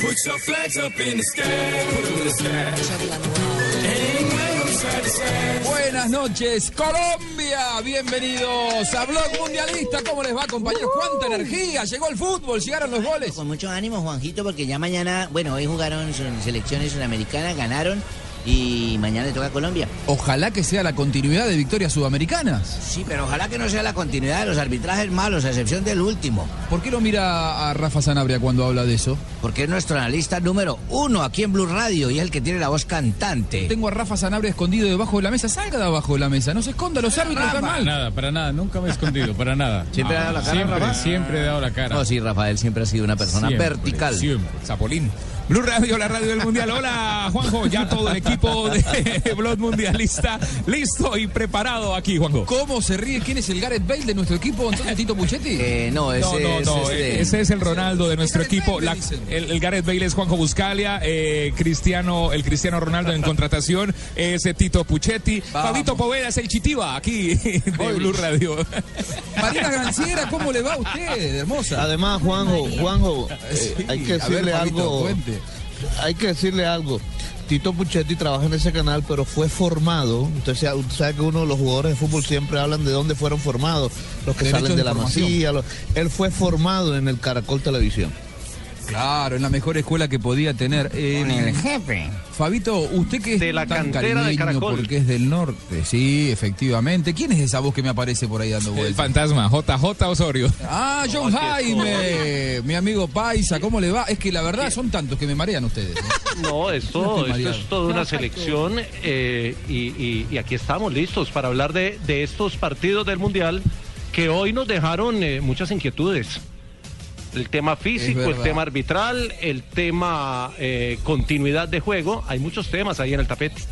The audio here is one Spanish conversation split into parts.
Put your flags up in the sky, put them in the sky. Anyway, I'm side to side. Buenas noches, Colombia. Bienvenidos a Blog Mundialista. ¿Cómo les va, compañeros? ¿Cuánta energía? Llegó el fútbol, llegaron los goles. Con mucho ánimo, Juanjito, porque ya mañana, bueno, hoy jugaron selecciones sudamericanas, ganaron y mañana le toca a Colombia. Ojalá que sea la continuidad de victorias sudamericanas. Sí, pero ojalá que no sea la continuidad de los arbitrajes malos, a excepción del último, ¿Por qué lo mira a Rafa Sanabria cuando habla de eso? porque es nuestro analista número uno aquí en Blue Radio y es el que tiene la voz cantante. Tengo a Rafa Sanabria escondido debajo de la mesa. Salga de abajo de la mesa. No se esconda, los árbitros están Para mal. nada, para nada, nunca me he escondido, para nada. ¿Siempre ha dado la cara, Siempre, Rafa? siempre he dado la cara. No, sí, Rafael siempre ha sido una persona Siempre, vertical. Siempre, Zapolín. Blue Radio, la radio del Mundial. Hola, Juanjo. Ya todo el equipo de Blog Mundialista listo y preparado aquí, Juanjo. ¿Cómo se ríe? ¿Quién es el Gareth Bale de nuestro equipo? Entonces, Tito Puchetti. Eh, no, ese No, no, es este- ese es el Ronaldo de nuestro Gareth equipo. Bale, La- el, el Gareth Bale es Juanjo Buscalia, eh, Cristiano, el Cristiano Ronaldo en contratación es eh, Tito Puchetti, Vamos. Fabito Poveda es el Chitiba aquí de Blue Radio. Marina Granciera, ¿cómo le va a usted, hermosa? Además, Juanjo, Juanjo, eh, Sí, hay que a ver, decirle Fabito, algo. cuente. Hay que decirle algo. Tito Puchetti trabaja en ese canal, pero fue formado. Usted sabe, usted sabe que uno de los jugadores de fútbol siempre hablan de dónde fueron formados, los que salen de de la masía. los- él fue formado en el Caracol Televisión. Claro, en la mejor escuela que podía tener. Eh, jefe. Fabito, usted que es De la tan cantera de Caracol. porque es del norte. Sí, efectivamente. ¿Quién es esa voz que me aparece por ahí dando El vueltas? fantasma, JJ Osorio. Ah, John Jaime, mi amigo Paisa, ¿cómo le va? Es que la verdad son tantos que me marean ustedes. ¿no? No, esto, estoy esto es toda una selección eh, y, y- y aquí estamos listos para hablar de, de estos partidos del Mundial que hoy nos dejaron eh, muchas inquietudes. El tema físico, el tema arbitral, el tema eh, continuidad de juego, hay muchos temas ahí en el tapete.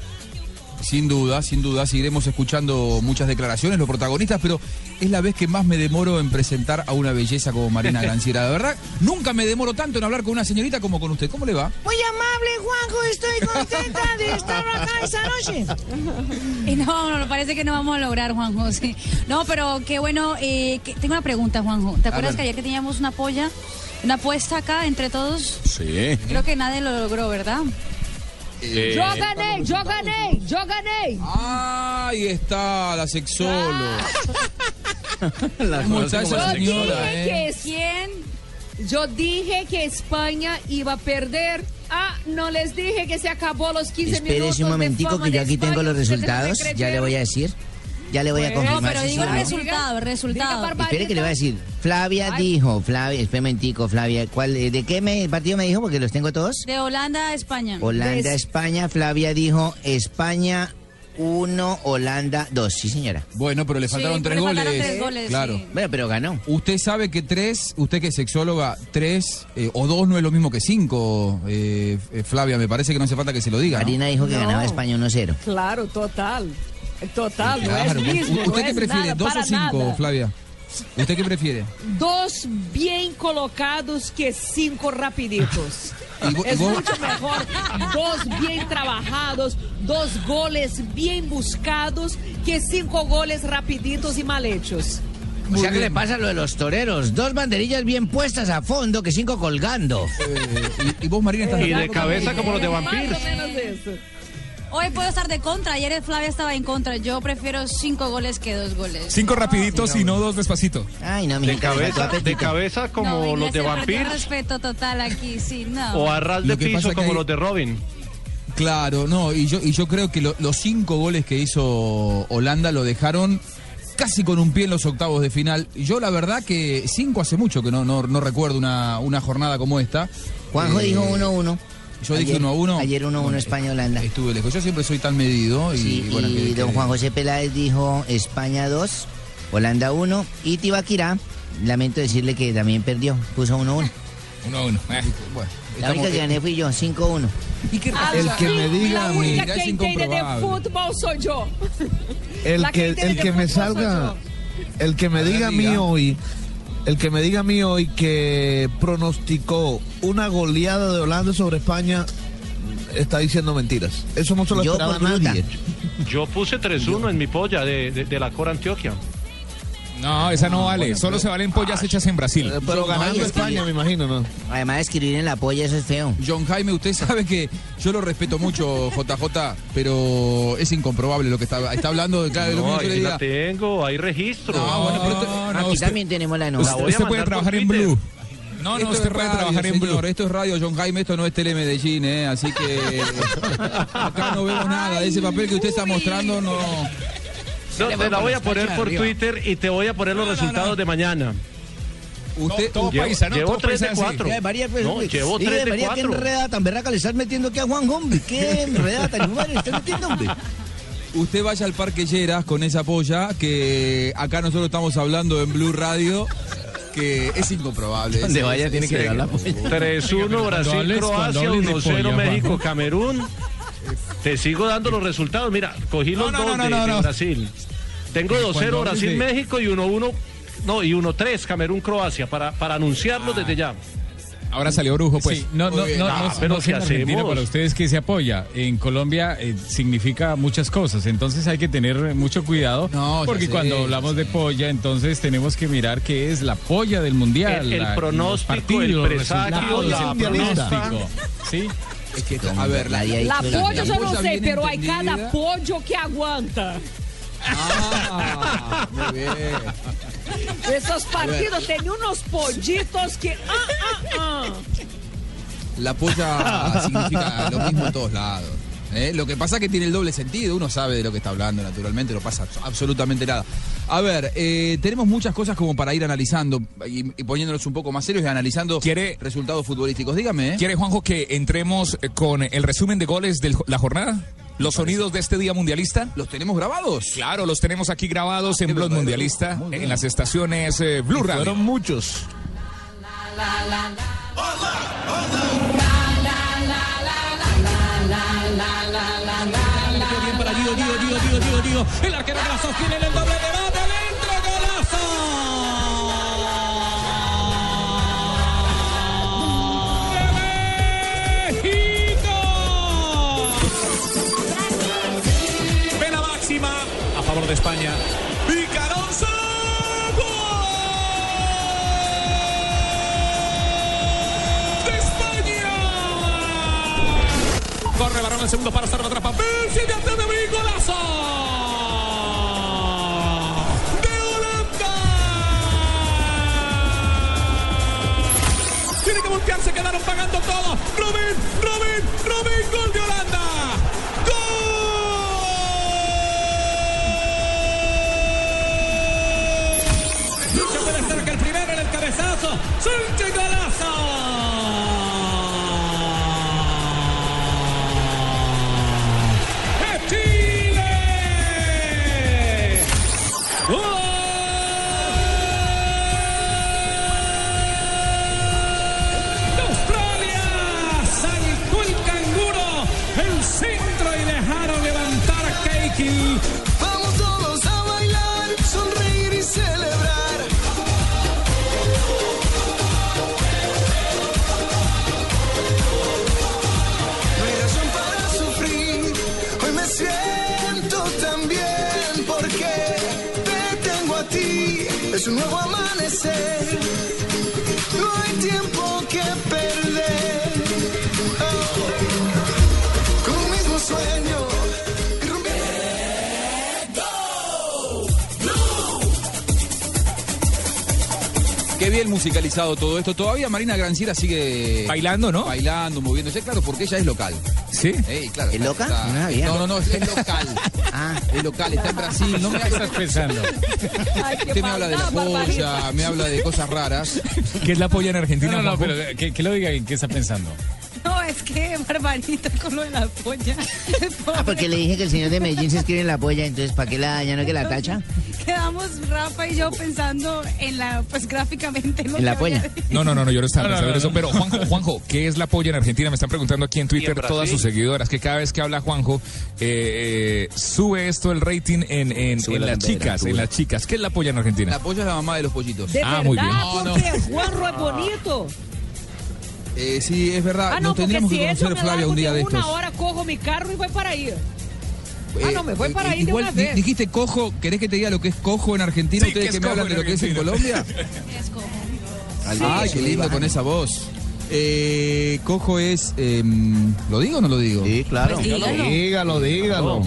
Sin duda, sin duda, seguiremos escuchando muchas declaraciones, los protagonistas, pero es la vez que más me demoro en presentar a una belleza como Marina Granciera. De verdad, nunca me demoro tanto en hablar con una señorita como con usted. ¿Cómo le va? Muy amable, Juanjo, estoy contenta de estar acá esta noche. Y no, no, parece que no vamos a lograr, Juanjo. Sí. No, pero qué bueno. eh, que- tengo una pregunta, Juanjo. ¿Te acuerdas que ayer que teníamos una polla, una apuesta acá entre todos? Sí. Creo que nadie lo logró, ¿verdad? Eh, Yo gané, yo gané, yo gané. Ahí está la sexóloga. ¿Cómo está esa Yo dije señora, eh? que ¿Quién? yo dije que España iba a perder. Ah, no les dije que se acabó los 15 minutos. Espérese un de momentico fama que yo aquí tengo los resultados. Ya le voy a decir. Ya le voy a confirmar. No, pero si digo sí el no. resultado, el resultado. Espere que le voy a decir. Flavia Ay. dijo, Flavia, espera un momentico, Flavia, ¿cuál, eh, ¿de qué me, partido me dijo? Porque los tengo todos. De Holanda a España. Holanda, Des- España, Flavia dijo España 1, Holanda 2, sí señora. Bueno, pero le Sí, faltaron pero tres le faltaron goles. tres goles, claro. sí. Bueno, pero ganó. Usted sabe que tres, usted que es sexóloga, tres eh, o dos no es lo mismo que cinco, eh, eh, Flavia, me parece que no hace falta que se lo diga. ¿no? Marina dijo que No. ganaba España 1-0. Claro, total. Total, no Claro, es mismo. ¿Usted no qué es prefiere, nada, dos o cinco, nada. Flavia? ¿Usted qué prefiere? Dos bien colocados que cinco rapiditos. ¿Y vo- y Es mucho mejor dos bien trabajados, dos goles bien buscados que cinco goles rapiditos y mal hechos. O sea, ¿qué le pasa a lo de los toreros? Dos banderillas bien puestas a fondo que cinco colgando. Eh, y, y vos, Marina, estás y de cabeza como los de Más vampiros. o menos eso. Hoy puedo estar de contra. Ayer Flavia estaba en contra. Yo prefiero cinco goles que dos goles. Cinco rapiditos y no dos despacito. Ay, no, De me faltó cabeza, de cabeza como No, los de vampiros respeto total aquí, sí, no. o a ras Lo de que pasa piso que como hay- los de Robin. Claro, no, y yo, y yo creo que lo- los cinco goles que hizo Holanda lo dejaron casi con un pie en los octavos de final. Yo la verdad que cinco hace mucho que no, no, no recuerdo una, una jornada como esta. Juanjo Eh, dijo 1-1. Yo dije Ayer- 1 a 1. ayer 1-1 España-Holanda. Estuve lejos. Yo siempre soy tan medido. Y, Sí, bueno, y que- don que- Juan José Peláez dijo España 2, Holanda 1 y Tibaquirá, lamento decirle que también perdió, puso 1-1. Uno a uno. Eh. Bueno, La única que gané fui yo, 5-1. ¿Y qué Ah, El que me diga la a mí- única Mira, es que entiende de fútbol soy yo. El La que el que me salga, el que me A diga a mí hoy, el que me diga a mí hoy que pronosticó una goleada de Holanda sobre España, está diciendo mentiras. Eso no se lo Yo esperaba nadie. Yo puse 3-1 en mi polla de, de, de la Cora Antioquia. No, esa no vale. Solo se valen pollas hechas en Brasil. Eh, Pero ganando España, me imagino, ¿no? Además, escribir en la polla, eso es feo. John Jaime, usted sabe que yo lo respeto mucho, JJ, pero es incomprobable lo que está, está hablando. Claro, lo No, mismo que yo le ahí diga. la tengo, hay registro. No, bueno, pero esto- No, Aquí usted, también tenemos la nota. usted puede trabajar en. Blue. No, no, Esto usted puede radio, trabajar en señor, Blue. Esto es radio, John Jaime, esto no es Telemedellín, ¿eh? Así que acá no vemos nada. Ese papel que usted está mostrando no... No, te la voy a poner por Twitter y te voy a poner los resultados de mañana. Usted, todo Llevo, paisa, ¿no? llevo Todo 3 de paisa así. 4. Ya, María, pues, No, hombre. llevo Dile, 3 de María, qué 4. enreda tan berraca le estás metiendo aquí a Juan Hombre. Qué enreda tan humana le estás metiendo, hombre. usted vaya al Parque Lleras con esa polla que acá nosotros estamos hablando en Blue Radio que es incomprobable. Donde vaya es- tiene que llevar la polla. 3-1 Brasil, Croacia, hables de 1-0 polla, México. Camerún. Te sigo dando los resultados. Mira, cogí los No, no, dos no, de, no, de no. Brasil. Tengo 2-0 Cuando hables Brasil, de- México y 1-1. No, y 1-3 Camerún, Croacia, para, para anunciarlo desde ya. Ahora salió brujo, pues. Sí, no, no, bien. no, Ah, no, pero no ¿qué sea en Argentina hacemos? para ustedes que se apoya. En Colombia eh, significa muchas cosas, entonces hay que tener mucho cuidado. No, porque sé, cuando hablamos de polla, entonces tenemos que mirar qué es la polla del mundial. El- el la- pronóstico, partidos, el presagio, la el mundialista. pronóstico. ¿Sí? es que, a ver, la, La polla yo no sé, pero hay cada pollo que aguanta. Ah, muy bien. Esos partidos tenían unos pollitos que... Ah, ah, ah. La polla significa lo mismo en todos lados. ¿eh? Lo que pasa es que tiene el doble sentido, uno sabe de lo que está hablando, naturalmente, no pasa abs- absolutamente nada. A ver, eh, tenemos muchas cosas como para ir analizando y, y poniéndonos un poco más serios y analizando ¿Quiere- resultados futbolísticos. Dígame, ¿eh? ¿Quiere, Juanjo, que entremos con el resumen de goles de la jornada? ¿Los sonidos de este día mundialista? ¿Los tenemos grabados? Claro, los tenemos aquí grabados en qué Blog Mundialista, en las estaciones eh, Blue Radio. Fueron muchos. El arquero que la sostiene en el doble debate. De España. Picaronza. ¡Gol! ¡De España! Corre varón el segundo para estar la atrapa. Messi de mí, golazo. Tiene que voltearse, quedaron pagando todo. Robin, Robin, Robin, gol de Holanda. Es un nuevo amanecer. No hay tiempo que perder. Oh. Con un mismo sueño. Qué bien musicalizado todo esto. Todavía Marina Granciera sigue Bailando, ¿no? bailando, moviéndose, claro, porque ella es local. Sí. Claro, ¿Es está- loca? está- No sabía. no, no, no, es local. Es local, está en Brasil. No me ¿Qué estás pensando? Ay, qué Usted me habla de la polla, me habla de cosas raras. ¿Qué es la polla en Argentina? No, no, pero que, que lo diga, ¿en qué está pensando? No, es que barbarita con lo de la polla. Ah, porque le dije que el señor de Medellín se escribe en la polla, entonces ¿para qué la ya no que la tacha? Quedamos Rafa y yo pensando en la, pues gráficamente. lo En la polla. No, no, no, no, yo no estaba No, no, pensando en no, eso. no. Pero Juanjo, Juanjo, ¿qué es la polla en Argentina? Me están preguntando aquí en Twitter todas sus seguidoras, que cada vez que habla Juanjo, eh, eh, sube esto el rating en, en, en la las chicas, en las chicas. ¿Qué es la polla en Argentina? La polla es la mamá de los pollitos. De Ah, verdad, muy bien. No, no. porque Juanro es bonito. Eh, sí, es verdad. Ah, no, Nos tendríamos si que conocer Flavia un día de estos. una hora cojo mi carro y voy para ahí. Ah, Eh, no, me voy eh, para ahí de igual una di- vez. dijiste cojo, ¿querés que te diga lo que es cojo en Argentina? Sí, Ustedes ¿qué que me cojo hablan de lo que es en? Colombia. Es como- Ay, qué lindo con esa voz. Eh, cojo es. em, ¿Lo digo o no lo digo? Sí, claro. Pues dígalo. Dígalo, dígalo.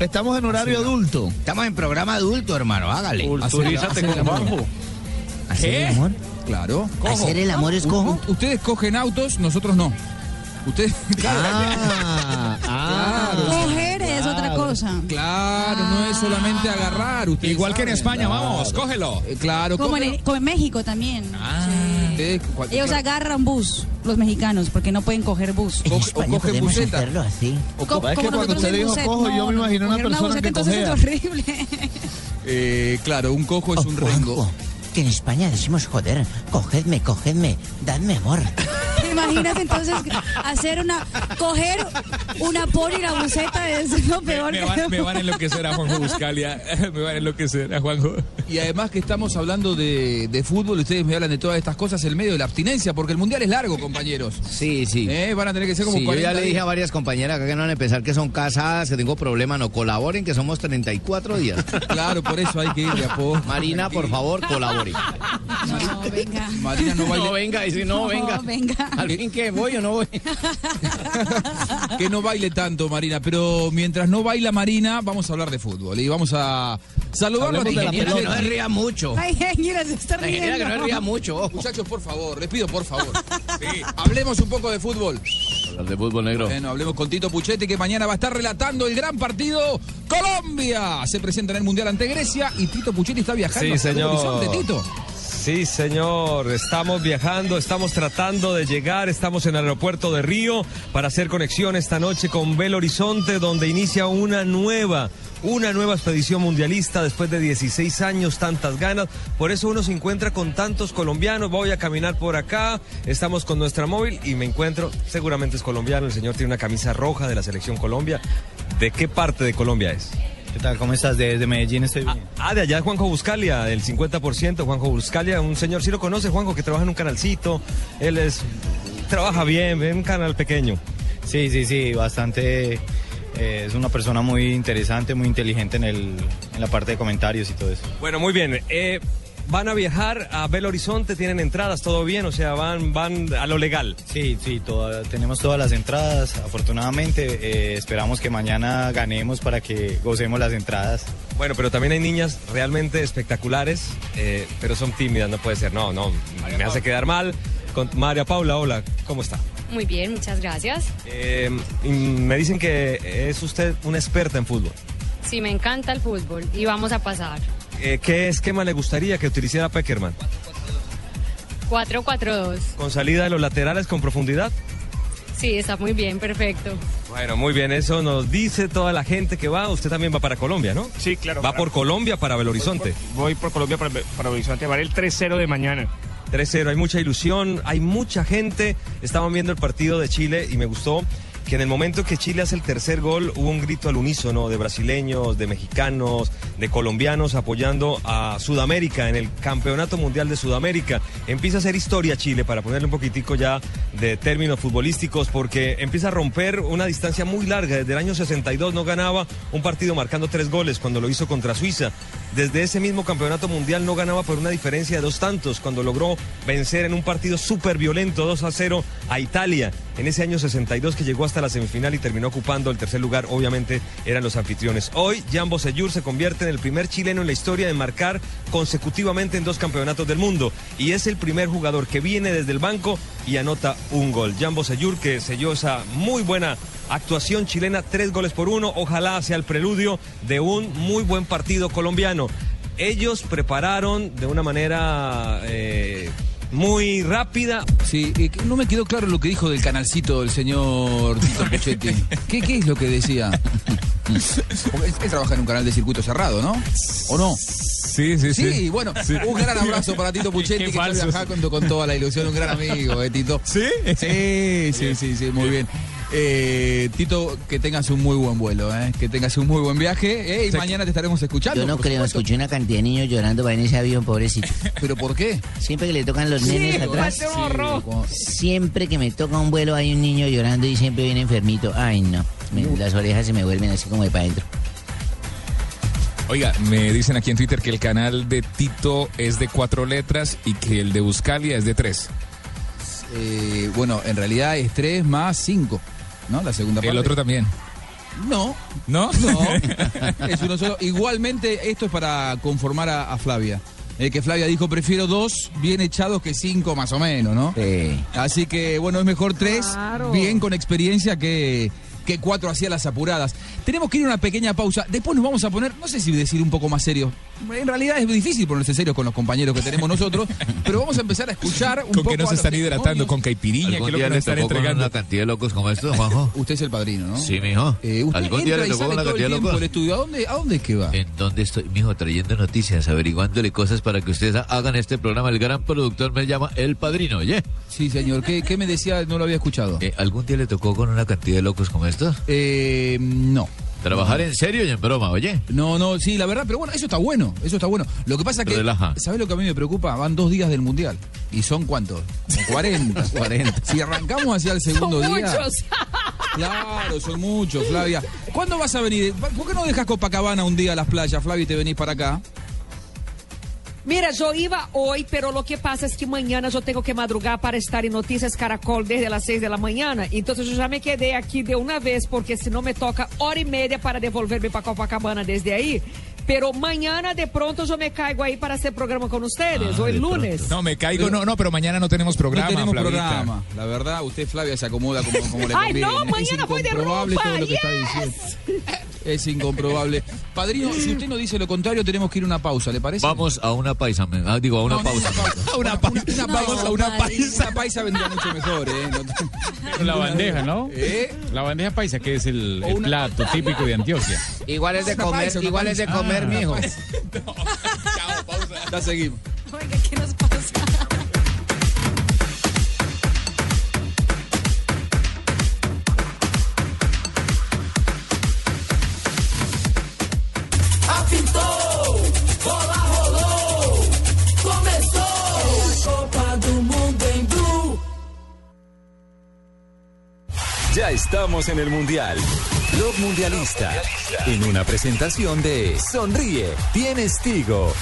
Estamos en horario adulto. Estamos en programa adulto, hermano, hágale. Culturízate con hacer el amor. Juanjo. ¿Hacer el amor? Claro. ¿Hacer el amor es cojo? U- ustedes cogen autos, nosotros no. Ustedes. Ah, ah. Otra cosa. Claro, no es solamente agarrar. ustedes Igual que en. España, Claro. vamos, cógelo. Eh, claro, Como en, cógelo. como en México también. Ustedes, cual- Ellos claro, agarran bus, los mexicanos, porque no pueden coger bus. En o España cogen buseta. hacerlo así. o Co- es que cuando usted en dijo cojo, yo me imagino una persona buseta, que entonces es horrible. eh, claro, un cojo es Oh, un rengo. que en España decimos joder, cogedme, cogedme, dadme amor. ¿Te imaginas entonces hacer una, coger una poli y la buceta es lo peor Me van, me van a enloquecer a Juanjo Buscalia. Me van a enloquecer a Juanjo. Y además que estamos hablando de, de fútbol, ustedes me hablan de todas estas cosas en medio de la abstinencia, porque el mundial es largo, compañeros. Sí, sí. Eh, Van a tener que ser como Sí, yo 40 ya le dije a varias compañeras acá que no van a empezar que son casadas, que tengo problema, no colaboren, que somos 34 días. Claro, por eso hay que ir de a poco. Marina, por favor, colabore. No, venga. Marina no baile, No, venga, y si no, No, venga. venga. Que voy o no voy. que no baile tanto, Marina. Pero mientras no baila Marina, vamos a hablar de fútbol. Y vamos a saludarlo a la Ingeniera, que no ría mucho. Ay, mira, se está La ingeniera que no se riendo. ría mucho. ojo. Muchachos, por favor, les pido por favor. Sí, hablemos un poco de fútbol. Hablar de fútbol negro. Bueno, hablemos con Tito Puchetti que mañana va a estar relatando el gran partido. Colombia se presenta en el Mundial ante Grecia y Tito Puchetti está viajando Sí, señor. Horizonte, Tito. Sí, señor, estamos viajando, estamos tratando de llegar, estamos en el aeropuerto de Río para hacer conexión esta noche con Belo Horizonte, donde inicia una nueva, una nueva expedición mundialista después de 16 años, tantas ganas. Por eso uno se encuentra con tantos colombianos. Voy a caminar por acá, estamos con nuestra móvil y me encuentro, seguramente es colombiano, el señor tiene una camisa roja de la selección Colombia. ¿De qué parte de Colombia es? ¿Qué tal? ¿Cómo estás? Desde Medellín estoy bien. Ah, de allá Juanjo Buscalia, del 50%. Juanjo Buscalia, un señor, sí lo conoce, Juanjo, que trabaja en un canalcito. Él es, trabaja bien, en un canal pequeño. Sí, sí, sí, bastante. eh, es una persona muy interesante, muy inteligente en, el, en la parte de comentarios y todo eso. Bueno, muy bien. eh, van a viajar a Belo Horizonte, tienen entradas, todo bien, o sea, van, van a lo legal. Sí, sí, toda- tenemos todas las entradas. Afortunadamente, eh, esperamos que mañana ganemos para que gocemos las entradas. Bueno, pero también hay niñas realmente espectaculares, eh, pero son tímidas, no puede ser. No, no, me hace quedar mal. Con María Paula, hola, ¿cómo está? Muy bien, muchas gracias. Eh, y me dicen que es usted una experta en fútbol. Sí, me encanta el fútbol y vamos a pasar. Eh, ¿Qué esquema le gustaría que utilizara Peckerman? 4-4-2. ¿Con salida de los laterales con profundidad? Sí, está muy bien, perfecto. Bueno, muy bien, eso nos dice toda la gente que va. Usted también va para Colombia, ¿no? Sí, claro. Va por Colombia para Belo Horizonte. Voy por Colombia para, para Horizonte. Vale el 3-0 de mañana. 3-0, hay mucha ilusión, hay mucha gente. Estaban viendo el partido de Chile y me gustó que en el momento que Chile hace el tercer gol hubo un grito al unísono de brasileños, de mexicanos, de colombianos apoyando a Sudamérica en el Campeonato Mundial de Sudamérica. Empieza a hacer historia Chile para ponerle un poquitico ya de términos futbolísticos porque empieza a romper una distancia muy larga. Desde el año 62 no ganaba un partido marcando tres goles cuando lo hizo contra Suiza. Desde ese mismo Campeonato Mundial no ganaba por una diferencia de dos tantos cuando logró vencer en un partido súper violento 2 a 0 a Italia. En ese año 62 que llegó hasta la semifinal y terminó ocupando el tercer lugar, obviamente eran los anfitriones. Hoy, Jan Bosellur se convierte en el primer chileno en la historia de marcar consecutivamente en dos campeonatos del mundo y es el primer jugador que viene desde el banco y anota un gol. Jan Bosellur que selló esa muy buena actuación chilena, tres goles por uno. Ojalá sea el preludio de un muy buen partido colombiano. Ellos prepararon de una manera eh, muy rápida. Sí, no me quedó claro lo que dijo del canalcito del señor Tito Puchetti. ¿Qué, qué es lo que decía? Porque él, él trabaja en un canal de circuito cerrado, ¿no? ¿O no? Sí, sí, sí. Sí, bueno, Sí. un gran abrazo para Tito Puchetti, que está falsos. viajando con toda la ilusión, un gran amigo, ¿eh, Tito? ¿Sí? Sí, sí, sí, sí, muy bien. Eh, Tito, que tengas un muy buen vuelo, ¿eh? que tengas un muy buen viaje, ¿eh? y mañana te estaremos escuchando. Yo no creo, supuesto. escuché una cantidad de niños llorando para en ese avión, pobrecito. ¿Pero por qué? Siempre que le tocan los Sí, nenes atrás. un horror. Siempre que me toca un vuelo hay un niño llorando y siempre viene enfermito. Ay, no. Me- las orejas se me vuelven así como de para adentro. Oiga, me dicen aquí en Twitter que el canal de Tito es de cuatro letras y que el de Buscalia es de tres. Eh, bueno, en realidad es 3 más 5, ¿no? La segunda parte. El otro también. No, ¿No? no. es uno solo. Igualmente, esto es para conformar a, a Flavia. Eh, que Flavia dijo, prefiero dos bien echados que cinco más o menos, ¿no? Así que, bueno, es mejor tres, Claro. bien con experiencia que, que cuatro hacia las apuradas. Tenemos que ir a una pequeña pausa. Después nos vamos a poner, no sé si decir un poco más serio. En realidad es difícil ponerse serios con los compañeros que tenemos nosotros, pero vamos a empezar a escuchar un ¿Con poco qué nos a los están hidratando? ¿Con caipiriña? ¿Qué es ¿Algún lo que día nos le están con entregando? una cantidad de locos como estos, Juanjo? Usted es el padrino, ¿no? Sí, mijo. Eh, usted ¿Algún día le tocó con una cantidad de locos? estudio. ¿A dónde, ¿A dónde es que va? ¿En dónde estoy, mijo? Trayendo noticias, averiguándole cosas para que ustedes ha- hagan este programa. El gran productor me llama El Padrino, ¿oye? Sí, señor. ¿Qué, qué me decía? No lo había escuchado. Eh, ¿Algún día le tocó con una cantidad de locos como Eh, no. Trabajar en serio y en broma, oye. No, no, sí, la verdad, pero bueno, eso está bueno, eso está bueno. Lo que pasa que, Relaja. ¿sabes lo que a mí me preocupa? Van dos días del Mundial. ¿Y son cuántos? Como 40. 40. Si arrancamos hacia el segundo Son día... muchos. Claro, son muchos, Flavia. ¿Cuándo vas a venir? ¿Por qué no dejas Copacabana un día a las playas, Flavia, y te venís para acá? Mira, yo iba hoy, pero lo que pasa es que mañana yo tengo que madrugar para estar en Noticias Caracol desde las 6 de la mañana. Entonces yo ya me quedé aquí de una vez, porque si no me toca hora y media para devolverme para Copacabana desde ahí. Pero mañana de pronto yo me caigo ahí para hacer programa con ustedes, Ah, hoy lunes. No, me caigo, no, no, pero mañana no tenemos programa, no tenemos Flavita. programa. La verdad, usted, Flavia, se acomoda como, como le Ay, conviene. no, Es mañana voy de incomprobable rumba, todo lo que está diciendo. Es incomprobable. Padrino, si usted nos dice lo contrario, tenemos que ir a una pausa, ¿le parece? Vamos a una paisa, me- ah, digo, a una No, no, pausa. A una pausa. Una Vamos pausa, a una paisa. Una paisa vendría mucho mejor, ¿eh? No- La bandeja, ¿no? ¿Eh? La bandeja paisa, que es el, O el plato típico de Antioquia. Igual es de comer, igual es de paisa. Comer, mijo. Ya seguimos. Oiga, ¿qué nos Ya estamos en el Mundial. Club Mundialista. En una presentación de Sonríe, tienes Tigo.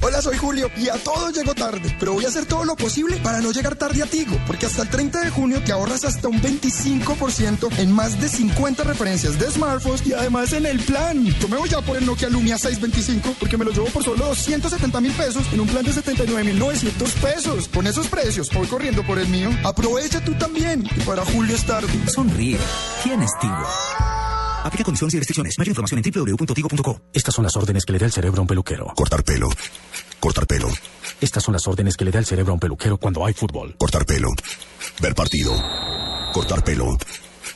Hola, soy Julio y a todos llego tarde, pero voy a hacer todo lo posible para no llegar tarde a Tigo, porque hasta el 30 de junio te ahorras hasta un 25% en más de 50 referencias de smartphones y además en el plan. Yo me voy ya por el Nokia Lumia 625 porque me lo llevo por solo 270 mil pesos en un plan de 79 mil 900 pesos. Con esos precios voy corriendo por el mío. Aprovecha tú también y para Julio es tarde. Sonríe. Tienes Tigo. Aplica condiciones y restricciones. Mayor información en www.tigo.co. Estas son las órdenes que le da el cerebro a un peluquero. Cortar pelo. Cortar pelo. Estas son las órdenes que le da el cerebro a un peluquero cuando hay fútbol. Cortar pelo. Ver partido. Cortar pelo.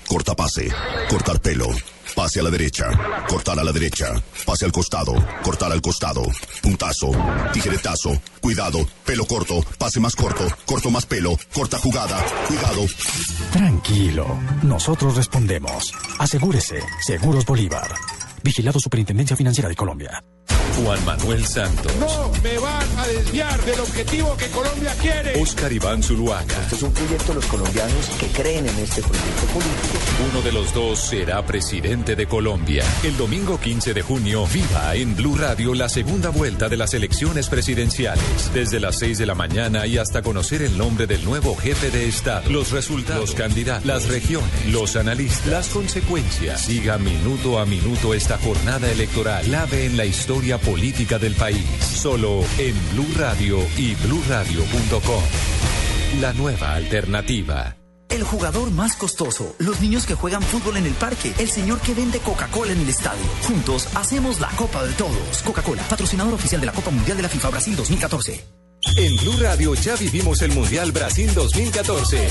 Corta pase. Cortar pelo. Pase a la derecha. Cortar a la derecha. Pase al costado. Cortar al costado. Puntazo. Tijeretazo. Cuidado. Pelo corto. Pase más corto. Corto más pelo. Corta jugada. Cuidado. Tranquilo. Nosotros respondemos. Asegúrese. Seguros Bolívar. Vigilado Superintendencia Financiera de Colombia. Juan Manuel Santos. No me van a desviar del objetivo que Colombia quiere. Oscar Iván Zuluaga. Este es un proyecto de los colombianos que creen en este proyecto político. Uno de los dos será presidente de Colombia. El domingo 15 de junio, viva en Blue Radio la segunda vuelta de las elecciones presidenciales. Desde las 6 de la mañana y hasta conocer el nombre del nuevo jefe de Estado, los resultados, los candidatos, las regiones, los analistas, las consecuencias. Siga minuto a minuto esta jornada electoral, clave en la historia política del país. Solo en Blue Radio y bluradio.com. La nueva alternativa. El jugador más costoso, los niños que juegan fútbol en el parque, el señor que vende Coca-Cola en el estadio. Juntos hacemos la Copa de Todos. Coca-Cola, patrocinador oficial de la Copa Mundial de la FIFA Brasil 2014. En Blue Radio ya vivimos el Mundial Brasil 2014.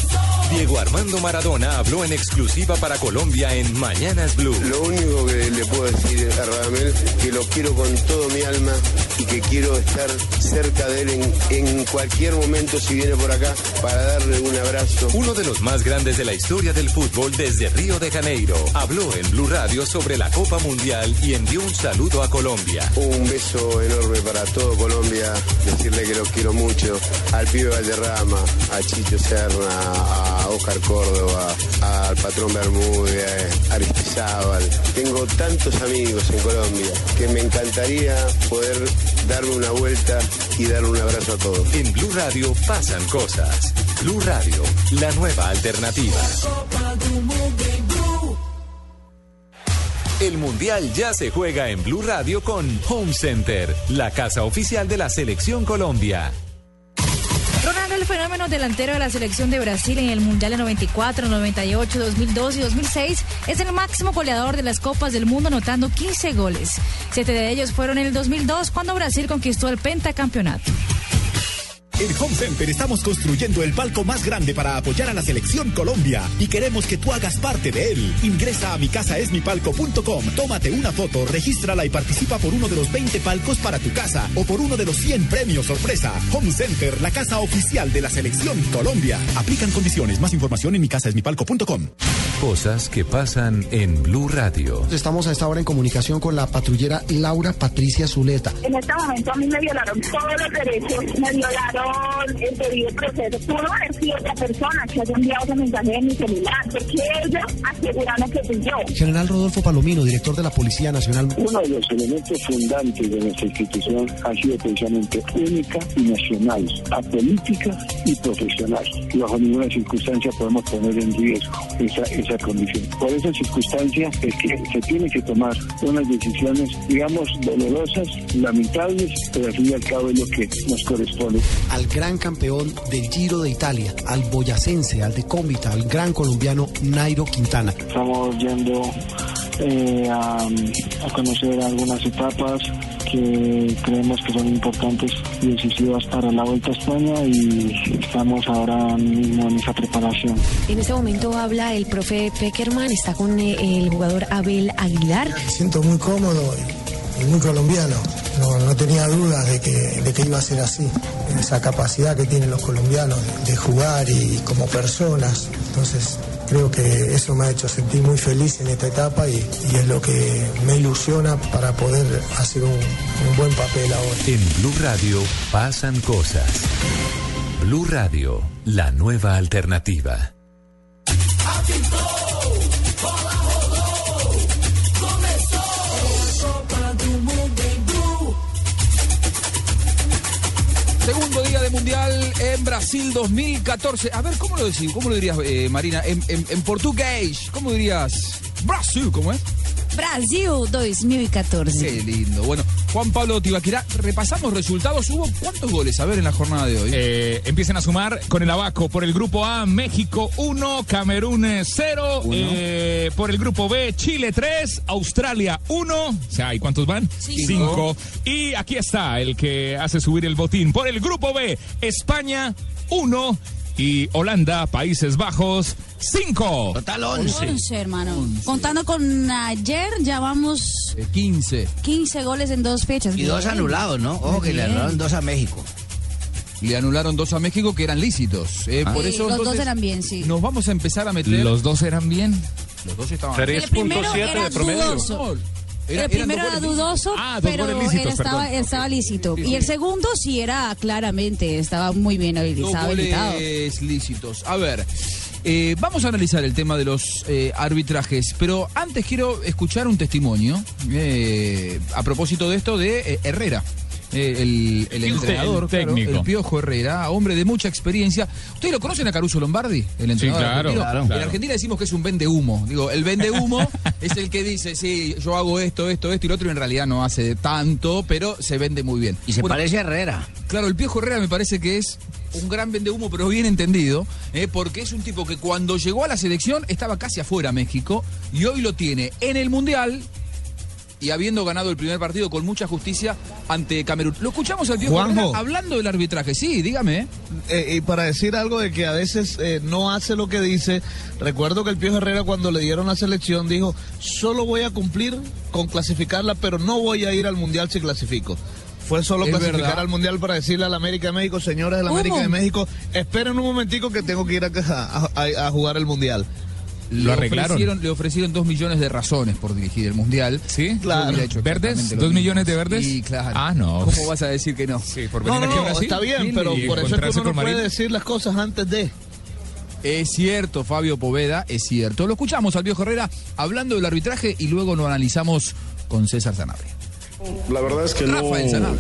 Diego Armando Maradona habló en exclusiva para Colombia en Mañanas Blue. Lo único que le puedo decir a Radamel que lo quiero con todo mi alma y que quiero estar cerca de él en, en cualquier momento si viene por acá para darle un abrazo. Uno de los más grandes de la historia del fútbol desde Río de Janeiro. Habló en Blue Radio sobre la Copa Mundial y envió un saludo a Colombia. Un beso enorme para todo Colombia, decirle que lo quiero mucho, al pibe Valderrama, a Chicho Serna, a Oscar Córdoba, al patrón Bermúdez, a Aristizábal. Tengo tantos amigos en Colombia que me encantaría poder darme una vuelta y darle un abrazo a todos. En Blue Radio pasan cosas. Blue Radio, la nueva alternativa. El Mundial ya se juega en Blue Radio con Home Center, la casa oficial de la Selección Colombia. Ronaldo, el fenómeno delantero de la selección de Brasil en el Mundial de 94, 98, 2002 y 2006, es el máximo goleador de las Copas del Mundo, anotando 15 goles. Siete de ellos fueron en el 2002, cuando Brasil conquistó el pentacampeonato. En Home Center estamos construyendo el palco más grande para apoyar a la selección Colombia y queremos que tú hagas parte de él. Ingresa a micasaesmipalco.com, tómate una foto, regístrala y participa por uno de los 20 palcos para tu casa o por uno de los 100 premios sorpresa. Home Center, la casa oficial de la selección Colombia. Aplican condiciones. Más información en micasaesmipalco.com. Cosas que pasan en Blue Radio. Estamos a esta hora en comunicación con la patrullera Laura Patricia Zuleta. En este momento a mí me violaron todos los derechos, me violaron el debido proceso. Pudo haber sido otra persona que haya enviado ese mensaje de mi celular, porque ellos aseguraron que fui yo. General Rodolfo Palomino, director de la Policía Nacional. Uno de los elementos fundantes de nuestra institución ha sido precisamente única y nacional, apolítica y profesional. Y bajo ninguna circunstancia podemos poner en riesgo esa, esa condición. Por esa circunstancia es que se tiene que tomar unas decisiones, digamos, dolorosas, lamentables, pero al fin y al cabo es lo que nos corresponde. Al gran campeón del Giro de Italia, al boyacense, al de Cómbita, al gran colombiano Nairo Quintana. Estamos yendo eh, a, a conocer algunas etapas que creemos que son importantes y decisivas para la Vuelta a España y estamos ahora mismo en esa preparación. En este momento habla el profe Peckerman, está con eh, el jugador Abel Aguilar. Me siento muy cómodo muy colombiano. No, no tenía dudas de que, de que iba a ser así. Esa capacidad que tienen los colombianos de, jugar y como personas. Entonces creo que eso me ha hecho sentir muy feliz en esta etapa y, y es lo que me ilusiona para poder hacer un, un buen papel ahora. En Blue Radio pasan cosas. Blue Radio, la nueva alternativa. Mundial en Brasil 2014. A ver, ¿cómo lo decís? ¿Cómo lo dirías, eh, Marina? En, en- en portugués, ¿cómo dirías? Brasil, ¿cómo es? Brasil 2014. Qué lindo. Bueno, Juan Pablo Tibaquirá, repasamos resultados. ¿Hubo cuántos goles a ver en la jornada de hoy? Eh, empiecen a sumar con el abaco. Por el grupo A, México 1, Camerún 0. por el grupo B, Chile 3, Australia 1. O sea, ¿y cuántos van? Cinco. 5. Y aquí está el que hace subir el botín. Por el grupo B, España 1 y Holanda, Países Bajos 5. Total 11, hermano. Contando con ayer, ya vamos 15. 15 goles en dos fechas. Y dos Bien. anulados, ¿no? Ojo que le anularon dos a México. Le anularon dos a México que eran lícitos. eh, Ah. por Sí, eso los dos entonces, eran bien, sí. Nos vamos a empezar a meter. Los dos eran bien. Los dos estaban El primero era dudoso. Era- el eran primero era dudoso, Ah, pero lícitos, él estaba, perdón. él estaba lícito. Y el segundo sí era claramente, estaba muy bien habilitado. goles lícitos. A ver, eh, vamos a analizar el tema de los eh, arbitrajes, pero antes quiero escuchar un testimonio eh, a propósito de esto de eh, Herrera. Eh, el, el El entrenador, claro, técnico. el Piojo Herrera, hombre de mucha experiencia. ¿Ustedes lo conocen a Caruso Lombardi? El entrenador claro, argentino? claro, En claro. Argentina decimos que es un vende humo. Digo, el vende humo es el que dice, sí, yo hago esto, esto, esto y lo otro, y en realidad no hace tanto, pero se vende muy bien. Y se Bueno, parece a Herrera. Claro, el Piojo Herrera me parece que es un gran vendehumo, pero bien entendido, eh, porque es un tipo que cuando llegó a la selección estaba casi afuera México y hoy lo tiene en el Mundial y habiendo ganado el primer partido con mucha justicia ante Camerún. Lo escuchamos al Piojo Juanjo. Herrera hablando del arbitraje. Sí, dígame. Eh, y para decir algo de que a veces eh, no hace lo que dice, recuerdo que el Pío Herrera cuando le dieron la selección dijo, solo voy a cumplir con clasificarla, pero no voy a ir al Mundial si clasifico. Fue solo Es clasificar verdad. al Mundial para decirle a la América de México, señores de la América de México, esperen un momentico que tengo que ir a, a- a- a jugar el Mundial. Le ofrecieron, le ofrecieron dos millones de razones por dirigir el Mundial. Sí, Claro. ¿Verdes? ¿Dos millones de verdes? Sí, claro. Ah, no. ¿Cómo vas a decir que no? Sí, por No, venir no, no, está bien, Sí, pero por eso es que uno no puede decir las cosas antes de... Es cierto, Fabio Poveda, es cierto. Lo escuchamos al viejo Herrera hablando del arbitraje y luego lo analizamos con César Sanabria. La verdad es que no,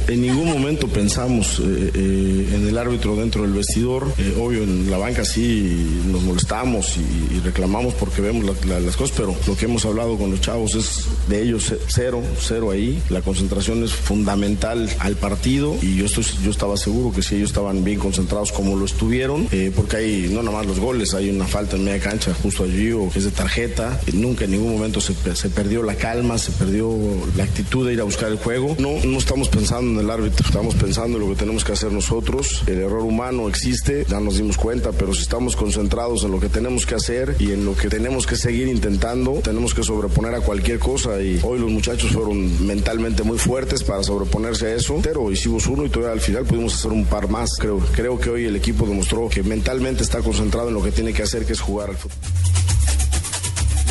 en ningún momento pensamos eh, eh, en el árbitro dentro del vestidor. Eh, obvio, en la banca sí nos molestamos y, y reclamamos porque vemos la- la- las cosas, pero lo que hemos hablado con los chavos es de ellos ce- cero, cero ahí. La concentración es fundamental al partido y yo, estoy, yo estaba seguro que si ellos estaban bien concentrados como lo estuvieron, porque hay no nada más los goles, hay una falta en media cancha justo allí o que es de tarjeta. Nunca en ningún momento se, se perdió la calma, se perdió la actitud de ir a buscar el juego. No, no estamos pensando en el árbitro, estamos pensando en lo que tenemos que hacer nosotros. El error humano existe, ya nos dimos cuenta, pero si estamos concentrados en lo que tenemos que hacer y en lo que tenemos que seguir intentando, tenemos que sobreponer a cualquier cosa y hoy los muchachos fueron mentalmente muy fuertes para sobreponerse a eso, pero hicimos uno y todavía al final pudimos hacer un par más. Creo, creo que hoy el equipo demostró que mentalmente está concentrado en lo que tiene que hacer, que es jugar al fútbol.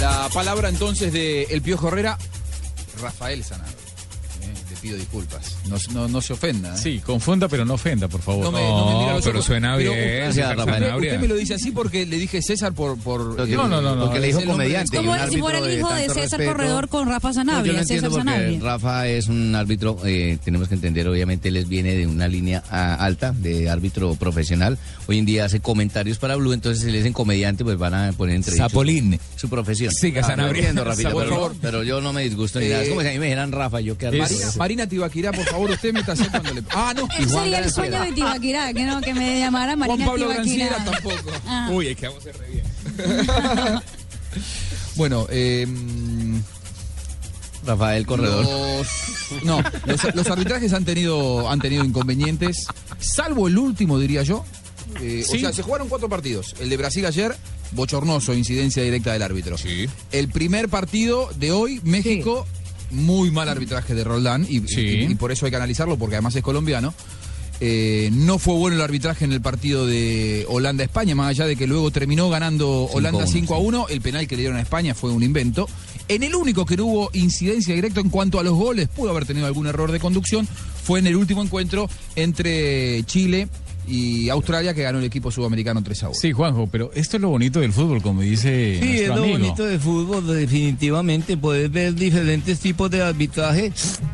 La palabra entonces de El Piojo Herrera, Rafael Sanabria. Pido disculpas. No, no, no se ofenda. ¿eh? Sí, confunda, pero no ofenda, por favor. No me, no me mira los pero ojos. suena Pero bien. usted- César usted, Sanabria. usted me lo dice así porque le dije César por... por que- no, no, no, no, porque le dijo comediante. Como si fuera el hijo de César respeto. Corredor con Rafa No, Sanabria. yo lo entiendo César porque Sanabria. Rafa es un árbitro, eh, tenemos que entender, obviamente él viene de una línea ah, alta de árbitro profesional. Hoy en día hace comentarios para Blue, entonces si le dicen comediante, pues van a poner entre Zapolín. su profesión. Siga, Ah, Sanabria. pero, pero yo no me disgusto ni nada. Es como si a mí me dijeran Rafa, yo qué Marina, Marina Tibaquirá, por favor, usted me está cuando le... Ah, no. Ese sería el sueño de Tibaquirá, que no, que me llamara Juan Marina Pablo Tibaquirá. Granciera tampoco. Ah. Uy, es que vamos a re bien. Bueno, eh, Rafael Corredor. Los, no, los, los arbitrajes han tenido, han tenido inconvenientes, salvo el último, diría yo. Eh, O Sí. sea, se jugaron cuatro partidos. El de Brasil ayer, bochornoso, incidencia directa del árbitro. El primer partido de hoy, México, muy mal arbitraje de Roldán, y, y- y por eso hay que analizarlo, porque además es colombiano. Eh, no fue bueno el arbitraje en el partido de Holanda-España, más allá de que luego terminó ganando Holanda 5 a 1. El penal que le dieron a España fue un invento. En el único que no hubo incidencia directa en cuanto a los goles, pudo haber tenido algún error de conducción, fue en el último encuentro entre Chile y Australia, que ganó el equipo sudamericano 3 a 1. Sí, Juanjo, pero esto es lo bonito del fútbol, como dice Sí, es lo amigo. bonito del fútbol, definitivamente. Puedes ver diferentes tipos de arbitraje,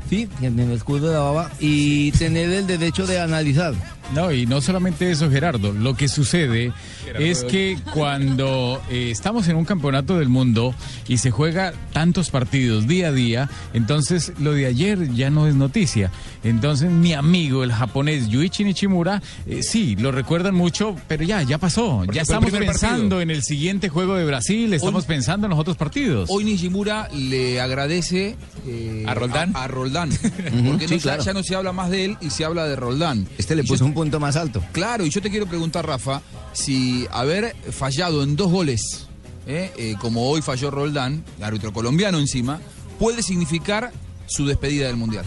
sí, en el escudo de la baba, y tener el derecho de analizar. No, y no solamente eso, Gerardo. Lo que sucede es que cuando eh, estamos en un campeonato del mundo y se juega tantos partidos día a día, entonces lo de ayer ya no es noticia. Entonces mi amigo, el japonés Yuichi Nishimura, eh, sí, lo recuerdan mucho, pero ya, ya pasó. Porque Ya estamos pensando partido. en el siguiente juego de Brasil, estamos pensando en los otros partidos. Hoy Nishimura le agradece eh, ¿A Roldán? A, a Roldán. Porque sí, no, ya- claro. ya no se habla más de él y se habla de Roldán. Este le puso un punto más alto. Claro, y yo te quiero preguntar, Rafa, si haber fallado en dos goles, eh, eh, como hoy falló Roldán, árbitro colombiano encima, puede significar su despedida del Mundial.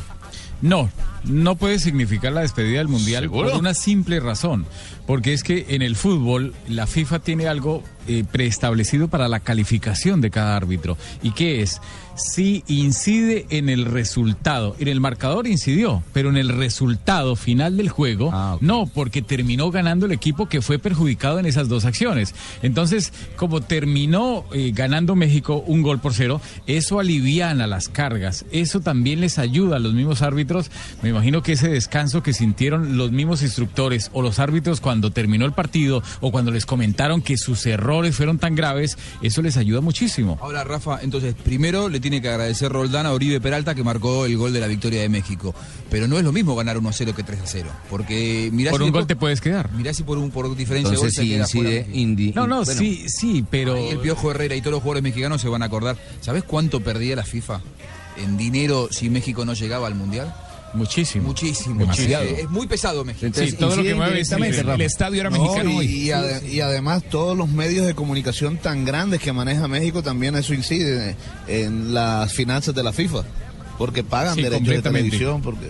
No, no puede significar la despedida del Mundial ¿Seguro? por una simple razón. Porque es que en el fútbol la FIFA tiene algo eh, preestablecido para la calificación de cada árbitro. ¿Y qué es? Si incide en el resultado. En el marcador incidió, pero en el resultado final del juego, no, porque terminó ganando el equipo que fue perjudicado en esas dos acciones. Entonces, como terminó eh, ganando México un gol por cero, eso aliviana las cargas. Eso también les ayuda a los mismos árbitros. Me imagino que ese descanso que sintieron los mismos instructores o los árbitros cuando terminó el partido o cuando les comentaron que sus errores fueron tan graves, eso les ayuda muchísimo. Ahora, Rafa, entonces, primero le tiene que agradecer Roldán a Oribe Peralta que marcó el gol de la victoria de México. Pero no es lo mismo ganar 1 a 0 que 3 a 0. Porque mirá Por si un gol te puedes quedar. Mirá si por, un, por diferencia Entonces, de gol queda fuera incide, indi- No, no, bueno. sí, sí, pero... Ahí el Piojo Herrera y todos los jugadores mexicanos se van a acordar. ¿Sabes cuánto perdía la FIFA? en dinero si México no llegaba al Mundial? Muchísimo. Muchísimo. Demasiado. Es muy pesado México. Sí, todo lo que mueve es el, el estadio era No, mexicano y, hoy. y ade- y además todos los medios de comunicación tan grandes que maneja México también eso incide en las finanzas de la FIFA. Porque pagan Sí, derechos de televisión. Porque...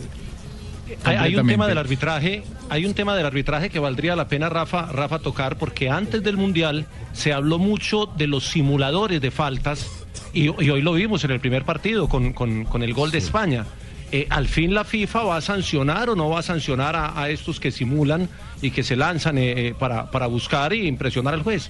Hay, hay un tema del arbitraje, hay un tema del arbitraje que valdría la pena Rafa, Rafa tocar porque antes del mundial se habló mucho de los simuladores de faltas y, y hoy lo vimos en el primer partido con, con- con el gol de España. Eh, al fin la FIFA va a sancionar o no va a sancionar a, a estos que simulan y que se lanzan eh, eh, para, para buscar y impresionar al juez.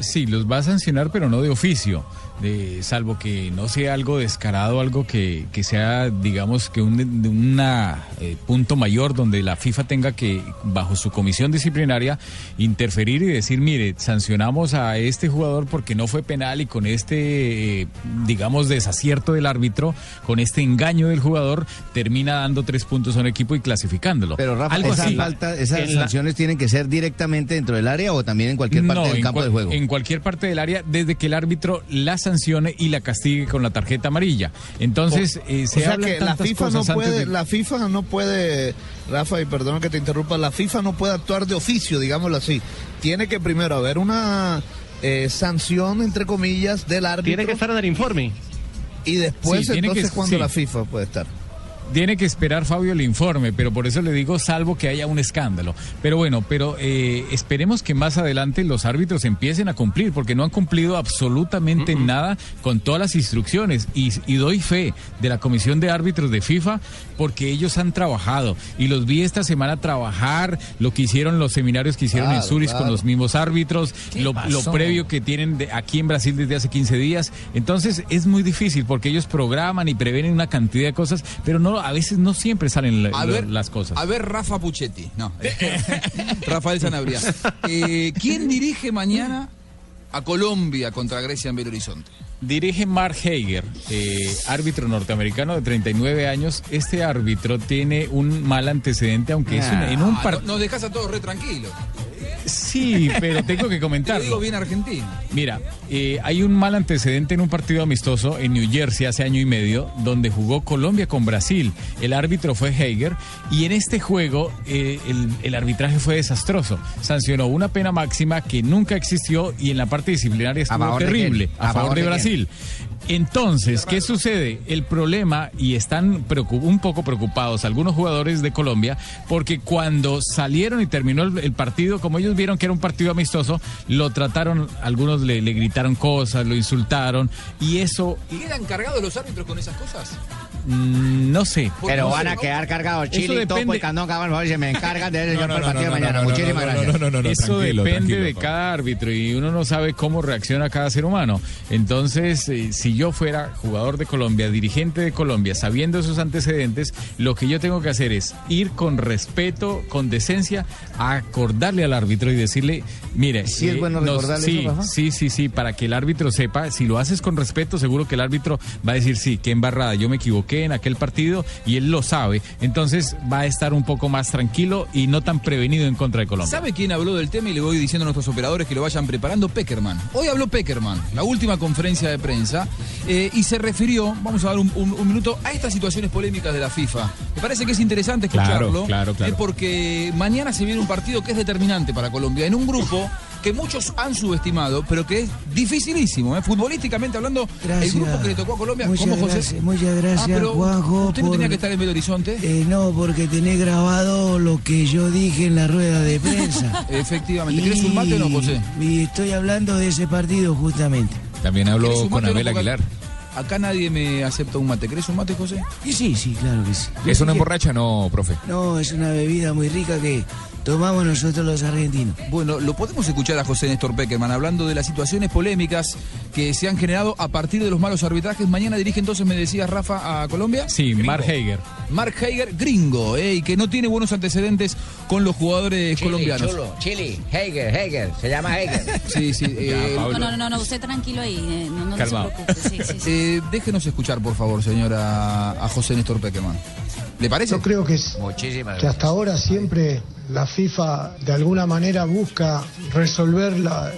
Sí, los va a sancionar, pero no de oficio. De, salvo que no sea algo descarado, algo que, que sea, digamos, que un una, eh, punto mayor donde la FIFA tenga que, bajo su comisión disciplinaria, interferir y decir, mire, sancionamos a este jugador porque no fue penal y con este, eh, digamos, desacierto del árbitro, con este engaño del jugador, termina dando tres puntos a un equipo y clasificándolo. Pero Rafa, algo esas, así. falta- esas la- sanciones tienen que ser directamente dentro del área o también en cualquier parte No, del campo de juego. En cualquier parte del área, desde que el árbitro la sancione y la castigue con la tarjeta amarilla. Entonces, eh, o se sea hablan que la FIFA no puede, de- la FIFA no puede, Rafa, y perdona que te interrumpa, la FIFA no puede actuar de oficio, digámoslo así. Tiene que primero haber una eh, sanción, entre comillas, del árbitro. Tiene que estar en el informe. Y después, Sí, tiene que- entonces, cuando sí. la FIFA puede estar. Tiene que esperar Fabio el informe, pero por eso le digo salvo que haya un escándalo. Pero bueno, pero eh, esperemos que más adelante los árbitros empiecen a cumplir, porque no han cumplido absolutamente nada con todas las instrucciones. Y, y doy fe de la Comisión de Árbitros de FIFA, porque ellos han trabajado. Y los vi esta semana trabajar, lo que hicieron los seminarios que hicieron en Claro, Zurich con los mismos árbitros, ¿Qué lo, previo que tienen de- aquí en Brasil desde hace 15 días. Entonces es muy difícil porque ellos programan y prevén una cantidad de cosas, pero no a veces no siempre salen la- ver, las cosas. A ver, Rafa Puchetti. No. Rafael Sanabria. Eh, ¿Quién dirige mañana a Colombia contra Grecia en Belo Horizonte? Dirige Mark Hager, eh, árbitro norteamericano de 39 años. Este árbitro tiene un mal antecedente, aunque es un- en un Ah, partido... no- Nos dejas a todos re tranquilos. Sí, pero tengo que Te lo digo bien argentino. Mira, eh, hay un mal antecedente en un partido amistoso en New Jersey hace año y medio, donde jugó Colombia con Brasil. El árbitro fue Hager y en este juego eh, el, el arbitraje fue desastroso. Sancionó una pena máxima que nunca existió y en la parte disciplinaria estuvo favor terrible a, ¿A favor favor de de Brasil. Entonces, ¿qué sucede? El problema, y están un poco preocupados algunos jugadores de Colombia, porque cuando salieron y terminó el, partido, como ellos vieron que era un partido amistoso, lo trataron, algunos le, gritaron cosas, lo insultaron, y eso, ¿Quedan cargados los árbitros con esas cosas? Mm, no sé. Pero no van sé, a quedar cargados Eso Chile y todo, depende- pues Candón, Cabal, se me encargan de eso No, yo para el no, partido no, de mañana. no, no, Muchísimas no, no, gracias. no, no, no, Eso tranquilo, depende tranquilo, de cada árbitro y uno no sabe cómo reacciona cada ser humano. Entonces, eh, si yo fuera jugador de Colombia, dirigente de Colombia, sabiendo esos antecedentes, lo que yo tengo que hacer es ir con respeto, con decencia, a acordarle al árbitro y decirle, mire, Sí es bueno nos- recordarle sí, eso, sí, sí, sí, para que el árbitro sepa, si lo haces con respeto, seguro que el árbitro va a decir, sí, qué embarrada, yo me equivoqué en aquel partido y él lo sabe. Entonces va a estar un poco más tranquilo y no tan prevenido en contra de Colombia. ¿Sabe quién habló del tema? Y le voy diciendo a nuestros operadores que lo vayan preparando. Peckerman. Hoy habló Peckerman, la última conferencia de prensa, eh, y se refirió, vamos a dar un, un- un minuto, a estas situaciones polémicas de la FIFA. Me parece que es interesante Claro, escucharlo, claro, claro. eh, porque mañana se viene un partido que es determinante para Colombia, en un grupo que muchos han subestimado, pero que es dificilísimo, eh, futbolísticamente hablando, Gracias. el grupo que le tocó a Colombia, Muchas ¿cómo José? gracias, muchas gracias, Ah, pero Juanjo, ¿Usted no tenía que estar en Belo Horizonte? Eh, no, porque tenés grabado lo que yo dije en la rueda de prensa. Efectivamente. ¿Querés un mate o no, José? Y estoy hablando de ese partido justamente. También ¿Querés habló un con? Abel Aguilar. Acá nadie me acepta un mate. ¿Querés un mate, José? Y sí, sí, claro que sí. ¿Eso no emborracha? No, profe. No, es una bebida muy rica que tomamos nosotros los argentinos. Bueno, lo podemos escuchar a José Néstor Peckerman hablando de las situaciones polémicas que se han generado a partir de los malos arbitrajes. Mañana dirige entonces, me decías, Rafa, a Colombia. Sí, Mark Hager. Mark Hager, gringo, eh, y que no tiene buenos antecedentes con los jugadores colombianos. Chulo, Chile, Hager, Hager, se llama Hager. Sí, sí. eh, No, no, no, no, usted tranquilo ahí, eh, no, no, no se preocupe. Sí, sí, sí. eh, déjenos escuchar, por favor, señora, a José Néstor Peckerman. ¿Le parece? Yo creo que, es- Muchísimas que hasta ahora siempre la FIFA de alguna manera busca resolver la-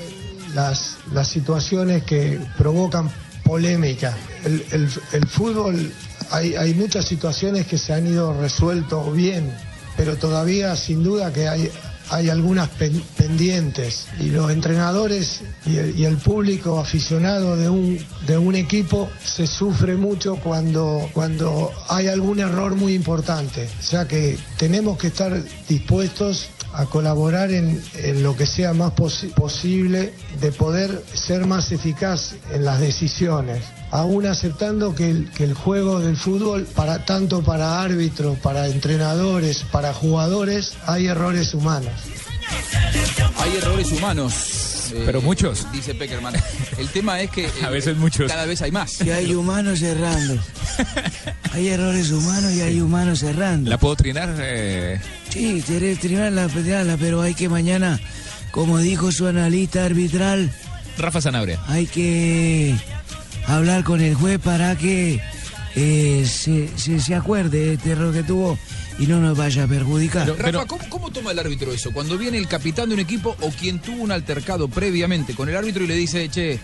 las, las situaciones que provocan polémica. El, el- el fútbol, hay, hay muchas situaciones que se han ido resuelto bien, pero todavía sin duda que hay, hay algunas pen- pendientes y los entrenadores y el, y el público aficionado de un, de un equipo se sufre mucho cuando, cuando hay algún error muy importante. O sea que tenemos que estar dispuestos a colaborar en, en lo que sea más posi- posible de poder ser más eficaz en las decisiones, aún aceptando que el, que el juego del fútbol, para tanto para árbitros, para entrenadores, para jugadores, hay errores humanos. Hay errores humanos. eh, Pero muchos. Dice Peckerman. El tema es que. A eh, veces muchos. Cada vez hay más. Y hay humanos errando. Hay errores humanos y hay humanos errando. ¿La puedo trinar? Eh, Sí, querés trinarla, trinarla, pero hay que mañana, como dijo su analista arbitral, Rafa Sanabria. hay que hablar con el juez para que eh, se, se, se acuerde de este error que tuvo y no nos vaya a perjudicar. Rafa, ¿cómo, cómo toma el árbitro eso? Cuando viene el capitán de un equipo o quien tuvo un altercado previamente con el árbitro y le dice, che,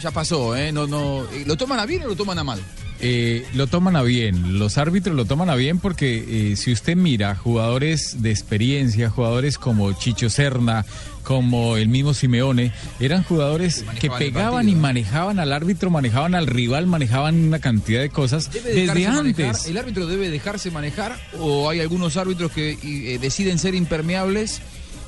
ya pasó, ¿eh? No, no, eh, ¿Lo toman a bien o lo toman a mal? Eh, lo toman a bien, los árbitros lo toman a bien porque eh, si usted mira jugadores de experiencia, jugadores como Chicho Serna, como el mismo Simeone, eran jugadores que pegaban y manejaban al árbitro, manejaban al rival, manejaban una cantidad de cosas ¿Debe desde manejar? antes. ¿El árbitro debe dejarse manejar o hay algunos árbitros que eh, deciden ser impermeables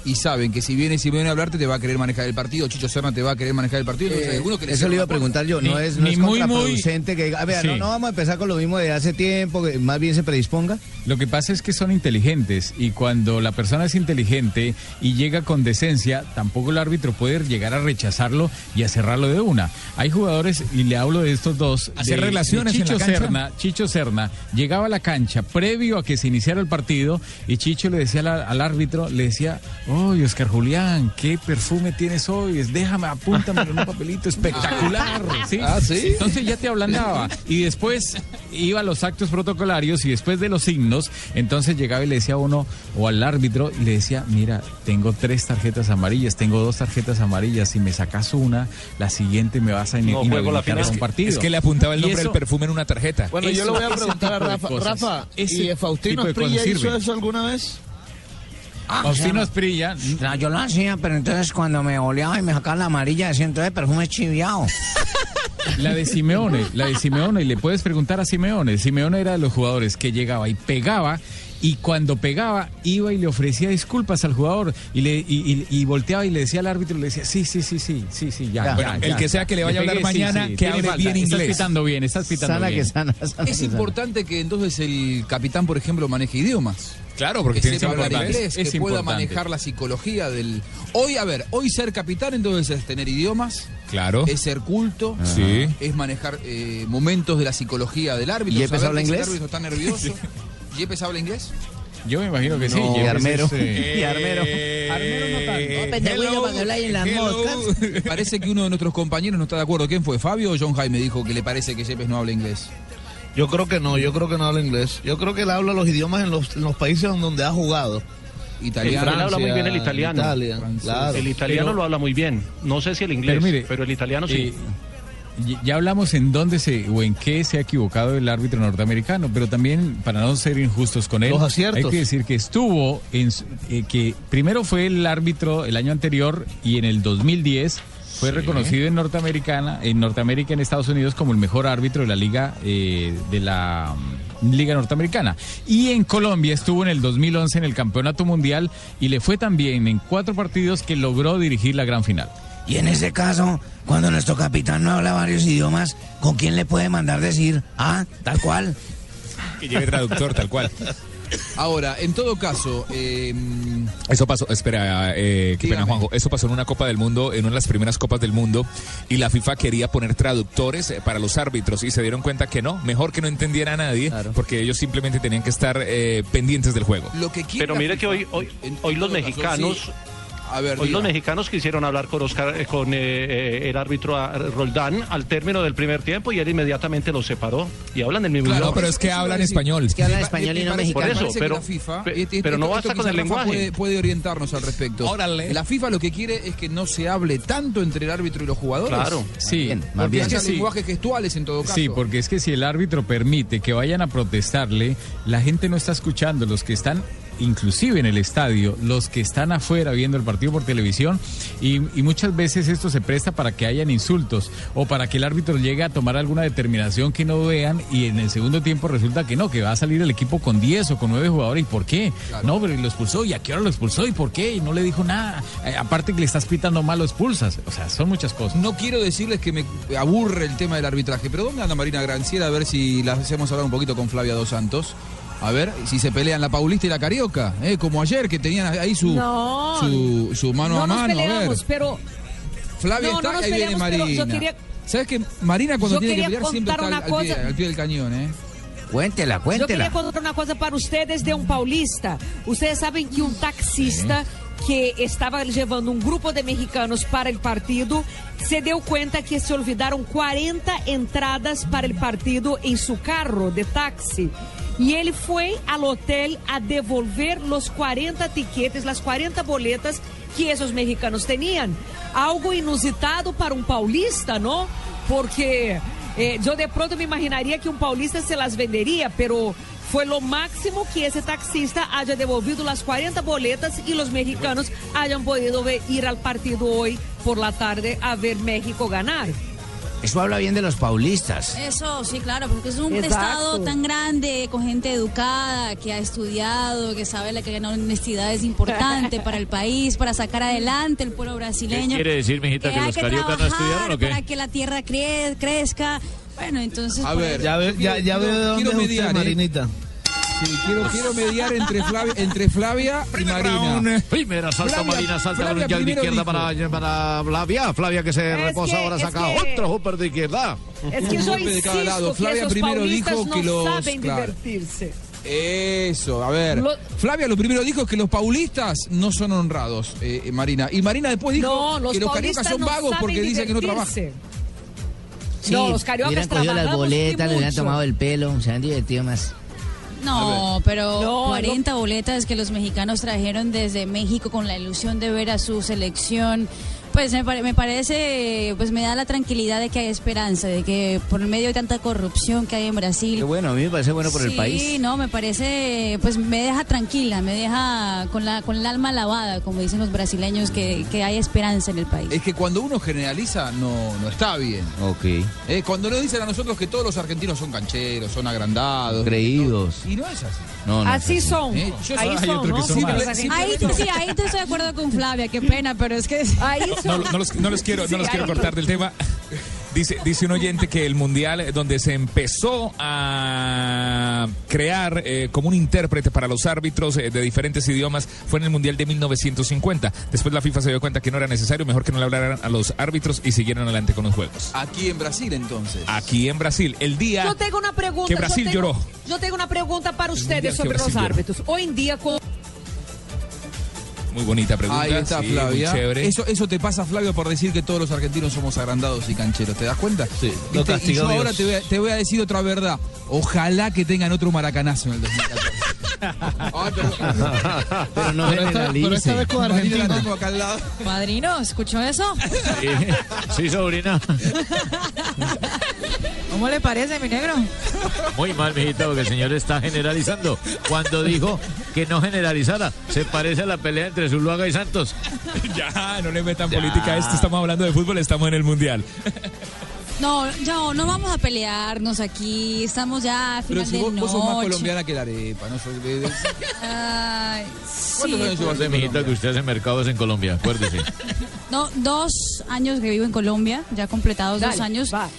y saben que si viene Simeone a hablarte te va a querer manejar el partido, Chicho Serna te va a querer manejar el partido? Eh, que eso le iba a preguntar yo, no Ni- es, no ni es muy, contraproducente que, a ver, Sí. no, no vamos a empezar con lo mismo de hace tiempo, que más bien se predisponga. Lo que pasa es que son inteligentes y cuando la persona es inteligente y llega con decencia, tampoco el árbitro puede llegar a rechazarlo y a cerrarlo de una. Hay jugadores, y le hablo de estos dos, Hacer de- relaciones de en la Chicho cancha. Serna, Chicho Serna llegaba a la cancha previo a que se iniciara el partido y Chicho le decía al, al árbitro, le decía, oh, Oscar Julián, qué perfume tienes hoy, déjame, apúntame en un papelito espectacular. ¿sí? Ah, ¿sí? Entonces ya te ablandaba y después iba a los actos protocolarios y después de los signos, entonces llegaba y le decía a uno o al árbitro y le decía, mira, tengo tres tarjetas amarillas, tengo dos tarjetas amarillas, si me sacas una, la siguiente me vas a in- No la inhabilitar final. a Es un que- partido. es que le apuntaba el nombre del perfume en una tarjeta. Bueno, yo le voy a preguntar a Rafa. Rafa, ¿y Faustino Esprilla hizo eso alguna vez? Faustino Esprilla. O sea, yo lo hacía, pero entonces cuando me oleaba y me sacaban la amarilla, decía entonces perfume chiviado. La de Simeone, la de Simeone, y le puedes preguntar a Simeone. Simeone era de los jugadores que llegaba y pegaba, y cuando pegaba, iba y le ofrecía disculpas al jugador, y le y, y- y volteaba y le decía al árbitro, le decía, sí, sí, sí, sí, sí, sí, ya. Ya. ya, Bueno, ya, el que sea que le vaya a hablar pegué, mañana, sí, que hable falta. bien Estás inglés. pitando bien, estás pitando Sana bien. que sana, sana Es que sana. importante que entonces el capitán, por ejemplo, maneje idiomas. Claro, porque que tiene que sepa hablar hablar inglés, Es que pueda importante. manejar la psicología del... Hoy, a ver, hoy ser capitán entonces es tener idiomas, Claro. es ser culto, Sí. es manejar eh, momentos de la psicología del árbitro. ¿Yepes saber habla que si inglés? El árbitro está nervioso. ¿Yepes habla inglés? Yo me imagino que sí. No, Jefes y Armero. eh, Y Armero. Armero no tanto. que habláis en las moscas. Parece que uno de nuestros compañeros no está de acuerdo. ¿Quién fue? ¿Fabio o John Jaime dijo que le parece que Yepes no habla inglés? Yo creo que no, yo creo que no habla inglés. Yo creo que él habla los idiomas en los, en los países donde ha jugado. Italiano. Él habla muy bien el italiano. Italia, claro. El italiano Pero- lo habla muy bien. No sé si el inglés, Pero pero, mire, el italiano sí. Eh, ya hablamos en dónde se o en qué se ha equivocado el árbitro norteamericano, pero también para no ser injustos con él, Los aciertos. hay que decir que estuvo en eh, que primero fue el árbitro el año anterior y en el 2010 fue reconocido en Norteamericana, en Norteamérica, en Estados Unidos como el mejor árbitro de la liga eh, de la mm, liga norteamericana y en Colombia estuvo en el 2011 en el campeonato mundial y le fue también en cuatro partidos que logró dirigir la gran final. Y en ese caso, cuando nuestro capitán no habla varios idiomas, ¿con quién le puede mandar decir, ah, tal cual? Que lleve traductor, tal cual. Ahora, en todo caso, eh, Eso pasó, espera, eh, qué pena. Juanjo, eso pasó en una Copa del Mundo, en una de las primeras Copas del Mundo, y la FIFA quería poner traductores eh, para los árbitros y se dieron cuenta que no, mejor que no entendiera a nadie, porque ellos simplemente tenían que estar eh, pendientes del juego. lo que quiere Pero mire que hoy, hoy, hoy los caso, mexicanos sí. A ver, Hoy los mexicanos quisieron hablar con, Oscar, eh, con eh, eh, el árbitro ah, Roldán al término del primer tiempo y él inmediatamente los separó. Y hablan del mismo Claro, idioma. pero es que hablan español. Es que hablan español y no parece- Por eso, pero- la FIFA, pe- este- pero no esto- basta con el lenguaje. Puede, puede orientarnos al respecto. Órale. La FIFA lo que quiere es que no se hable tanto entre el árbitro y los jugadores. Claro. más Sí, bien. Porque Es que sí. lenguajes gestuales en todo caso. Sí, porque es que si el árbitro permite que vayan a protestarle, la gente no está escuchando, los que están inclusive en el estadio, los que están afuera viendo el partido por televisión y, y muchas veces esto se presta para que hayan insultos o para que el árbitro llegue a tomar alguna determinación que no vean y en el segundo tiempo resulta que no, que va a salir el equipo con 10 o con 9 jugadores. ¿Y por qué? No, pero y lo expulsó y a qué hora lo expulsó y por qué y no le dijo nada. Eh, aparte que le estás pitando mal, lo expulsas. O sea, son muchas cosas. No quiero decirles que me aburre el tema del arbitraje, pero ¿dónde anda Marina Granciera? A ver si la hacemos hablar un poquito con Flavia Dos Santos. A ver si se pelean la Paulista y la Carioca, ¿eh? como ayer que tenían ahí su, No. su, su mano no a nos mano. a ver. peleamos, pero Flavia No, está, no nos ahí viene peleamos, pero Marina. yo quería- ¿Sabes que Marina cuando Yo tiene que pelear siempre está al, pie, cosa. al pie del cañón, ¿eh? Cuéntela, Yo cuéntela. quería contar una cosa para ustedes de un paulista. Ustedes saben que un taxista que estaba llevando un grupo de mexicanos para el partido se dio cuenta que se olvidaron 40 entradas para el partido en su carro de taxi. Y él fue al hotel a devolver los 40 tiquetes, las 40 boletas que esos mexicanos tenían. Algo inusitado para un paulista, ¿no? Porque eh, yo de pronto me imaginaría que un paulista se las vendería, pero fue lo máximo que ese taxista haya devolvido las 40 boletas y los mexicanos hayan podido ir al partido hoy por la tarde a ver México ganar. Eso habla bien de los paulistas. Eso, sí, claro, porque es un Exacto. estado tan grande, con gente educada, que ha estudiado, que sabe la que la honestidad es importante para el país, para sacar adelante el pueblo brasileño. ¿Qué quiere decir, mijita, que los que cariocas no estudiaron o qué? Para que la tierra cre- crezca. Bueno, entonces... A por ver, Ya ve, ya, ya ve de dónde es usted, mediar, ¿eh? Marinita. Sí, quiero, quiero mediar entre Flavia, entre Flavia y Marina. Primera salta Flavia- Marina, salta Flavia con un de primero izquierda dijo- para, para Flavia. Flavia que se Es reposa, que- ahora saca que- otro hooper de izquierda. Es que Un yo golpe de cada lado. que Flavia esos primero dijo no que los- saben claro. divertirse. Eso, a ver. Lo- Flavia lo primero dijo que los paulistas no son honrados, eh, eh, Marina. Y Marina después dijo No, los que los paulistas cariocas son no vagos porque dicen que no trabajan. Sí, No, los cariocas hubieran cogido las boletas, le hubieran tomado el pelo, se han divertido más. No, pero No, 40 boletas que los mexicanos trajeron desde México con la ilusión de ver a su selección. Pues me, pare- me parece, pues me da la tranquilidad de que hay esperanza, de que por medio de tanta corrupción que hay en Brasil. Qué bueno, a mí me parece bueno por el Sí, país. no, me parece, pues me deja tranquila, me deja con la con el alma lavada, como dicen los brasileños, que, que hay esperanza en el país. Es que cuando uno generaliza no, no está bien. Ok. Eh, cuando nos dicen a nosotros que todos los argentinos son cancheros, son agrandados. Creídos. Y no es así. No, no. Así son. Eh, yo- Ahí son, ¿no? son Sí, sí, ahí te estoy de acuerdo con Flavia, qué pena, pero es que Ahí No, no los, no los quiero, no los quiero cortar del tema. Dice, dice un oyente que el mundial donde se empezó a crear eh, como un intérprete para los árbitros eh, de diferentes idiomas fue en el mundial de 1950. Después la FIFA se dio cuenta que no era necesario, mejor que no le hablaran a los árbitros y siguieran adelante con los juegos. Aquí en Brasil entonces. Aquí en Brasil, el día Yo tengo una pregunta. que yo Brasil tengo- lloró. Yo tengo una pregunta para ustedes sobre Brasil los lloró. árbitros. Hoy en día, con Muy bonita pregunta. Ahí está sí, muy Flavia. chévere. Eso, eso te pasa, Flavio, por decir que todos los argentinos somos agrandados y cancheros. ¿Te das cuenta? Sí. Y castigó yo Dios. ahora te voy, a, te voy a decir otra verdad. Ojalá que tengan otro maracanazo en el 2014. Ay, pero- Pero no Pero esta, generalice. pero esta vez con Argentina. tengo acá al lado. Padrino, ¿escuchó eso? Sí, sí, sobrina. ¿Cómo le parece, mi negro? Muy mal, mijita, porque el señor está generalizando. Cuando dijo que no generalizara, se parece a la pelea entre Zuluaga y Santos. Ya, no le metan política a esto. Estamos hablando de fútbol, estamos en el mundial. No, no, no vamos a pelearnos aquí, estamos ya a Pero final si de vos, vos sos más noche. colombiana que la arepa, ¿no? Sos de- Ay, ¿Cuántos sí. años llevas Recuerde, en mijita, Colombia? que usted hace mercados en Colombia, acuérdese. No, dos años que vivo en Colombia, ya completados dos años. va.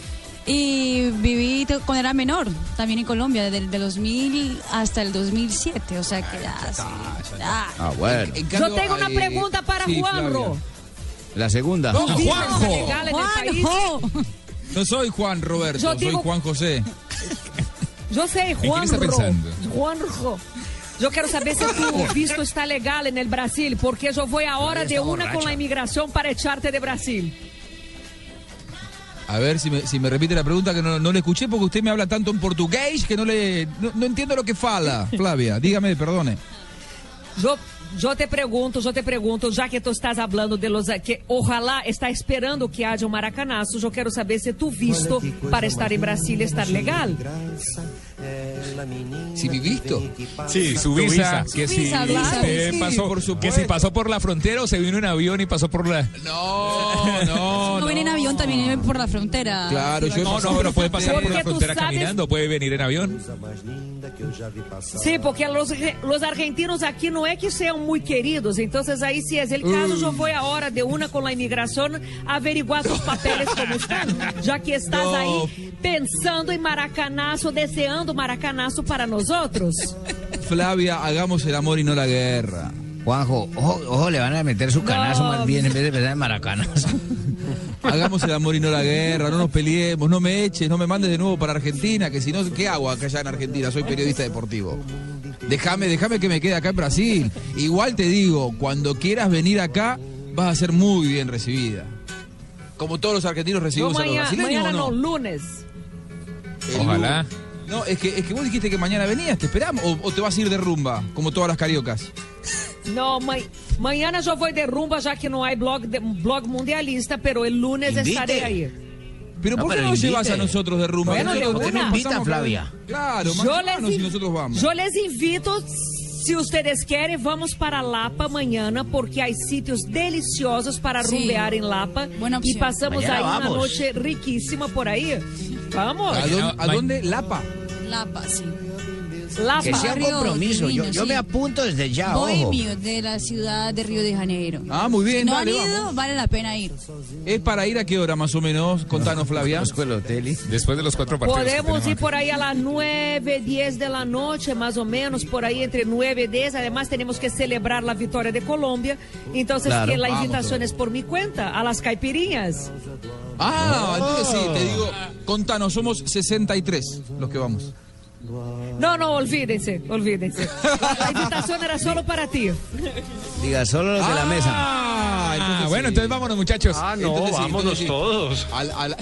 Y viví cuando era menor, también en Colombia, desde el de 2000 hasta el 2007, o sea que ya, sí, ya. Ah, bueno. En yo cambio, tengo una pregunta para sí, Juanro. Flavia. La segunda. No, Juanjo. legal en el país. Juanjo. No soy Juan Roberto, Yo soy digo- Juan José. Yo sé, pensando? Juanjo. Eu quero saber se tu visto está legal en el Brasil, porque eu vou a hora de una con la inmigración para echarte de Brasil. A ver si me, si me repite la pregunta que no, no le escuché porque usted me habla tanto en portugués que no le no, no entiendo lo que fala, Flavia. Dígame, perdone. Eu, eu te pergunto, eu te pergunto, já que tu estás falando de los que ojalá está esperando que haja um maracanaço, eu quero saber se tu visto para estar em Brasília estar legal. Si mi visto. Sí, su visa, que Su si visa, claro. usted Sí, pasó, por que supuesto. si pasó por la frontera o se vino en avión y pasó por la. No, no, No viene en avión, también viene por la frontera. no, no, pero puede pasar por la frontera sabes- caminando, puede venir en avión. Sim, porque los, los argentinos aqui não é que sejam muito queridos, então aí se é o caso, eu vou a hora de una com a imigração averiguar seus papeles como estão, já que estás No. aí pensando em maracanaço, deseando maracanaço para nós outros. Flavia, hagamos el amor y no la guerra. Juanjo, ojo, ojo, le van a meter su canazo más bien en vez de pensar en maracanas. Hagamos el amor y no la guerra, no nos peleemos, no me eches, no me mandes de nuevo para Argentina, que si no, ¿qué hago acá allá en Argentina? Soy periodista deportivo. Déjame, déjame que me quede acá en Brasil. Igual te digo, cuando quieras venir acá, vas a ser muy bien recibida. Como todos los argentinos No, recibimos a los mañana, brasileños, mañana ¿o no, no? lunes. Ojalá. No, es que, es que vos dijiste que mañana venías, ¿te esperamos? ¿O, o te vas a ir de rumba, como todas las cariocas? Não, ma manhã já vou de rumba, já que não há blog, de- blog mundialista, pero el lunes Invite. estaré aí. Pero No, ¿por qué pero no nos llevas invite. a nosotros de rumba? Bueno, Que de una. nos Invita, Flavia. por- Claro, Yo les, y nosotros vamos. yo les invito, se ustedes querem, vamos para Lapa amanhã, porque há sítios deliciosos para Sí. rumbear em Lapa. Buena E passamos Mañana aí uma noite riquíssima por aí. Vamos. ¿A dónde, a dónde? Lapa. Lapa, sí. Lapa. Que sea un compromiso. Yo, divino, yo sí. me apunto desde ya, ojo. Bohemio de la ciudad de Río de Janeiro. Ah, muy bien, Si no dale, han ido, vamos. vale la pena ir. ¿Es para ir a qué hora más o menos? Contanos, Flavia. Hotel y- Después de los cuatro partidos. Podemos ir por aí a las 9, 10 de la noche, más o menos, por ahí entre 9 y 10. Además, tenemos que celebrar la victoria de Colombia. Entonces, Claro, que la vamos invitación es por mi cuenta, a las caipirinhas. Ah, entonces sí, te digo, contanos, somos 63 los que vamos. No, no, olvídense, olvídense. La invitación era solo para ti. Diga, solo los de la mesa. Ah, Ah, bueno, entonces vámonos, muchachos. Ah, no, Entonces sí, vámonos entonces sí. todos.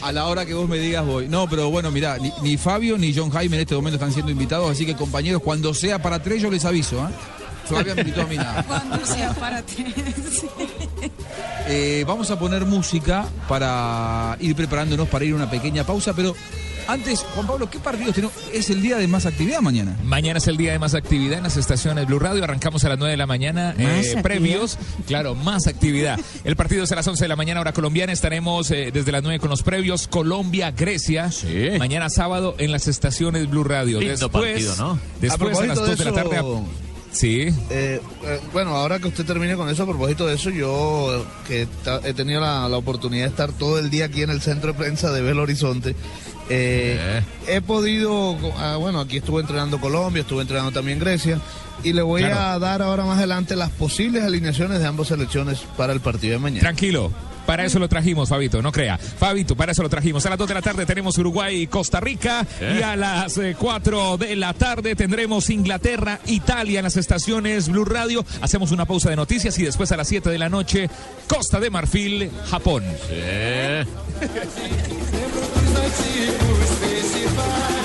A la hora que vos me digas voy. No, pero bueno, mirá, ni, ni Fabio ni John Jaime en este momento están siendo invitados, así que compañeros, cuando sea para tres yo les aviso, ¿eh? Flavia me invitó a mí nada. Cuando sea para ti. Eh, vamos a poner música para ir preparándonos para ir a una pequeña pausa, pero antes, Juan Pablo, ¿qué partidos tenemos? Es el día de más actividad mañana. Mañana es el día de más actividad en las estaciones Blue Radio. Arrancamos a las 9 de la mañana. eh, previos. Claro, más actividad. El partido es a las 11 de la mañana, hora colombiana. Estaremos eh, desde las 9 con los previos. Colombia, Grecia. Mañana sábado en las estaciones Blue Radio. Lindo después, partido, ¿no? Después a, las 2 de la tarde. Sí. Eh, eh, bueno, ahora que usted termine con eso, a propósito de eso, yo eh, que he tenido la, la oportunidad de estar todo el día aquí en el centro de prensa de Belo Horizonte, eh, he podido, ah, bueno, aquí estuve entrenando Colombia, estuve entrenando también Grecia, y le voy Claro. a dar ahora más adelante las posibles alineaciones de ambas selecciones para el partido de mañana. Tranquilo. Para eso lo trajimos, Fabito, no crea. Fabito, para eso lo trajimos. A las 2 de la tarde tenemos Uruguay y Costa Rica. Y a las eh, 4 de la tarde tendremos Inglaterra, Italia en las estaciones Blue Radio. Hacemos una pausa de noticias y después a las 7 de la noche, Costa de Marfil, Japón. Apitou,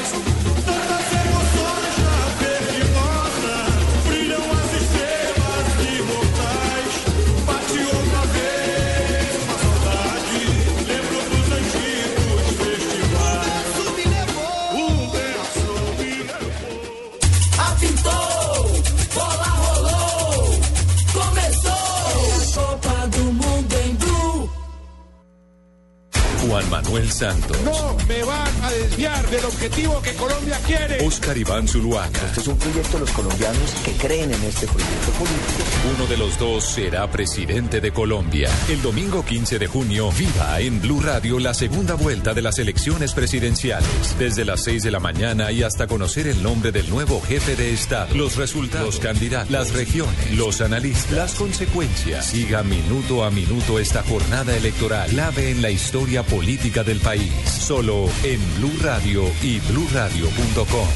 Juan Manuel Santos, No me van a desviar del objetivo que Colombia quiere. Oscar Iván Zuluaga. Este es un proyecto de los colombianos que creen en este proyecto político. Uno de los dos será presidente de Colombia. El domingo 15 de junio, viva en Blue Radio la segunda vuelta de las elecciones presidenciales. Desde las 6 de la mañana y hasta conocer el nombre del nuevo jefe de Estado, los resultados, los candidatos, las regiones, los analistas, las consecuencias. Siga minuto a minuto esta jornada electoral, clave en la historia política del país. Solo en Blue Radio y bluradio.com.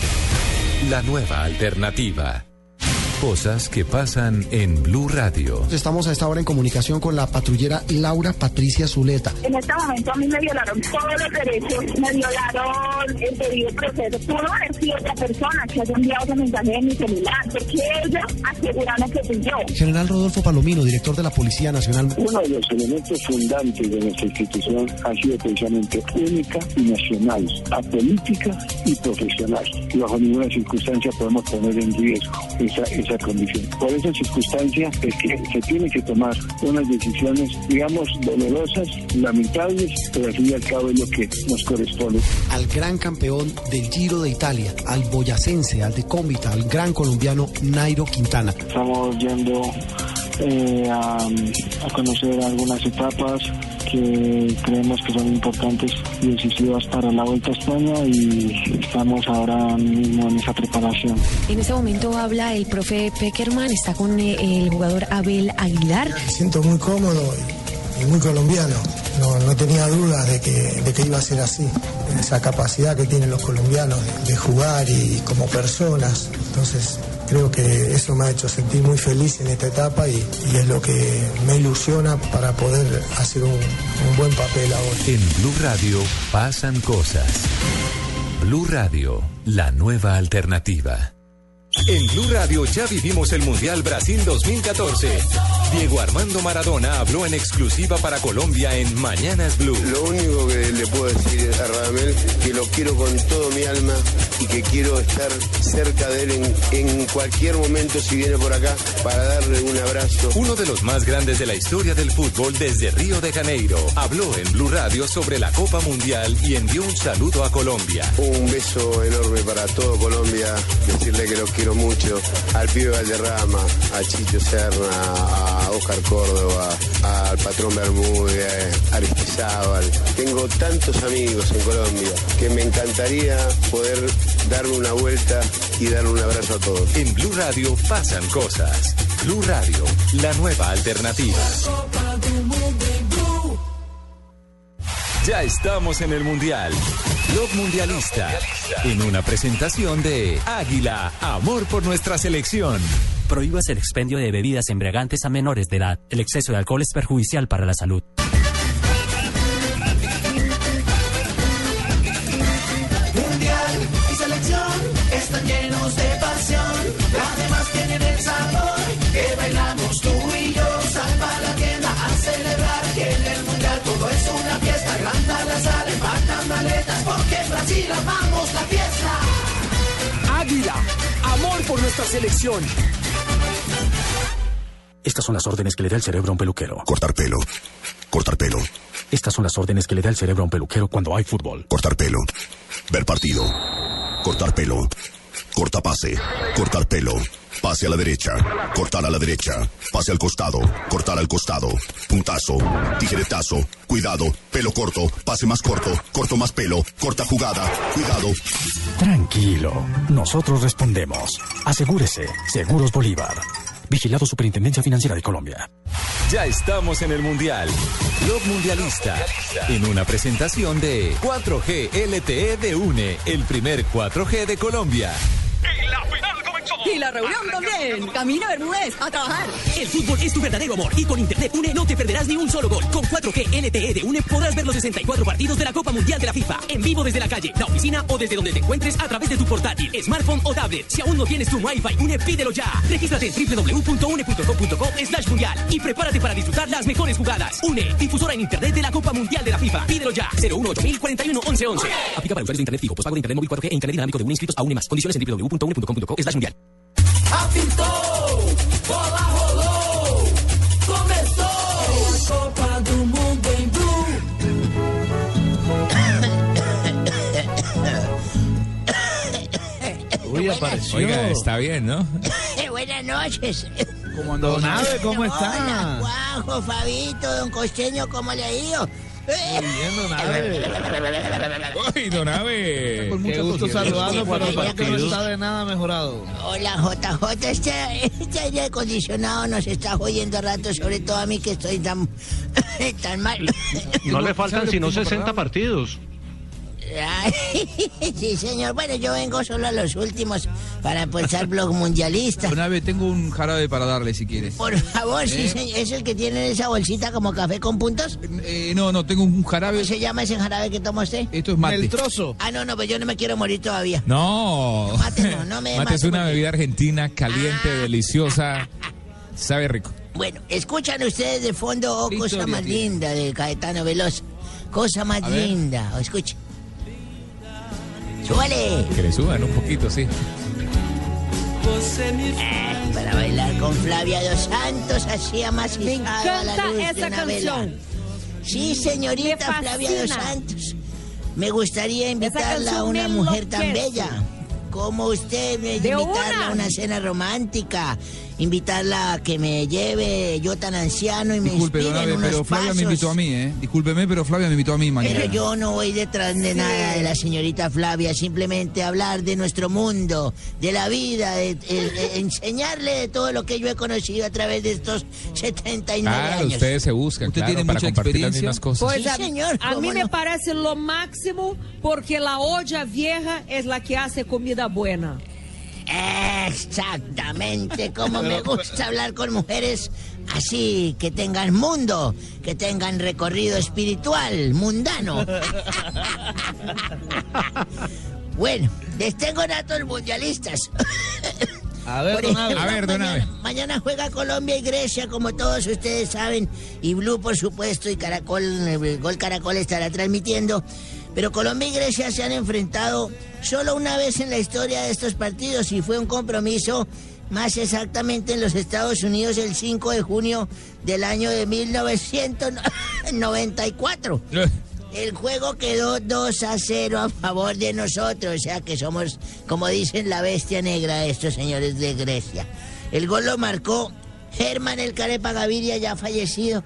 La nueva alternativa. Cosas que pasan en Blue Radio. Estamos a esta hora en comunicación con la patrullera Laura Patricia Zuleta. En este momento a mí me violaron todos los derechos, me violaron el debido proceso. Pudo haber sido otra persona que haya enviado ese mensaje en mi celular, porque ella aseguraba que fui yo. General Rodolfo Palomino, director de la Policía Nacional. Uno de los elementos fundantes de nuestra institución ha sido precisamente única y nacional, apolítica y profesional. Y bajo ninguna circunstancia podemos poner en riesgo esa, esa condición. Por esa circunstancia es que se tiene que tomar unas decisiones, digamos, dolorosas, lamentables, pero al fin y al cabo es lo que nos corresponde. Al gran campeón del Giro de Italia, al boyacense, al de Cómbita, al gran colombiano Nairo Quintana. Estamos yendo eh, a, a conocer algunas etapas que creemos que son importantes y decisivas para la Vuelta a España y estamos ahora mismo en esa preparación. En este momento habla el profe Peckerman, está con eh, el jugador Abel Aguilar. Me siento muy cómodo y, y muy colombiano. No, no tenía dudas de que, de que iba a ser así. Esa capacidad que tienen los colombianos de, de jugar y como personas. Entonces creo que eso me ha hecho sentir muy feliz en esta etapa y, es lo que me ilusiona para poder hacer un, un buen papel ahora. En Blue Radio pasan cosas. Blue Radio, la nueva alternativa. En Blue Radio ya vivimos el Mundial Brasil 2014. Diego Armando Maradona habló en exclusiva para Colombia en Mañanas Blue. Lo único que le puedo decir a Radamel que lo quiero con todo mi alma y que quiero estar cerca de él en, en cualquier momento si viene por acá para darle un abrazo. Uno de los más grandes de la historia del fútbol desde Río de Janeiro habló en Blue Radio sobre la Copa Mundial y envió un saludo a Colombia. Un beso enorme para todo Colombia, decirle que lo quiero mucho, al pibe Valderrama, a Chicho Serna, a Oscar Córdoba, al patrón Bermúdez, a Aristizábal. Tengo tantos amigos en Colombia que me encantaría poder darme una vuelta y darle un abrazo a todos. En Blue Radio pasan cosas. Blue Radio, la nueva alternativa. Ya estamos en el Mundial. Blog Mundialista. En una presentación de Águila, amor por nuestra selección. Prohíbas el expendio de bebidas embriagantes a menores de edad. El exceso de alcohol es perjudicial para la salud. Selección. Estas son las órdenes que le da el cerebro a un peluquero. Cortar pelo. Cortar pelo. Estas son las órdenes que le da el cerebro a un peluquero cuando hay fútbol. Cortar pelo. Ver partido. Cortar pelo. Corta pase. Cortar pelo. Pase a la derecha. Cortar a la derecha. Pase al costado. Cortar al costado. Puntazo. Tijeretazo. Cuidado. Pelo corto. Pase más corto. Corto más pelo. Corta jugada. Cuidado. Tranquilo. Nosotros respondemos. Asegúrese. Seguros Bolívar. Vigilado Superintendencia Financiera de Colombia. Ya estamos en el Mundial. Blog Mundialista. En una presentación de 4G LTE de UNE, el primer 4G de Colombia. Y la reunión también. Camina Bermúdez, a trabajar. El fútbol es tu verdadero amor y con Internet UNE no te perderás ni un solo gol. Con 4G LTE de UNE podrás ver los 64 partidos de la Copa Mundial de la FIFA en vivo desde la calle, la oficina o desde donde te encuentres a través de tu portátil, smartphone o tablet. Si aún no tienes tu Wi-Fi UNE, pídelo ya. Regístrate en www.une.com.co slash mundial y prepárate para disfrutar las mejores jugadas. UNE, difusora en Internet de la Copa Mundial de la FIFA. Pídelo ya. 018041 1111. Aplica para usuarios de Internet fijo, postpago de Internet móvil 4G e Internet dinámico de UNE inscritos a UNE más. Condiciones en www.une.com.co slash mundial. Apitou, bola rolou, começou a Copa do Mundo em Blue. Uy, apareció. Oiga, está bien, ¿no? Buenas noches. ¿Cómo andó? Don Abe, ¿cómo está? Hola, Juanjo, Fabito, don Costeño, ¿cómo le ha ido? Muy bien, don Abe. Uy, don Abe. Qué gusto saludarlo, pero que no está de nada mejorado. Hola, JJ. Este, este aire acondicionado nos está jodiendo a rato, sobre todo a mí que estoy tan, tan mal. No le faltan sino 60 partidos. Ay, sí, señor. Bueno, yo vengo solo a los últimos para empezar blog mundialista. Una vez tengo un jarabe para darle si quieres. Por favor, sí, ¿Eh? señor. ¿Es el que tiene esa bolsita como café con puntos? Eh, no, no, tengo un jarabe. ¿Cómo se llama ese jarabe que toma usted? Esto es mate. El trozo. Ah, no, no, pues yo no me quiero morir todavía. No. Mate no, no me Mate es una porque- bebida argentina caliente, Ah. deliciosa. Sabe rico. Bueno, escuchan ustedes de fondo Oh, ¿Qué Cosa más linda de Caetano Veloz. Cosa más linda. Escuchen. ¡Súbale! Que le suban un poquito, sí. Eh, para bailar con Flavia Dos Santos, así amacizada Me a la luz de una canción. vela. Sí, señorita Flavia Dos. Santos. Me gustaría invitarla a una mujer tan bella como usted, me- De invitarla una. a una cena romántica, invitarla a que me lleve yo tan anciano y me Disculpe, inspire en unos pero Flavia pasos. me invitó a mí, ¿eh? Discúlpeme, pero Flavia me invitó a mí mañana. Pero yo no voy detrás de nada de la señorita Flavia, simplemente hablar de nuestro mundo, de la vida, de, de- de enseñarle de todo lo que yo he conocido a través de estos 79 Claro, años. ustedes se buscan, ¿Usted claro, tiene para mucha compartir las mismas cosas. Pues Sí, a, señor, a ¿cómo mí me parece lo máximo porque la olla vieja es la que hace comida buena. Exactamente, como me gusta hablar con mujeres así, que tengan mundo, que tengan recorrido espiritual, mundano. bueno, les tengo datos mundialistas. A ver, Por don Abe. ejemplo, A ver, don mañana, Abe. mañana juega Colombia y Grecia, como todos ustedes saben, y Blue, por supuesto, y Caracol, el Gol Caracol estará transmitiendo. Pero Colombia y Grecia se han enfrentado solo una vez en la historia de estos partidos y fue un compromiso más exactamente en los Estados Unidos el 5 de junio del año de 1994. El juego quedó 2 a 0 a favor de nosotros, o sea que somos, como dicen, la bestia negra de estos señores de Grecia. El gol lo marcó Germán El Carepa Gaviria, ya fallecido.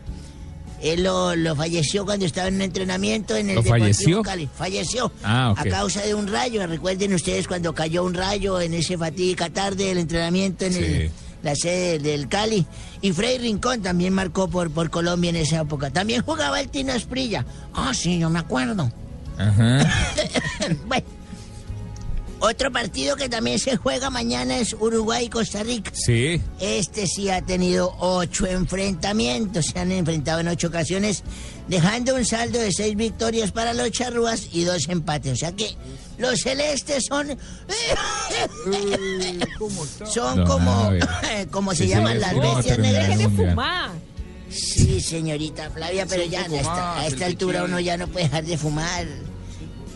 Él lo, lo falleció cuando estaba en un entrenamiento en el ¿Lo Deportivo falleció? Cali. Falleció Ah, a causa de un rayo. Recuerden ustedes cuando cayó un rayo en ese fatídica tarde del entrenamiento en Sí. el- la sede del Cali. Y Frei Rincón también marcó por, por Colombia en esa época. También jugaba el Tino Esprilla. Ah, sí, yo me acuerdo. Ajá. bueno, otro partido que también se juega mañana es Uruguay y Costa Rica. Sí. Este sí ha tenido ocho enfrentamientos, se han enfrentado en ocho ocasiones, dejando un saldo de seis victorias para los charrúas y dos empates. O sea que los celestes son... son Don como... Como se Sí, llaman sí, las bestias negras. Sí, señorita Flavia, pero ya a esta, a altura uno ya no puede dejar de fumar.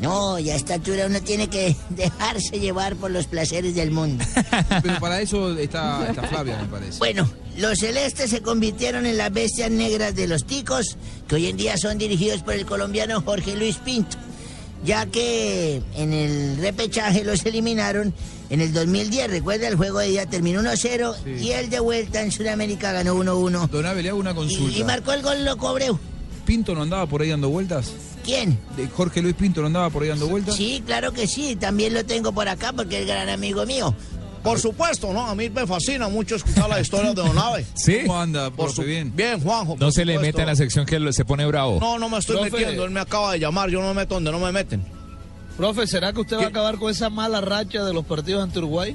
No, ya a esta altura uno tiene que dejarse llevar por los placeres del mundo. Pero para eso está, está Flavia, me parece. Bueno, los celestes se convirtieron en las bestias negras de los ticos, que hoy en día son dirigidos por el colombiano Jorge Luis Pinto, ya que en el repechaje los eliminaron en el 2010. Recuerda, el juego de día terminó 1-0 y el de vuelta en Sudamérica ganó 1-1. Don Abe, le hago una consulta. Y, y marcó el gol Loco Abreu. ¿Pinto no andaba por ahí dando vueltas? ¿Quién? ¿De Jorge Luis Pinto no andaba por ahí dando vueltas? Sí, claro que sí, también lo tengo por acá porque es gran amigo mío. Por supuesto, ¿no? A mí me fascina mucho escuchar la historia de Don Abe. Sí. ¿Cómo anda, Por su- Bien. Bien, Juanjo. No se le mete en la sección que se pone bravo. No, no me estoy Profe. metiendo. Él me acaba de llamar. Yo no me meto donde no me meten. Profe, ¿será que usted va a acabar con esa mala racha de los partidos ante Uruguay?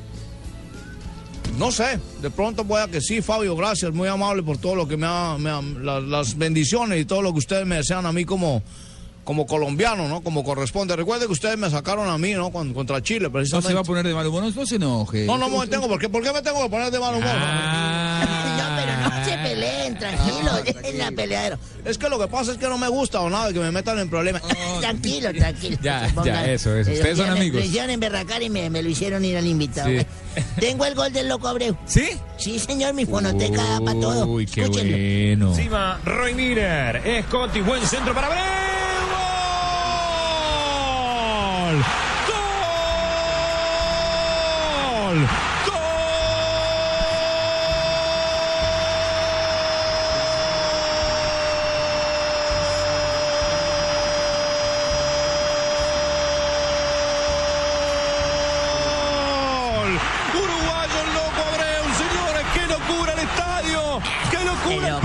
No sé. De pronto pueda que sí, Fabio. Gracias. Muy amable por todo lo que me ha... me ha- la- las bendiciones y todo lo que ustedes me desean a mí como... Como colombiano, ¿no? Como corresponde. Recuerde que ustedes me sacaron a mí, ¿no? Cuando- contra Chile, No precisamente. se va a poner de mal humor, no, no se enoje. No, no me tengo. ¿por qué, ¿Por qué me tengo que poner de mal humor? No, pero no se tranquilo, dejen la peleadera. Es que lo que pasa es que no me gusta o nada que me metan en problemas. Tranquilo, tranquilo. Ya, ya, eso, eso. Eh, Ustedes son me- amigos. Me hicieron emberracar y me, me lo hicieron ir al invitado. Sí. Tengo el gol del Loco Abreu. ¿Sí? Sí, señor, mi fonoteca da para todo. Uy, qué Escúchenlo. bueno. Encima, Roy Miller. Scotty, buen centro para Abreu. ¡Gol! ¡Gol! ¡Gol! Uruguayo el loco Abreu, señores, qué locura el estadio. estadio. ¡Qué locura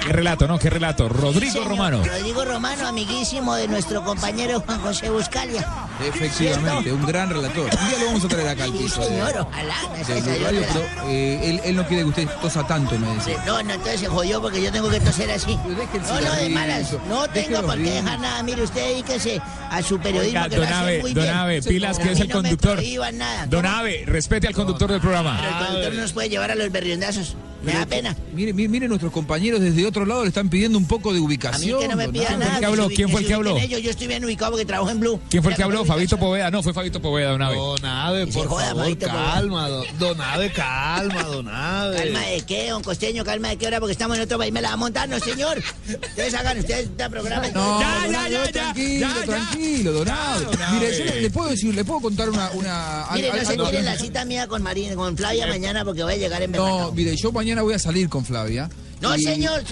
Qué relato, ¿no? Qué relato. Rodrigo Señor, Romano. Rodrigo Romano, amiguísimo de nuestro compañero Juan José Buscalia. Efectivamente, un gran relator. Un día lo vamos a traer acá al piso. de- Señor, ojalá. de Radio, pero eh, él, él no quiere que usted tosa tanto, me dice. No, no, entonces se jodió porque yo tengo que toser así. No, no, de malas. No tengo por qué dejar nada. Mire, usted dedíquese a su periodismo Oiga, que lo don hace Abe, muy don bien. Abe, pilas A que es el no conductor. nada. Don Abe, respete al conductor del programa. Pero el conductor no nos puede llevar a los berriondazos. Me da pena. Mire, mire, mire, nuestros compañeros desde otro lado le están pidiendo un poco de A mí ubicación. que no me pidan nada. ¿Quién fue el que habló? se ¿Quién fue el se que habló? ubiquen ellos. Yo estoy bien ubicado porque trabajo en Blue. ¿Quién fue el que habló? Fabito Poveda. No, fue Fabito Poveda, don Abe. Don Ave, Que se por joda, favor, favor. calma, don, don Ave, calma, don Ave. ¿Calma de qué, don Costeño? ¿Calma de qué hora? Porque estamos en otro país. Me la va a montar, no, señor. Ustedes hagan, ustedes este programa. No, Ya, don ya, Abe, ya, ya, tranquilo, tranquilo, don Abe. Mire, yo le, le puedo decir, le puedo contar una... una Mire, no se quiere la cita mía con Marina, con Flavia mañana porque voy a llegar en verano. No, mire, yo mañana voy a salir con Flavia. No, y- señor,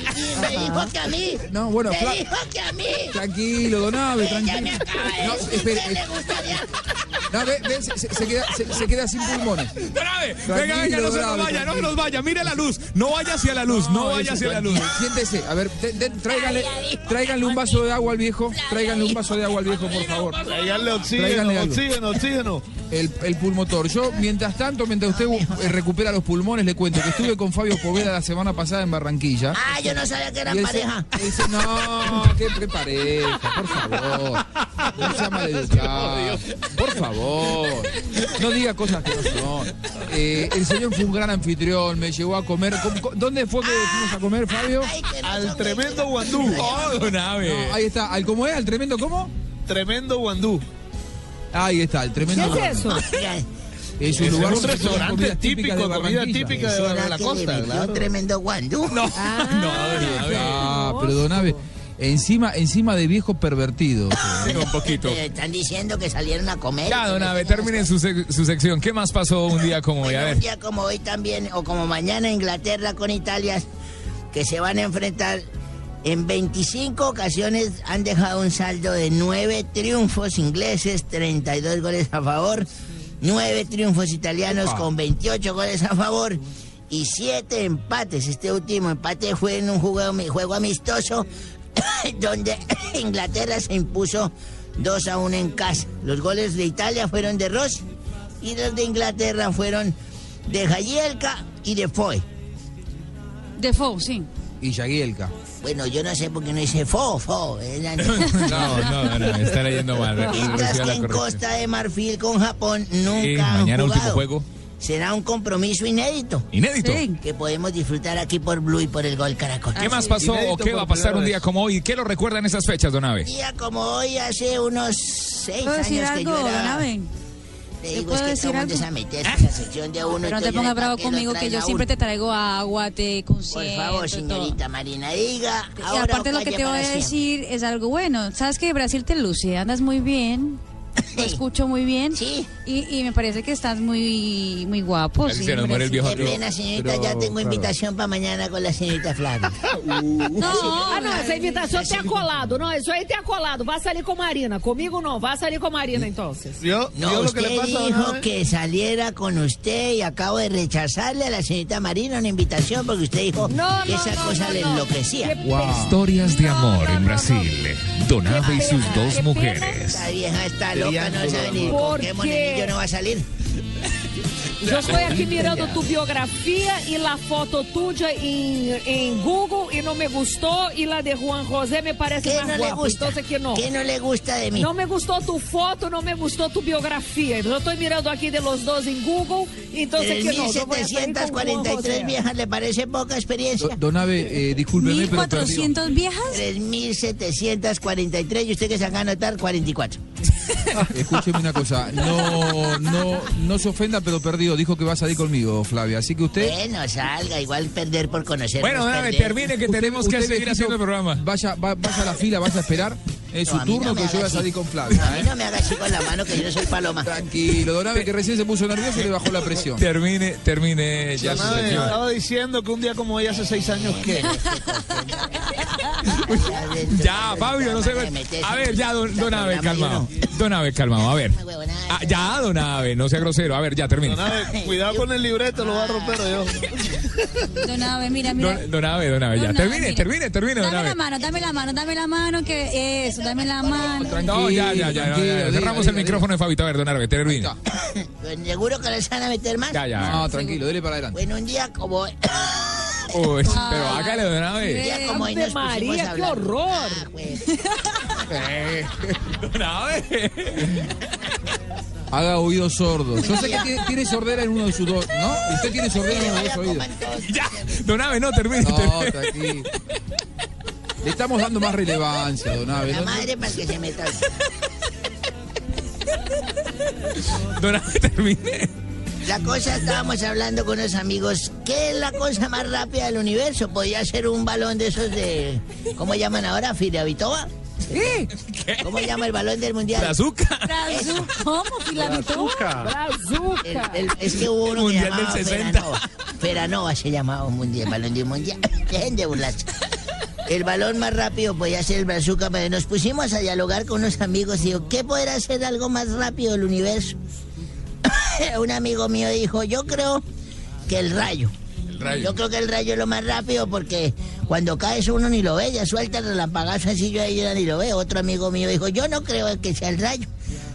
me dijo que a mí. No, bueno, me Fla- dijo que a mí. Tranquilo, don Abe, tranquilo. me acaba de No, decir espere, que le gustaría. No, ve, ve, se, queda, se, se queda sin pulmones. Don Abe, venga, venga, no se nos vaya, no se nos vaya. Mire la luz. No vaya hacia la luz, no vaya hacia la luz. Siéntese, a ver, de- de- tráiganle, tráiganle un vaso de agua al viejo. Tráiganle un vaso de agua al viejo, por favor. Tráiganle oxígeno, oxígeno, oxígeno. El, el pulmotor. Yo, mientras tanto, mientras usted eh, recupera los pulmones, le cuento que estuve con Fabio Poveda la semana pasada en Barranquilla. Ah, yo no sabía que Y eran se- pareja. él dice, no, qué, pareja, por favor. No sea maleducado. Por favor. No diga cosas que no son. Eh, el señor fue un gran anfitrión, me llevó a comer. ¿Cómo- cómo- ¿Dónde fue que fuimos a comer, Fabio? Al tremendo guandú. Oh. No, ahí está. ¿Al cómo es? ¿Al tremendo cómo? Tremendo guandú. Ahí está, el tremendo. ¿Qué es eso? Es un Es lugar un se come restaurante típico, de comida típica de ¿Será la costa, claro. un tremendo guandú? No, no, Ah, pero don Abe, encima, encima de viejo pervertido. Sí, un poquito. Te están diciendo que salieron a comer. Ya, don decían terminen su, sec- su sección. ¿Qué más pasó un día como hoy? A ver. un día como hoy también, o como mañana Inglaterra con Italia, que se van a enfrentar. En 25 ocasiones han dejado un saldo de 9 triunfos ingleses, 32 goles a favor, 9 triunfos italianos con 28 goles a favor y 7 empates. Este último empate fue en un juego, juego amistoso donde Inglaterra se impuso 2 a 1 en casa. Los goles de Italia fueron de Ross y los de Inglaterra fueron de Jagielka y de Foy. De Fou, sí. Y Yaguielka. Bueno, yo no sé por qué no dice Fo, Fo. No, no, don Abe, está leyendo mal. Mientras que la en. Costa de Marfil con Japón nunca Sí, han mañana último jugado. juego. Será un compromiso inédito. Inédito. Que podemos disfrutar aquí por Blue y por el Gol Caracol. ¿Qué más pasó o qué va a pasar un día como hoy? ¿Qué lo recuerdan esas fechas, don Abe? día como hoy, hace unos seis ¿Puedo años decir que algo, yo don era... Abe? Te ¿Te digo, puedo es que decir todo mundo algo? se mete en la sección de uno. Pero no te pongas bravo conmigo que yo a siempre te traigo agua, te Por consiento. favor, todo. señorita Marina, diga. Y ahora aparte lo que te voy a decir es algo bueno. Sabes que Brasil te luce, andas muy bien. Lo escucho muy bien. Sí. Y, y me parece que estás muy muy guapo. Sí, quisiera, nos muere el viejo Qué pena, señorita, Pero, ya tengo claro. invitación para mañana con la señorita Flavia. Não, ah, não, essa invitação tem colado. Não, isso aí tem colado. Vá sair com Marina. Comigo não. Vá salir com Marina, então. ¿Vio? No, ¿Vio lo que usted le pasa a don dijo que saliera con usted y acabo de rechazarle a la señorita Marina una invitación porque usted dijo No, que no, esa no, cosa no, le no. enloquecía. Historias de amor en Brasil. Don Abe y sus dos mujeres. Esta vieja está loca, no sabe ni con Porque- qué monedillo no va a salir. Eu estou aqui mirando tu biografia e la foto tuya em, em Google e não me gostou. E la de Juan José me parece ¿Qué mais no le guapo. gusta? Então, aqui não. ¿Qué no le gusta de mí? Não me gostou tu foto, não me gostou tu biografia. Eu estou mirando aqui de los dos em Google. Com Juan 3.743 José. viejas, ¿le parece poca experiencia? Do- Don Abe, eh, discúlpeme, pero perdió. ¿1400 viejas? 3.743 y usted que se acaba de anotar 44. Escúcheme una cosa, no, no, no se ofenda, pero perdió. Dijo que va a salir conmigo, Flavia. Así que usted. Bueno, salga, igual perder por conocer. Bueno, no es don Abe, perder. termine que usted- tenemos que seguir haciendo el programa. Vaya, va- vaya a la fila, vaya a esperar. Es su No, turno no que yo voy a salir con Flavia. A mí ¿eh? no me haga así con la mano que yo no soy paloma. Tranquilo, Don Abe, que recién se puso nervioso y le bajó la presión. Termine, termine ya sección. estaba diciendo que un día como hoy hace seis años que. Ya, Fabio, no se ve. A ver, ya, don, don Abe, calmado. Don Abe, calmado. A ver. Ah, ya, don Abe, no sea grosero. A ver, ya, termine. Don Abe, cuidado con el libreto, lo va a romper yo. Don Abe, mira, mira. Don, don Abe, don Abe, ya. Don Abe, Termine, termine, termine, don Dame la mano, dame la mano, dame la mano, que eso, dame la mano. No, ya, ya, ya. ya, tranquilo, ya. diga, Cerramos diga, el micrófono de Fabito. A ver, don Abe, termine. ¿Seguro que les van a meter más? Ya, ya. No, tranquilo, dele para adelante. Bueno, un día como. Uy, pero hágale, don Un Abe. día como hoy nos María, qué horror. Ah, pues. Eh, Don Abe. Haga oídos sordos. Yo sé que tiene, tiene sordera en uno de sus dos, ¿no? Usted tiene sordera en uno de sus oídos. Ya, don Abe, no, termine. No, termine. tranquilo. Le estamos dando más relevancia, Don Abe. La madre para que se meta. Don Abe, termine. La cosa, estábamos hablando con unos amigos. ¿Qué es la cosa más rápida del universo? ¿Podría ser un balón de esos de. ¿Cómo llaman ahora? ¿Firavitoa? ¿Qué? ¿Cómo llama el balón del mundial? Brazuca. Brazu- ¿Cómo? ¿Filamitoa? Brazuca. Es que hubo uno Mundial que del llamaba 60. Feranova. Feranova se llamaba un mundial, balón del mundial. Dejen de burlarse. El balón más rápido podía ser el brazuca, pero nos pusimos a dialogar con unos amigos y digo, ¿qué podrá ser algo más rápido del universo? un amigo mío dijo, yo creo que el rayo. El rayo. Yo creo que el rayo es lo más rápido porque cuando cae eso uno ni lo ve, ya suelta el relampagazo así yo ahí ya ni lo veo. Otro amigo mío dijo, yo no creo que sea el rayo.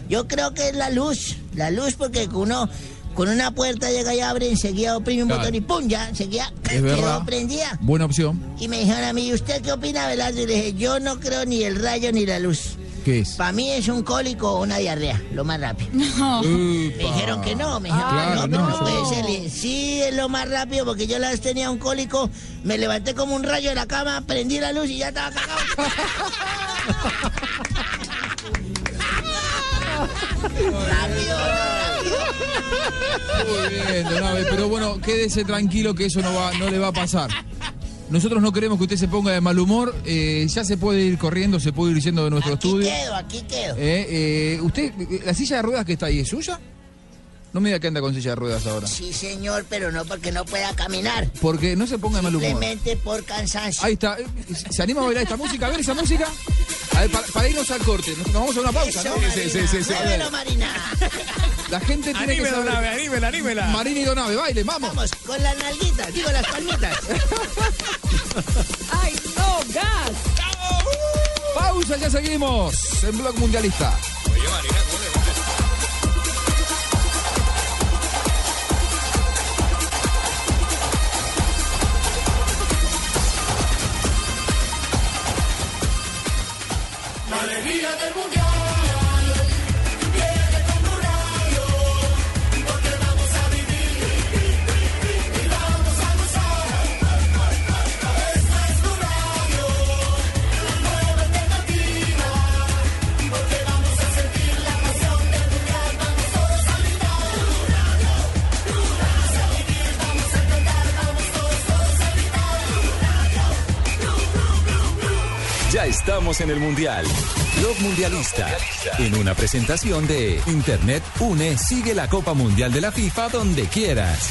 Yo creo que es la luz. La luz porque uno con una puerta llega y abre, enseguida oprime un Claro. botón y ¡pum! ya, enseguida quedó prendida. Buena opción. Y me dijeron a mí, ¿y usted qué opina, Velasco? Y le dije, yo no creo ni el rayo ni la luz. ¿Qué es? Para mí es un cólico o una diarrea, lo más rápido. Me dijeron que no, me dijeron Claro, que no, no, no, puede no. ser. Sí, es lo más rápido porque yo la vez tenía un cólico, me levanté como un rayo de la cama, prendí la luz y ya estaba cagado. rápido, rápido. Muy bien, Don Abe, pero bueno, quédese tranquilo que eso no, va, no le va a pasar. Nosotros no queremos que usted se ponga de mal humor. eh, ya se puede ir corriendo, se puede ir yendo de nuestro Aquí estudio. quedo, aquí quedo. Eh, eh, ¿Usted, eh, la silla de ruedas que está ahí es suya? No me diga que anda con silla de ruedas ahora. Sí, señor, pero no porque no pueda caminar. Porque no se ponga de mal humor. Simplemente por cansancio. Ahí está. ¿Se anima a bailar esta música? A ver esa música. A ver, para, para irnos al corte. Nos, nos vamos a una pausa, Eso, ¿no? Marina, muévelo, Marina. La gente tiene Anímela, que saber. Abe, anímela, anímela. Marina y Donave, baile, vamos. Vamos, con las nalguitas, digo las palmitas. Ay, no, gas. Pausa, ya seguimos en Blog Mundialista. La estamos en el Mundial. Blog Mundialista. En una presentación de Internet Une, sigue la Copa Mundial de la FIFA donde quieras.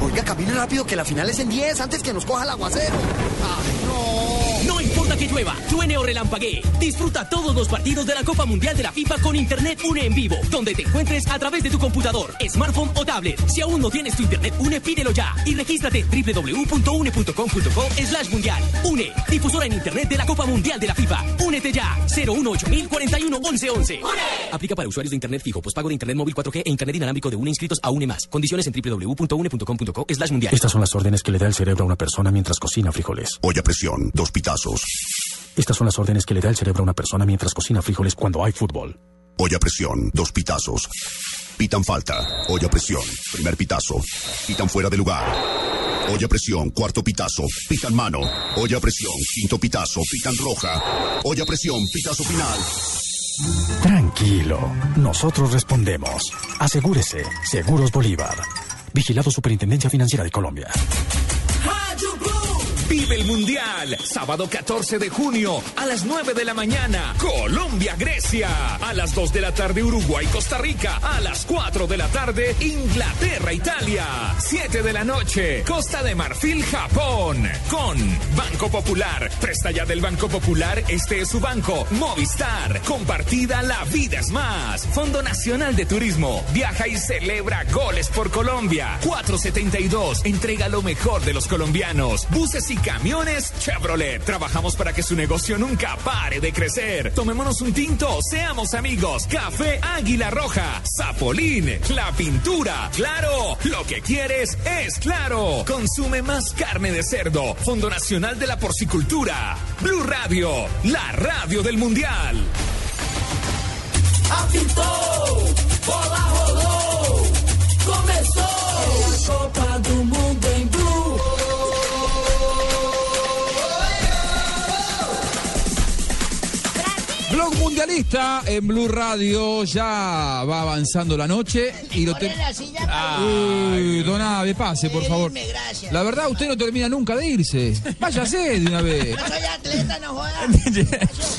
Oiga, camine rápido que la final es en 10 antes que nos coja el aguacero. ¡Ay, no! No importa que llueva, truene o relampaguee. Disfruta todos los partidos de la Copa Mundial de la FIFA con Internet Une en vivo, donde te encuentres a través de tu computador, smartphone o tablet. Si aún no tienes tu Internet Une, pídelo ya y regístrate en www.une.com.co slash mundial. Une, difusora en Internet de la Copa Mundial de la FIFA. Únete ya, 018 41 11 11. Aplica para usuarios de Internet fijo, pospago de Internet móvil 4G e Internet inalámbrico de Une inscritos a Une Más. Condiciones en www.une.com.co slash mundial. Estas son las órdenes que le da el cerebro a una persona mientras cocina frijoles. Olla a presión, dos pitazos. Estas son las órdenes que le da el cerebro a una persona mientras cocina frijoles cuando hay fútbol. Olla presión, dos pitazos. Pitan falta. Olla presión, primer pitazo. Pitan fuera de lugar. Olla presión, cuarto pitazo. Pitan mano. Olla presión, quinto pitazo. Pitan roja. Olla presión, pitazo final. Tranquilo, nosotros respondemos. Asegúrese, Seguros Bolívar. Vigilado Superintendencia Financiera de Colombia. Vive el Mundial. Sábado 14 de junio a las 9 de la mañana. Colombia, Grecia. A las 2 de la tarde, Uruguay, Costa Rica. A las 4 de la tarde, Inglaterra, Italia. 7 de la noche, Costa de Marfil, Japón. Con Banco Popular. Presta ya del Banco Popular. Este es su banco. Movistar. Compartida, la vida es más. Fondo Nacional de Turismo. Viaja y celebra goles por Colombia. 472. Entrega lo mejor de los colombianos. Buses y camiones Chevrolet. Trabajamos para que su negocio nunca pare de crecer. Tomémonos un tinto. Seamos amigos. Café Águila Roja. Zapolín. La pintura. Claro. Lo que quieres es claro. Consume más carne de cerdo. Fondo Nacional de la Porcicultura. Blue Radio. La radio del Mundial. Apitou, bola rolou, começou a Copa do Mundo Mundialista en Blue Radio. Ya va avanzando la noche y lo Pone la silla Uy, don Abe, pase, por favor. irme, gracias. La verdad, usted no termina nunca de irse. Váyase de una vez. No soy atleta, no jodas.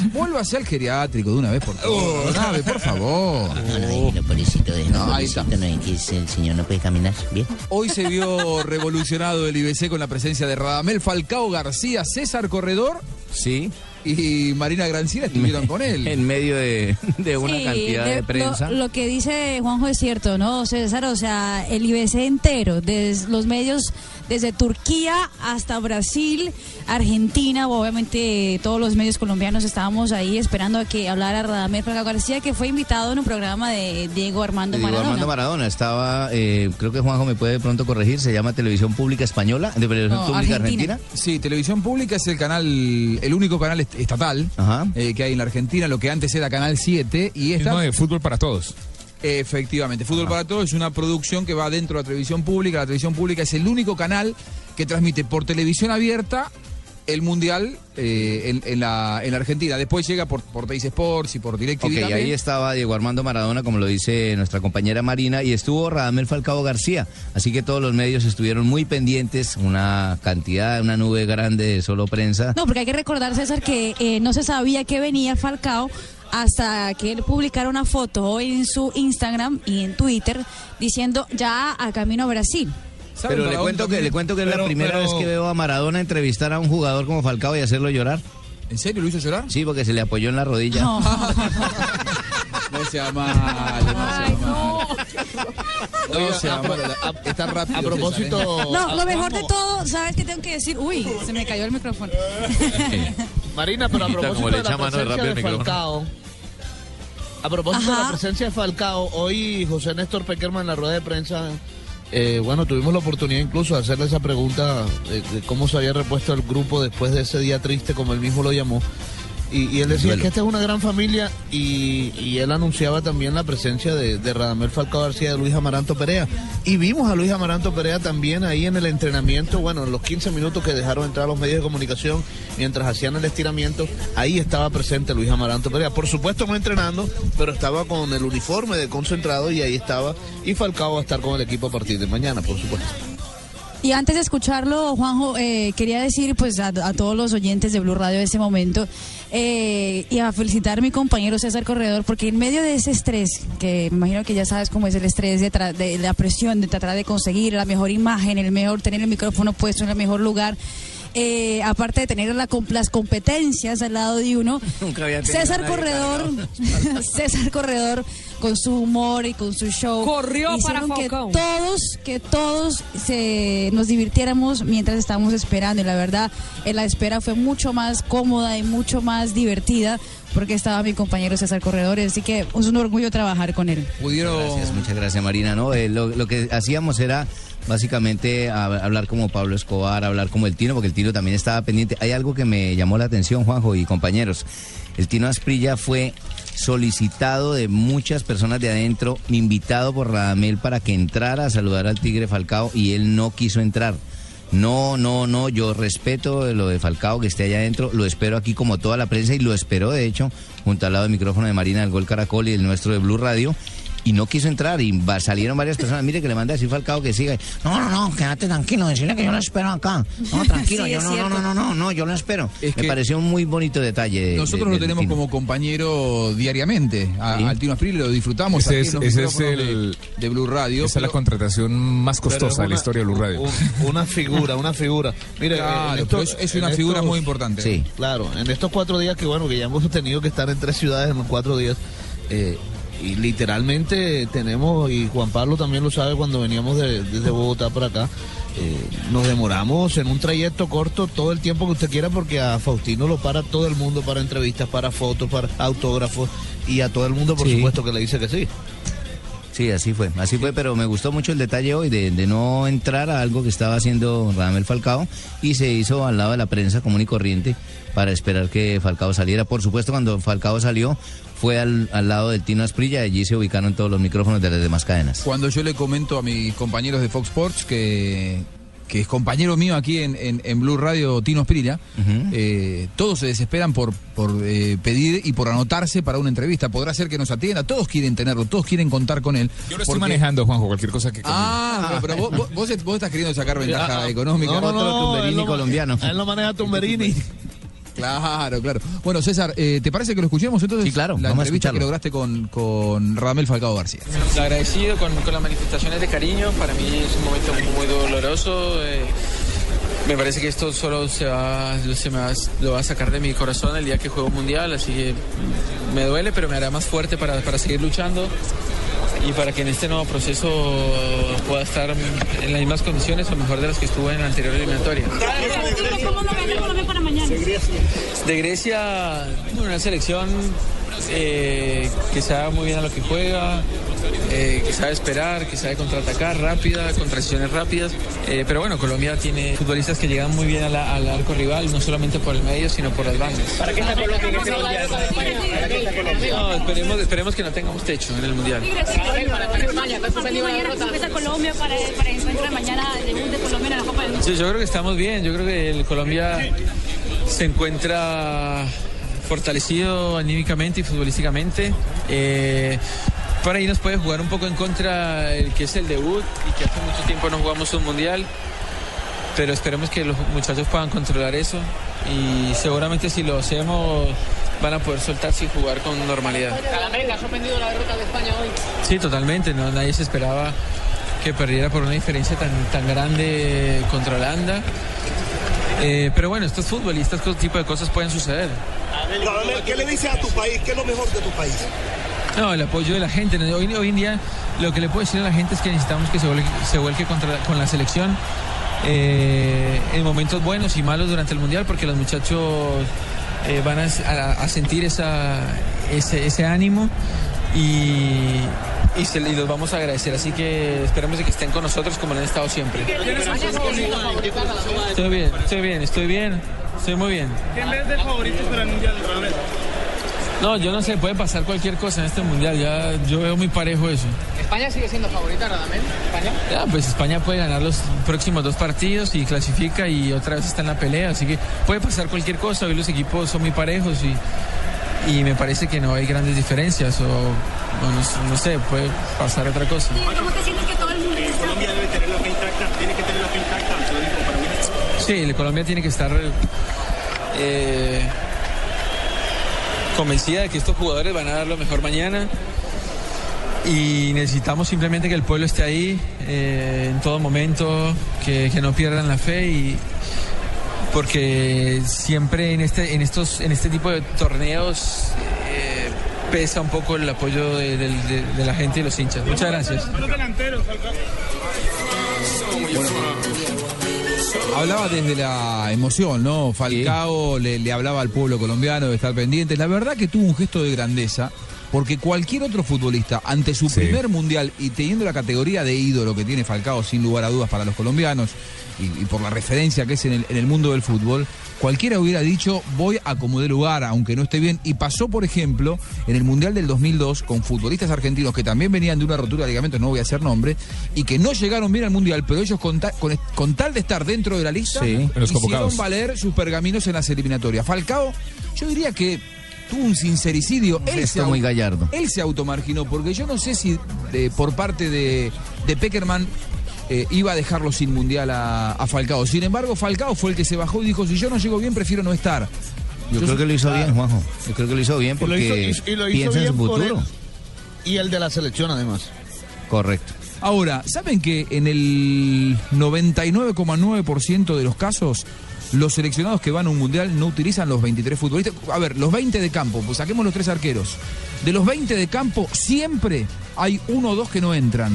Vuélvase al geriátrico de una vez, por favor. Don Abe, por favor. No, no, no, pobrecito, déjame, No, ahí está. pobrecito, no, es el señor no puede caminar. Bien. Hoy se vio revolucionado el IBC con la presencia de Radamel Falcao García, César Corredor. Sí. Y Marina Granciera estuvieron con él. En medio de, de una Sí, cantidad de, de- prensa. Lo, lo que dice Juanjo es cierto, ¿no, César? O sea, el IBC entero, desde los medios, desde Turquía hasta Brasil, Argentina, obviamente todos los medios colombianos estábamos ahí esperando a que hablara Radamel Falcao García, que fue invitado en un programa de Diego Armando Diego Maradona. Armando Maradona estaba, eh, creo que Juanjo me puede de pronto corregir, se llama Televisión Pública Española, de Televisión No, Pública Argentina. Argentina. Sí, Televisión Pública es el canal, el único canal est- estatal eh, que hay en la Argentina, lo que antes era Canal 7 y esta... De fútbol para todos. Efectivamente, Fútbol para Todos es una producción que va dentro de la televisión pública. La televisión pública es el único canal que transmite por televisión abierta el Mundial eh, en, en la, en la Argentina. Después llega por, por Teis Sports y por Ok, DirecTV también. ahí estaba Diego Armando Maradona, como lo dice nuestra compañera Marina, y estuvo Radamel Falcao García. Así que todos los medios estuvieron muy pendientes, una cantidad, una nube grande de solo prensa. No, porque hay que recordar, César, que eh, no se sabía que venía Falcao hasta que él publicara una foto hoy en su Instagram y en Twitter diciendo ya a camino a Brasil. Pero le cuento que le cuento que es la primera pero- vez que veo a Maradona entrevistar a un jugador como Falcao y hacerlo llorar. ¿En serio lo hizo llorar? Sí, porque se le apoyó en la rodilla. No sea malo, no sea malo. No sea malo. Está rápido. a propósito- ¿eh? No, lo mejor de todo, ¿sabes qué tengo que decir? Uy, se me cayó el micrófono. Marina, pero a Como propósito le de la echa mano de presencia rápido de. Falcao. A propósito de la presencia de Falcao, hoy José Néstor Peckerman en la rueda de prensa, eh, bueno, tuvimos la oportunidad incluso de hacerle esa pregunta de, de cómo se había repuesto el grupo después de ese día triste, como él mismo lo llamó. Y, y él decía que esta es una gran familia y, y él anunciaba también la presencia de, de Radamel Falcao García y de Luis Amaranto Perea. Y vimos a Luis Amaranto Perea también ahí en el entrenamiento, bueno, en los 15 minutos que dejaron entrar los medios de comunicación mientras hacían el estiramiento, ahí estaba presente Luis Amaranto Perea. Por supuesto no entrenando, pero estaba con el uniforme de concentrado y ahí estaba. Y Falcao va a estar con el equipo a partir de mañana, por supuesto. Y antes de escucharlo, Juanjo, eh, quería decir pues a, todos los oyentes de Blue Radio de este momento eh, y a felicitar a mi compañero César Corredor porque en medio de ese estrés, que me imagino que ya sabes cómo es el estrés de, de la presión de tratar de conseguir la mejor imagen, el mejor tener el micrófono puesto en el mejor lugar. Eh, aparte de tener la las competencias al lado de uno, Nunca había César Corredor, César Corredor con su humor y con su show Corrió hicieron para que todos, que todos se nos divirtiéramos mientras estábamos esperando y la verdad eh, la espera fue mucho más cómoda y mucho más divertida porque estaba mi compañero César Corredor, así que es un orgullo trabajar con él. Pudieron... Gracias, muchas gracias Marina. No, Eh, lo, lo que hacíamos era básicamente hablar como Pablo Escobar, hablar como el Tino, porque el Tino también estaba pendiente. Hay algo que me llamó la atención, Juanjo y compañeros. El Tino Asprilla fue solicitado de muchas personas de adentro, invitado por Radamel para que entrara a saludar al Tigre Falcao y él no quiso entrar. No, no, no, yo respeto lo de Falcao que esté allá adentro, lo espero aquí como toda la prensa y lo espero de hecho junto al lado del micrófono de Marina del Gol Caracol y el nuestro de Blue Radio y no quiso entrar y va- salieron varias personas. Mire que le manda a decir Falcao que siga. No, no, no, quédate tranquilo, decirle que yo lo espero acá. No, tranquilo, Sí, yo no, no, no, no, no, no, yo lo espero. Es Me pareció un muy bonito detalle. de- Nosotros de- lo tenemos como compañero diariamente. A, Sí. Al Tino Asprilla lo disfrutamos. Ese aquí es, ese es el, de, de Blue Radio. Esa es la contratación más costosa de la historia de Blue Radio. un- Una figura, una figura. Mire, Claro, esto- pero es- una figura muy importante. Sí, claro. En estos cuatro días que bueno, que ya hemos tenido que estar en tres ciudades en los cuatro días. eh, y literalmente tenemos, y Juan Pablo también lo sabe cuando veníamos de- desde Bogotá para acá, eh, nos demoramos en un trayecto corto todo el tiempo que usted quiera porque a Faustino lo para todo el mundo para entrevistas, para fotos, para autógrafos y a todo el mundo por Sí. supuesto que le dice que sí. Sí, así fue, así fue, pero me gustó mucho el detalle hoy de, de no entrar a algo que estaba haciendo Radamel Falcao y se hizo al lado de la prensa común y corriente para esperar que Falcao saliera. Por supuesto, cuando Falcao salió, fue al, al lado del Tino Asprilla y allí se ubicaron todos los micrófonos de las demás cadenas. Cuando yo le comento a mis compañeros de Fox Sports que, que es compañero mío aquí en, en- en Blue Radio, Tino Sprilla, eh, todos se desesperan por, por eh, pedir y por anotarse para una entrevista. Podrá ser que nos atienda, todos quieren tenerlo, todos quieren contar con él. Yo lo estoy Porque- manejando, Juanjo, cualquier cosa que... Ah, pero vos, vos- vos est- vos estás queriendo sacar ventaja Ah, económica. no, no, no, él lo- colombiano. Él lo maneja Tumberini. Claro, claro. Bueno, César, eh, ¿te parece que lo escuchemos entonces? Sí, claro, La vamos a entrevista que lograste con, con Radamel Falcao García. Agradecido con, con las manifestaciones de cariño. Para mí es un momento muy doloroso. eh, me parece que esto solo se va, se me va, lo va a sacar de mi corazón el día que juego mundial. Así que me duele, pero me hará más fuerte para, para seguir luchando y para que en este nuevo proceso pueda estar en las mismas condiciones o mejor de las que estuve en la anterior eliminatoria. De Grecia, una selección eh, que sabe muy bien a lo que juega, eh, que sabe esperar, que sabe contraatacar rápida, con transiciones rápidas. Eh, pero bueno, Colombia tiene futbolistas que llegan muy bien a la- al arco rival, no solamente por el medio, sino por las bandas. ¿Para qué está Colombia en este mundial? No, esperemos, esperemos que no tengamos techo en el Mundial. Para España, ¿está suspendido la derrota? Empieza Colombia para, para el encuentro de mañana, debut de Colombia en la Copa del Mundo. Sí, yo creo que estamos bien, yo creo que el Colombia se encuentra fortalecido anímicamente y futbolísticamente. Eh, por ahí nos puede jugar un poco en contra el que es el debut y que hace mucho tiempo no jugamos un mundial. Pero esperemos que los muchachos puedan controlar eso y seguramente si lo hacemos van a poder soltarse y jugar con normalidad. Calamera, ha sorprendido la derrota de España hoy. Sí, totalmente. No, nadie se esperaba que perdiera por una diferencia tan, tan grande contra Holanda. Eh, pero bueno, esto es fútbol y este tipo de cosas pueden suceder. ¿qué le dices a tu país? ¿Qué es lo mejor de tu país? No, el apoyo de la gente. Hoy, hoy en día lo que le puedo decir a la gente es que necesitamos que se vuelque, se vuelque contra- con la selección eh, en momentos buenos y malos durante el Mundial porque los muchachos eh, van a, a- a sentir esa, ese, ese ánimo y, y, se, y los vamos a agradecer. Así que esperemos de que estén con nosotros como lo han estado siempre. Estoy bien, estoy bien, estoy bien, estoy muy bien. ¿Quién ves de favoritos para el mundial? No, yo no sé, puede pasar cualquier cosa en este mundial, ya yo veo muy parejo eso. España sigue siendo favorita, Radamel. España. Ya, pues España puede ganar los próximos dos partidos y clasifica y otra vez está en la pelea, así que puede pasar cualquier cosa, hoy los equipos son muy parejos y, y me parece que no hay grandes diferencias o, o no, no sé, puede pasar otra cosa. ¿Cómo te sientes que todo el mundo está? Colombia debe tener la fe intacta, tiene que tener la fe intacta, te lo digo para mí. Sí, Colombia tiene que estar eh, convencida de que estos jugadores van a dar lo mejor mañana y necesitamos simplemente que el pueblo esté ahí eh, en todo momento, que, que no pierdan la fe y porque siempre en este en estos en este tipo de torneos eh, pesa un poco el apoyo de, del- de- de la gente y los hinchas. Muchas gracias. Hablaba desde la emoción, ¿no? Falcao le, le hablaba al pueblo colombiano de estar pendiente. La verdad que tuvo un gesto de grandeza, porque cualquier otro futbolista, ante su primer mundial y teniendo la categoría de ídolo que tiene Falcao, sin lugar a dudas para los colombianos, y, y por la referencia que es en el, en el mundo del fútbol, cualquiera hubiera dicho, voy a como de lugar, aunque no esté bien. Y pasó, por ejemplo, en el Mundial del 2002 con futbolistas argentinos que también venían de una rotura de ligamentos, no voy a hacer nombre, y que no llegaron bien al Mundial, pero ellos con, ta- con, con tal de estar dentro de la lista, Sí, los hicieron valer sus pergaminos en las eliminatorias. Falcao, yo diría que tuvo un sincericidio. Él se, muy gallardo. Él se automarginó, porque yo no sé si de- por parte de, de Peckerman eh, iba a dejarlo sin mundial a, a Falcao. Sin embargo, Falcao fue el que se bajó y dijo, si yo no llego bien, prefiero no estar. Yo, creo que lo hizo bien, Juanjo. Yo creo que lo hizo bien Y lo hizo- porque y- y lo hizo piensa en su futuro. Y el de la selección, además. Correcto. Ahora, ¿saben que en el 99,9% de los casos los seleccionados que van a un mundial no utilizan los 23 futbolistas? A ver, los 20 de campo, pues saquemos los tres arqueros. De los 20 de campo, siempre hay uno o dos que no entran.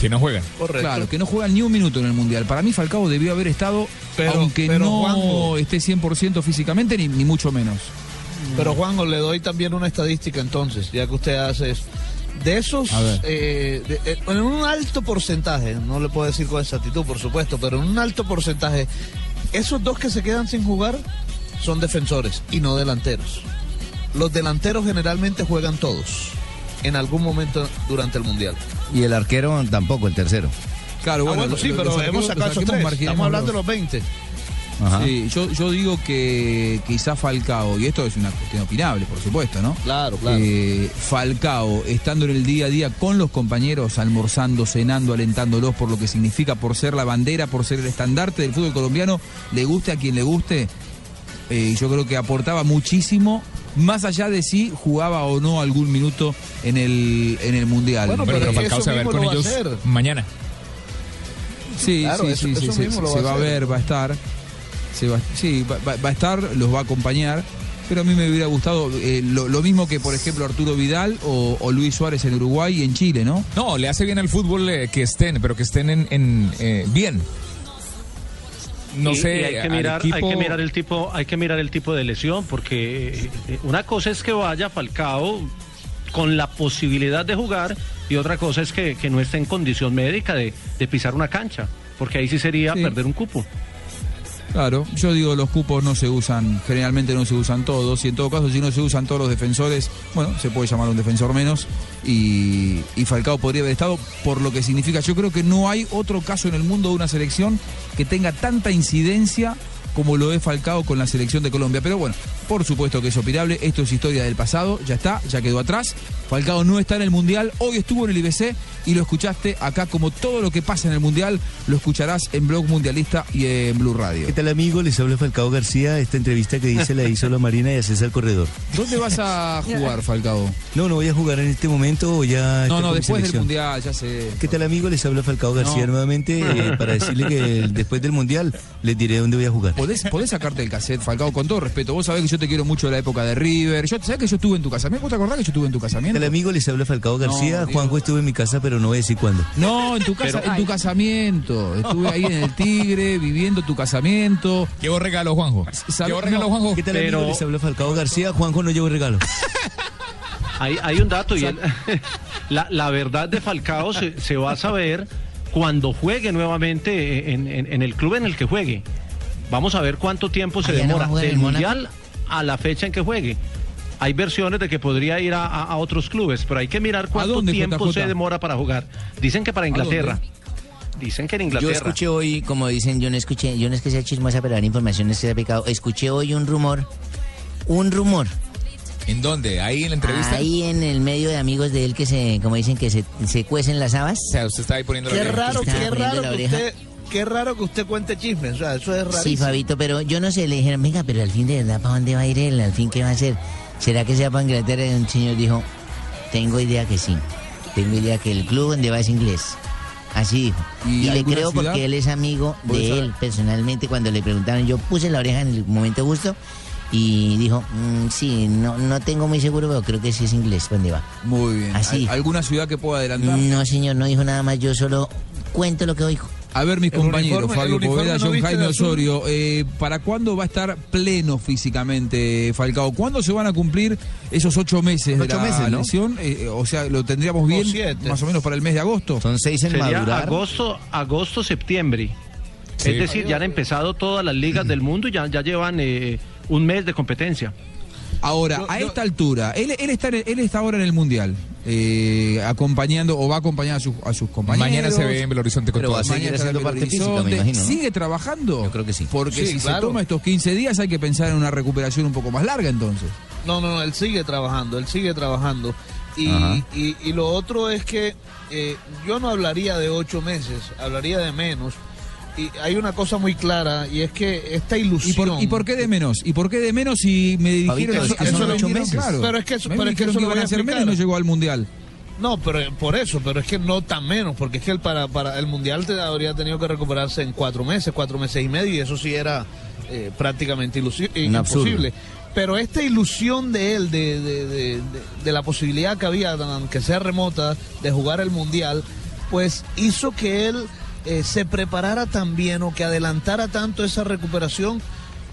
Que no juegan. Claro, que no juegan ni un minuto en el mundial. Para mí, Falcao debió haber estado, Pero- aunque pero, no Juanjo. esté 100% físicamente, ni, ni mucho menos. Pero Juanjo, le doy también una estadística entonces, ya que usted hace eso. De esos, eh, de- eh, en un alto porcentaje, no le puedo decir con exactitud, por supuesto, pero en un alto porcentaje, esos dos que se quedan sin jugar son defensores y no delanteros. Los delanteros generalmente juegan todos en algún momento durante el Mundial. Y el arquero tampoco, el tercero. Claro, Ah, bueno, sí, pero hemos sacado esos tres. Estamos hablando de los- los 20. Ajá. Sí, yo, yo digo que quizá Falcao, y esto es una cuestión opinable, por supuesto, ¿no? Claro, claro. Eh, Falcao, estando en el día a día con los compañeros, almorzando, cenando, alentándolos por lo que significa, por ser la bandera, por ser el estandarte del fútbol colombiano, le guste a quien le guste, eh, yo creo que aportaba muchísimo, más allá de si jugaba o no algún minuto en el, en el Mundial. Bueno, pero pero Falcao se va a ver con a ellos mañana. Sí, Claro, sí, eso- sí, sí, eso se, va a va a hacer. ver, va a estar. Se va, sí, va, va- va a estar, los va a acompañar. Pero a mí me hubiera gustado eh, lo, lo mismo que, por ejemplo, Arturo Vidal o, o Luis Suárez en Uruguay y en Chile, ¿no? No, le hace bien al fútbol eh, que estén, pero que estén en, en, eh, bien. No Y- sé, y hay que mirar, hay que mirar el tipo, hay que mirar el tipo de lesión, porque eh, una cosa es que vaya Falcao con la posibilidad de jugar y otra cosa es que, que no esté en condición médica de, de pisar una cancha, porque ahí sí sería Sí. perder un cupo. Claro, yo digo los cupos no se usan, generalmente no se usan todos, y en todo caso si no se usan todos los defensores, bueno, se puede llamar un defensor menos, y, y Falcao podría haber estado por lo que significa. Yo creo que no hay otro caso en el mundo de una selección que tenga tanta incidencia como lo es Falcao con la selección de Colombia. Pero bueno, por supuesto que es opinable, esto es historia del pasado, ya está, ya quedó atrás. Falcao no está en el Mundial, hoy estuvo en el IBC y lo escuchaste acá como todo lo que pasa en el Mundial, lo escucharás en Blog Mundialista y en Blue Radio. ¿Qué tal amigo? Les habla Falcao García. Esta entrevista que dice la hizo la Marina y a César Corredor. ¿Dónde vas a jugar, Falcao? No, no voy a jugar en este momento, voy a... No, no, después del. Mundial, ya sé. ¿Qué tal amigo? Les habla Falcao García No. nuevamente eh, para decirle que después del Mundial les diré dónde voy a jugar. ¿Podés, podés sacarte el cassette, Falcao, con todo respeto. Vos sabés que yo te quiero mucho de la época de River. Yo, ¿Sabés que yo estuve en tu casamiento? ¿Vos te acordás que yo estuve en tu ¿Qué casamiento? tal amigo? Les habla Falcao García. No. Juanjo estuvo en mi casa, pero no voy a decir cuándo. No, en tu casa, Pero- en tu casamiento. Estuve ahí en el Tigre, viviendo tu casamiento. Llevó regalo, Juanjo. ¿Sabe- regalo, no, Juanjo? ¿Qué tal Pero- amigo? Les habla Falcao García. Juanjo no llevo regalo. Hay, hay un dato y él- la, la verdad de Falcao se, se va a saber cuando juegue nuevamente en, en- en el club en el que juegue. Vamos a ver cuánto tiempo se no demora jugar del. Mundial a la fecha en que juegue. Hay versiones de que podría ir a, a- a otros clubes, pero hay que mirar cuánto dónde, tiempo se demora para jugar. Dicen que para Inglaterra. Dicen que en Yo Inglaterra. escuché hoy, como dicen, yo no escuché, yo no es que sea chismosa, pero la información es que sea pecado. Escuché hoy un rumor, un rumor, ¿En dónde? ¿Ahí en la entrevista? ahí en el medio de amigos de él que se, como dicen, que se, se cuecen las habas. O sea, usted está ahí poniendo Qué la raro, qué raro que usted, qué raro que usted cuente chismes, o sea, eso es rarísimo. Sí, Fabito, pero yo no sé, le dijeron, venga, pero al fin de verdad, ¿para dónde va a ir él? ¿Al fin qué va a hacer? ¿Será que sea para Inglaterra? Y un señor dijo, tengo idea que sí. Tengo idea que el club donde va es inglés. Así dijo. ¿Y Y, le creo ciudad? porque él es amigo ¿Puede de saber? él personalmente. Cuando le preguntaron, yo puse la oreja en el momento justo y dijo, "Mm, sí, no, no tengo muy seguro, pero creo que sí es inglés. ¿Dónde va? Muy bien. Así. ¿Al- ¿Alguna ciudad que pueda adelantar? No, señor, no dijo nada más. Yo solo cuento lo que oigo. A ver, mis El compañeros, uniforme- Fabio Poveda, no John Jaime. Osorio, eh, ¿para cuándo va a estar pleno físicamente Falcao? ¿Cuándo se van a cumplir esos ocho meses de la meses, ¿no? lesión? Eh, o sea, ¿lo tendríamos bien siete. más o menos para el mes de agosto? Son seis en Sería madurar. agosto, agosto, septiembre. Sí. Es decir, ya han empezado todas las ligas del mundo y ya, ya llevan eh, un mes de competencia. Ahora, Yo- a yo- esta altura, él, él está, en- él está ahora en el Mundial, eh, acompañando o va a acompañar a, sus- a sus compañeros. Mañana se ve en Belo Horizonte con Pero va a todo. seguir Mañana estará haciendo en Belo parte física, me Horizonte. imagino, ¿no? ¿Sigue trabajando? Yo creo que sí. Porque Sí, si claro. se toma estos 15 días hay que pensar en una recuperación un poco más larga entonces. No, no, no, él sigue trabajando, él sigue trabajando. Y, y lo otro es que eh, yo no hablaría de ocho meses, hablaría de menos. Y hay una cosa muy clara y es que esta ¿Y ilusión. por, ¿Y por qué de menos? ¿Y por qué de menos si me dijeron que eso son lo ocho meses. claro? Pero es que mí pero me es que eso que lo iban a hacer menos y no llegó al mundial. No, pero por eso, pero es que no tan menos, porque es que el para, para el mundial te habría tenido que recuperarse en cuatro meses, cuatro meses y medio, y eso sí era eh, prácticamente imposible. Pero esta ilusión de él, de, de- de- de- de la posibilidad que había, aunque sea remota, de jugar el mundial, pues hizo que él eh, se preparara tan bien o que adelantara tanto esa recuperación,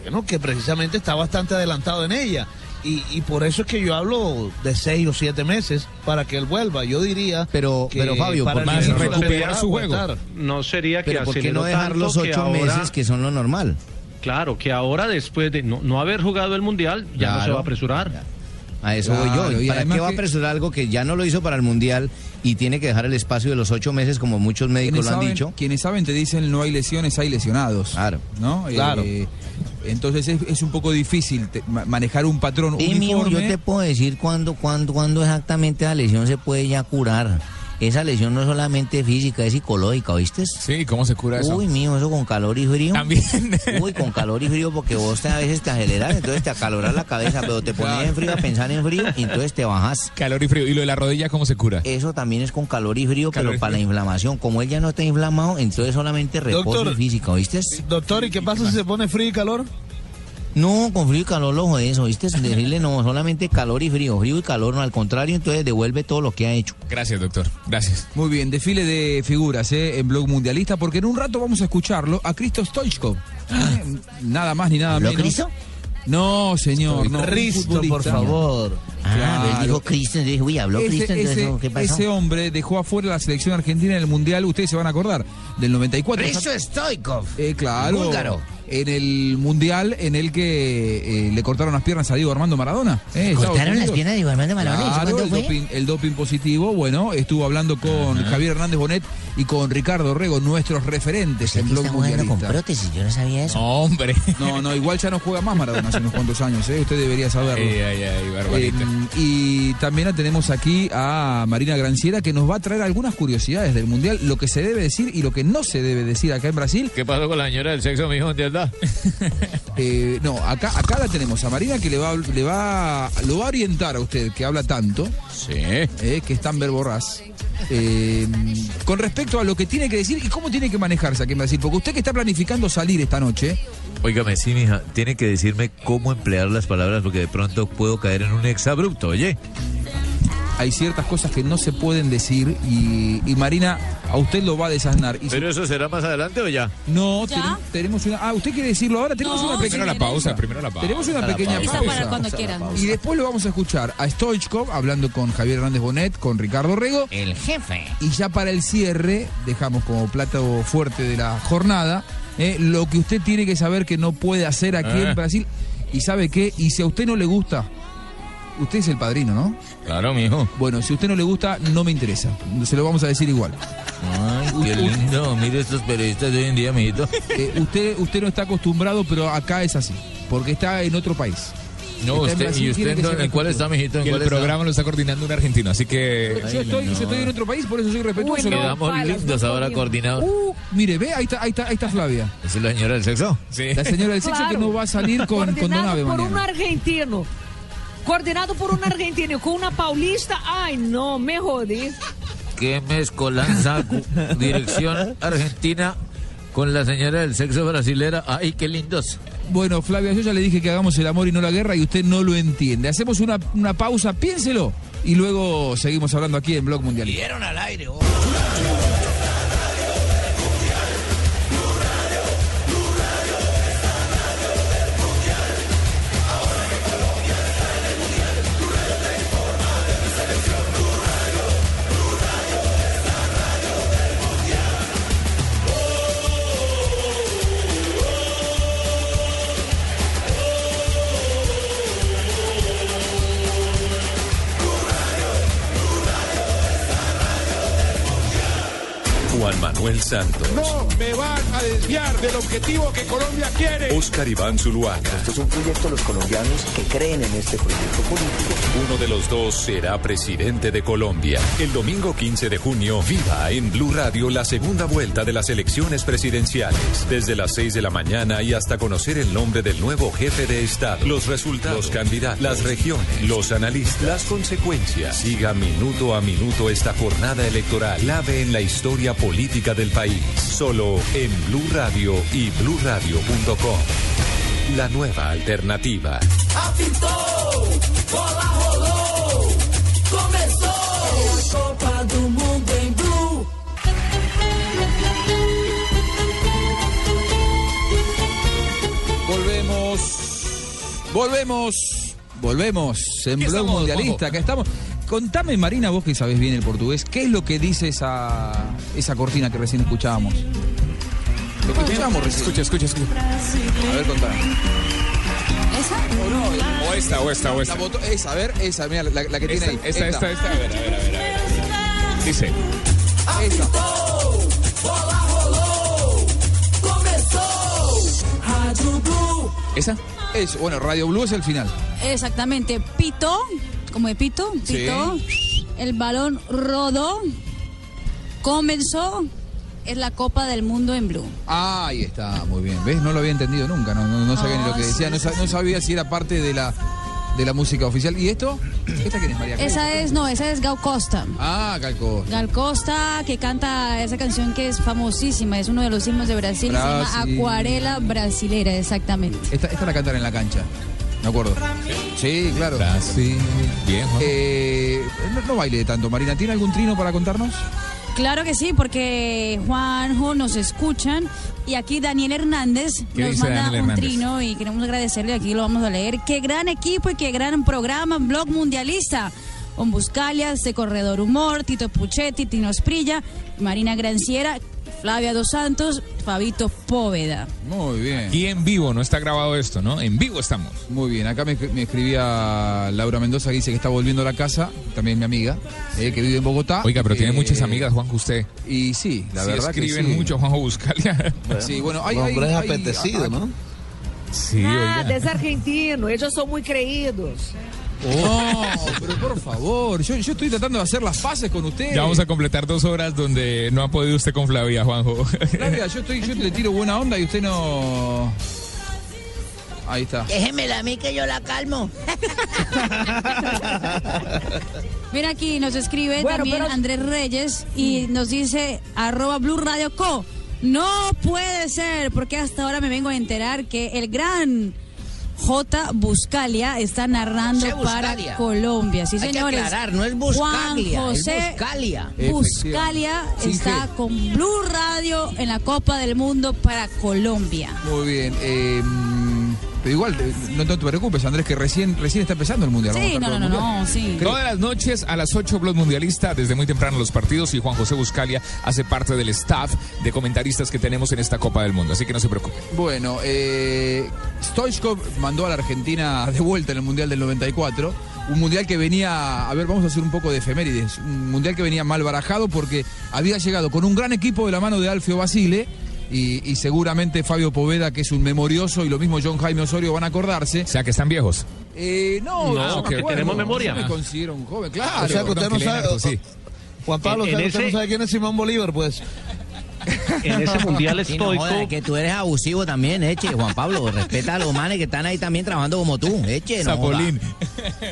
bueno, que precisamente está bastante adelantado en ella. Y, y por eso es que yo hablo de seis o siete meses para que él vuelva. Yo diría Pero, que pero Fabio, para ¿por el qué inicio no de la recuperar su juego? No sería que Pero ¿por qué no dejar los que ocho ahora- meses, que son lo normal? Claro, que ahora después de no, no haber jugado el Mundial, ya no se va a apresurar. A eso Claro, voy yo. y ¿Y ¿Para qué va a apresurar algo que ya no lo hizo para el Mundial y tiene que dejar el espacio de los ocho meses, como muchos médicos lo han saben, dicho? quienes saben te dicen no hay lesiones, hay lesionados. Claro. ¿No? Claro. Eh, entonces es, es un poco difícil te- ma- manejar un patrón Sí, uniforme. yo te puedo decir cuándo, cuándo, cuándo exactamente esa lesión se puede ya curar. Esa lesión no es solamente física, es psicológica, ¿oíste? Sí, ¿cómo se cura eso? Uy, mijo, eso con calor y frío. También. Uy, con calor y frío, porque vos te, a veces te aceleras, entonces te acaloras la cabeza, pero te pones en frío a pensar en frío y entonces te bajas. Calor y frío. ¿Y lo de la rodilla cómo se cura? Eso también es con calor y frío, Calor pero y para la inflamación. Como él ya no está inflamado, entonces solamente reposo Doctor. y física, ¿oíste? Doctor, ¿y qué pasa si se pone frío y calor? No, con frío y calor lo jodés, ¿oíste? Decirle no, solamente calor y frío, frío y calor, no, al contrario, entonces devuelve todo lo que ha hecho. Gracias, doctor. Gracias. Muy bien, desfile de figuras ¿eh? en Blog Mundialista, porque en un rato vamos a escucharlo a Cristo Stoichkov. ¿eh? Nada más ni nada ¿Habló menos. Cristo? No, señor, no. Cristo, por favor. Ah, Claro. él dijo Cristo, entonces, uy, habló Ese, Cristo, entonces, ese- ¿qué pasó? ese hombre dejó afuera la selección argentina en el Mundial, ustedes se van a acordar, del 94. Cristo Stoikov. Eh, claro. Búlgaro. En el mundial en el que eh, le cortaron las piernas a Diego Armando Maradona. eh, Estados ¿Cortaron las Unidos. piernas de Diego Armando Maradona? ¿Eso Claro, el doping, el doping positivo, bueno, estuvo hablando con Javier Hernández Bonet y con Ricardo Rego, nuestros referentes en Blog jugando con Mundialista. prótesis, yo no sabía eso. No, hombre. No, no, igual ya no juega más Maradona hace unos cuantos años, ¿eh? usted debería saberlo. Ay, ay, ay, barbarita. Eh, y también tenemos aquí a Marina Granciera que nos va a traer algunas curiosidades del Mundial, lo que se debe decir y lo que no se debe decir acá en Brasil. ¿Qué pasó con la señora del sexo, mijo? ¿Entiendes? Eh, no, acá, acá la tenemos a Marina que le va, le va, lo va a orientar a usted, que habla tanto, Sí. eh, que es tan verborraz, eh, con respecto a lo que tiene que decir y cómo tiene que manejarse aquí en Brasil. Porque usted que está planificando salir esta noche, Óigame, sí, mija, tiene que decirme cómo emplear las palabras porque de pronto puedo caer en un exabrupto, oye. Hay ciertas cosas que no se pueden decir y, y Marina a usted lo va a desasnar. Y ¿Pero eso será más adelante o ya? No, ¿Ya? ten- tenemos una. Ah, ¿usted quiere decirlo ahora? Tenemos No, una pequeña primero la pausa, primero la pausa. Tenemos una La pequeña pausa. Esa pausa. para cuando quieran. Y después lo vamos a escuchar a Stoichkov hablando con Javier Hernández Bonet, con Ricardo Rego. El jefe. Y ya para el cierre, dejamos como plato fuerte de la jornada eh, lo que usted tiene que saber que no puede hacer aquí Eh. en Brasil. Y sabe qué, y si a usted no le gusta, usted es el padrino, ¿no? Claro, mijo. Bueno, si a usted no le gusta, no me interesa. Se lo vamos a decir igual. Ay, qué lindo. Mire estos periodistas de hoy en día, mijito. Eh, usted, usted no está acostumbrado, pero acá es así, porque está en otro país. No, usted, Brasil, ¿y usted que en, cuál está, mijito? ¿En Que el está? programa lo está coordinando un argentino, así que... Yo estoy, yo estoy en otro país, por eso soy respetuoso. Uy, no. Quedamos falas, lindos no ahora coordinados. Uh, mire, ve, ahí está, ahí está, ahí está Flavia. ¿Esa es la señora del sexo? Sí. La señora del sexo que no va a salir con, con Coordenado Donave por un argentino. Coordenado por un argentino con una paulista. Ay, no, me jodí. ¿Qué mezcolanza? Dirección Argentina con la señora del sexo brasilera. Ay, qué lindos. Bueno, Flavia, yo ya le dije que hagamos el amor y no la guerra y usted no lo entiende. Hacemos una, una pausa, piénselo y luego seguimos hablando aquí en Blog Mundial. Dieron al aire. oh. Manuel Santos. No me van a desviar del objetivo que Colombia quiere. Oscar Iván Zuluaga. Esto es un proyecto de los colombianos que creen en este proyecto político. Uno de los dos será presidente de Colombia. El domingo 15 de junio, viva en Blue Radio la segunda vuelta de las elecciones presidenciales. Desde las 6 de la mañana y hasta conocer el nombre del nuevo jefe de Estado, los resultados, los candidatos, las regiones, los analistas, las consecuencias. Siga minuto a minuto esta jornada electoral, clave en la historia política del país. Solo en Blue Radio y bluradio.com. La nueva alternativa. Apitou, bola rolou, começou Copa do Mundo em Blue. Volvemos. Volvemos. Volvemos. En estamos, Mundialista. Acá estamos. Contame, Marina, vos que sabés bien el portugués, ¿qué es lo que dice esa, esa cortina que recién escuchábamos? Lo que escuchábamos recién. Escucha, escucha, escucha. A ver, contame. O esta, o esta, o La esta. botó- esa, a ver, esa, mira, la, la que tiene Esta, ahí. esta, esta, esta. A ver, a ver, a ver. a ver. Dice. Apitou, bola rolou, começou. Rádio Blue. ¿Esa? Es, bueno, Radio Blue es el final. Exactamente. Pito, como de pito, Sí. El balón rodó. Comenzó. Es la Copa del Mundo en Blue. Ah, ahí está, muy bien. ¿Ves? No lo había entendido nunca, no, no, no sabía ni lo que Ah, decía, no, sa- no sabía si era parte de la, de la música oficial. ¿Y esto? ¿Esta quién es, María? Esa es, no, esa es Gal Costa. Ah, Calco. Gal Costa, que canta esa canción que es famosísima, es uno de los himnos de Brasil, se llama. Acuarela Brasilera, exactamente. Esta, esta la cantan en la cancha, me acuerdo. Sí, claro. Sí, bien, Juan. Eh, no, no baile tanto, Marina. ¿Tiene algún trino para contarnos? Claro que sí, porque Juanjo nos escuchan y aquí Daniel Hernández ¿Qué nos manda Daniel un Hernández? trino y queremos agradecerle, aquí lo vamos a leer. Qué gran equipo y qué gran programa, Blog Mundialista. Con Buscalias, de Corredor Humor, Tito Puchetti, Tino Esprilla, Marina Granciera, Flavia Dos Santos, Fabito Póveda. Muy bien. Y en vivo, no está grabado esto, ¿no? En vivo estamos. Muy bien, acá me, me escribía Laura Mendoza que dice que está volviendo a la casa, también mi amiga, eh, que vive en Bogotá. Oiga, pero tiene Eh, muchas amigas, Juanjo, usted. Y sí, la Sí, verdad que escriben sí. mucho, Juanjo Buscalia. Sí, bueno, hay, hay- hombre es apetecido, hay- ¿no? Sí, Nada, oiga. es argentino, ellos son muy creídos. No, pero por favor, yo, yo estoy tratando de hacer las paces con usted. Ya vamos a completar dos horas donde no ha podido usted con Flavia, Juanjo. Flavia, yo, estoy, yo le tiro buena onda y usted no... Ahí está. Déjemela a mí que yo la calmo. Mira aquí, nos escribe Bueno, también pero- Andrés Reyes y nos dice arroba Blue Radio Co. No puede ser, porque hasta ahora me vengo a enterar que el gran J. Buscalia está narrando José para Buscalia. Colombia. Sí, Hay que señores. aclarar, no es Buscaglia, Juan es José Buscalia. Buscalia está con Blue Radio en la Copa del Mundo para Colombia. Muy bien. eh, pero igual, eh, no, no te preocupes, Andrés, que recién, recién está empezando el Mundial. Vamos a Sí, no, no, no, Mundial. no, sí. Todas las noches a las 8 Blog Mundialista, desde muy temprano los partidos y Juan José Buscalia hace parte del staff de comentaristas que tenemos en esta Copa del Mundo, así que no se preocupe. Bueno, eh, Stoichkov mandó a la Argentina de vuelta en el Mundial del 94. Un mundial que venía, a ver, vamos a hacer un poco de efemérides. Un mundial que venía mal barajado porque había llegado con un gran equipo de la mano de Alfio Basile. Y, y seguramente Fabio Poveda, que es un memorioso, y lo mismo John Jaime Osorio van a acordarse. O sea, que están viejos. Eh, no, No, que acuerdo. tenemos memoria. Yo me considero un joven, claro. o sea que usted no sabe. sí. Juan Pablo, En- o sea, en usted no sabe quién es Simón Bolívar, pues. En ese mundial Sí, no estoico. joda, que tú eres abusivo también, Eche, Juan Pablo. Respeta a los manes que están ahí también trabajando como tú, Eche. No. Zapolín.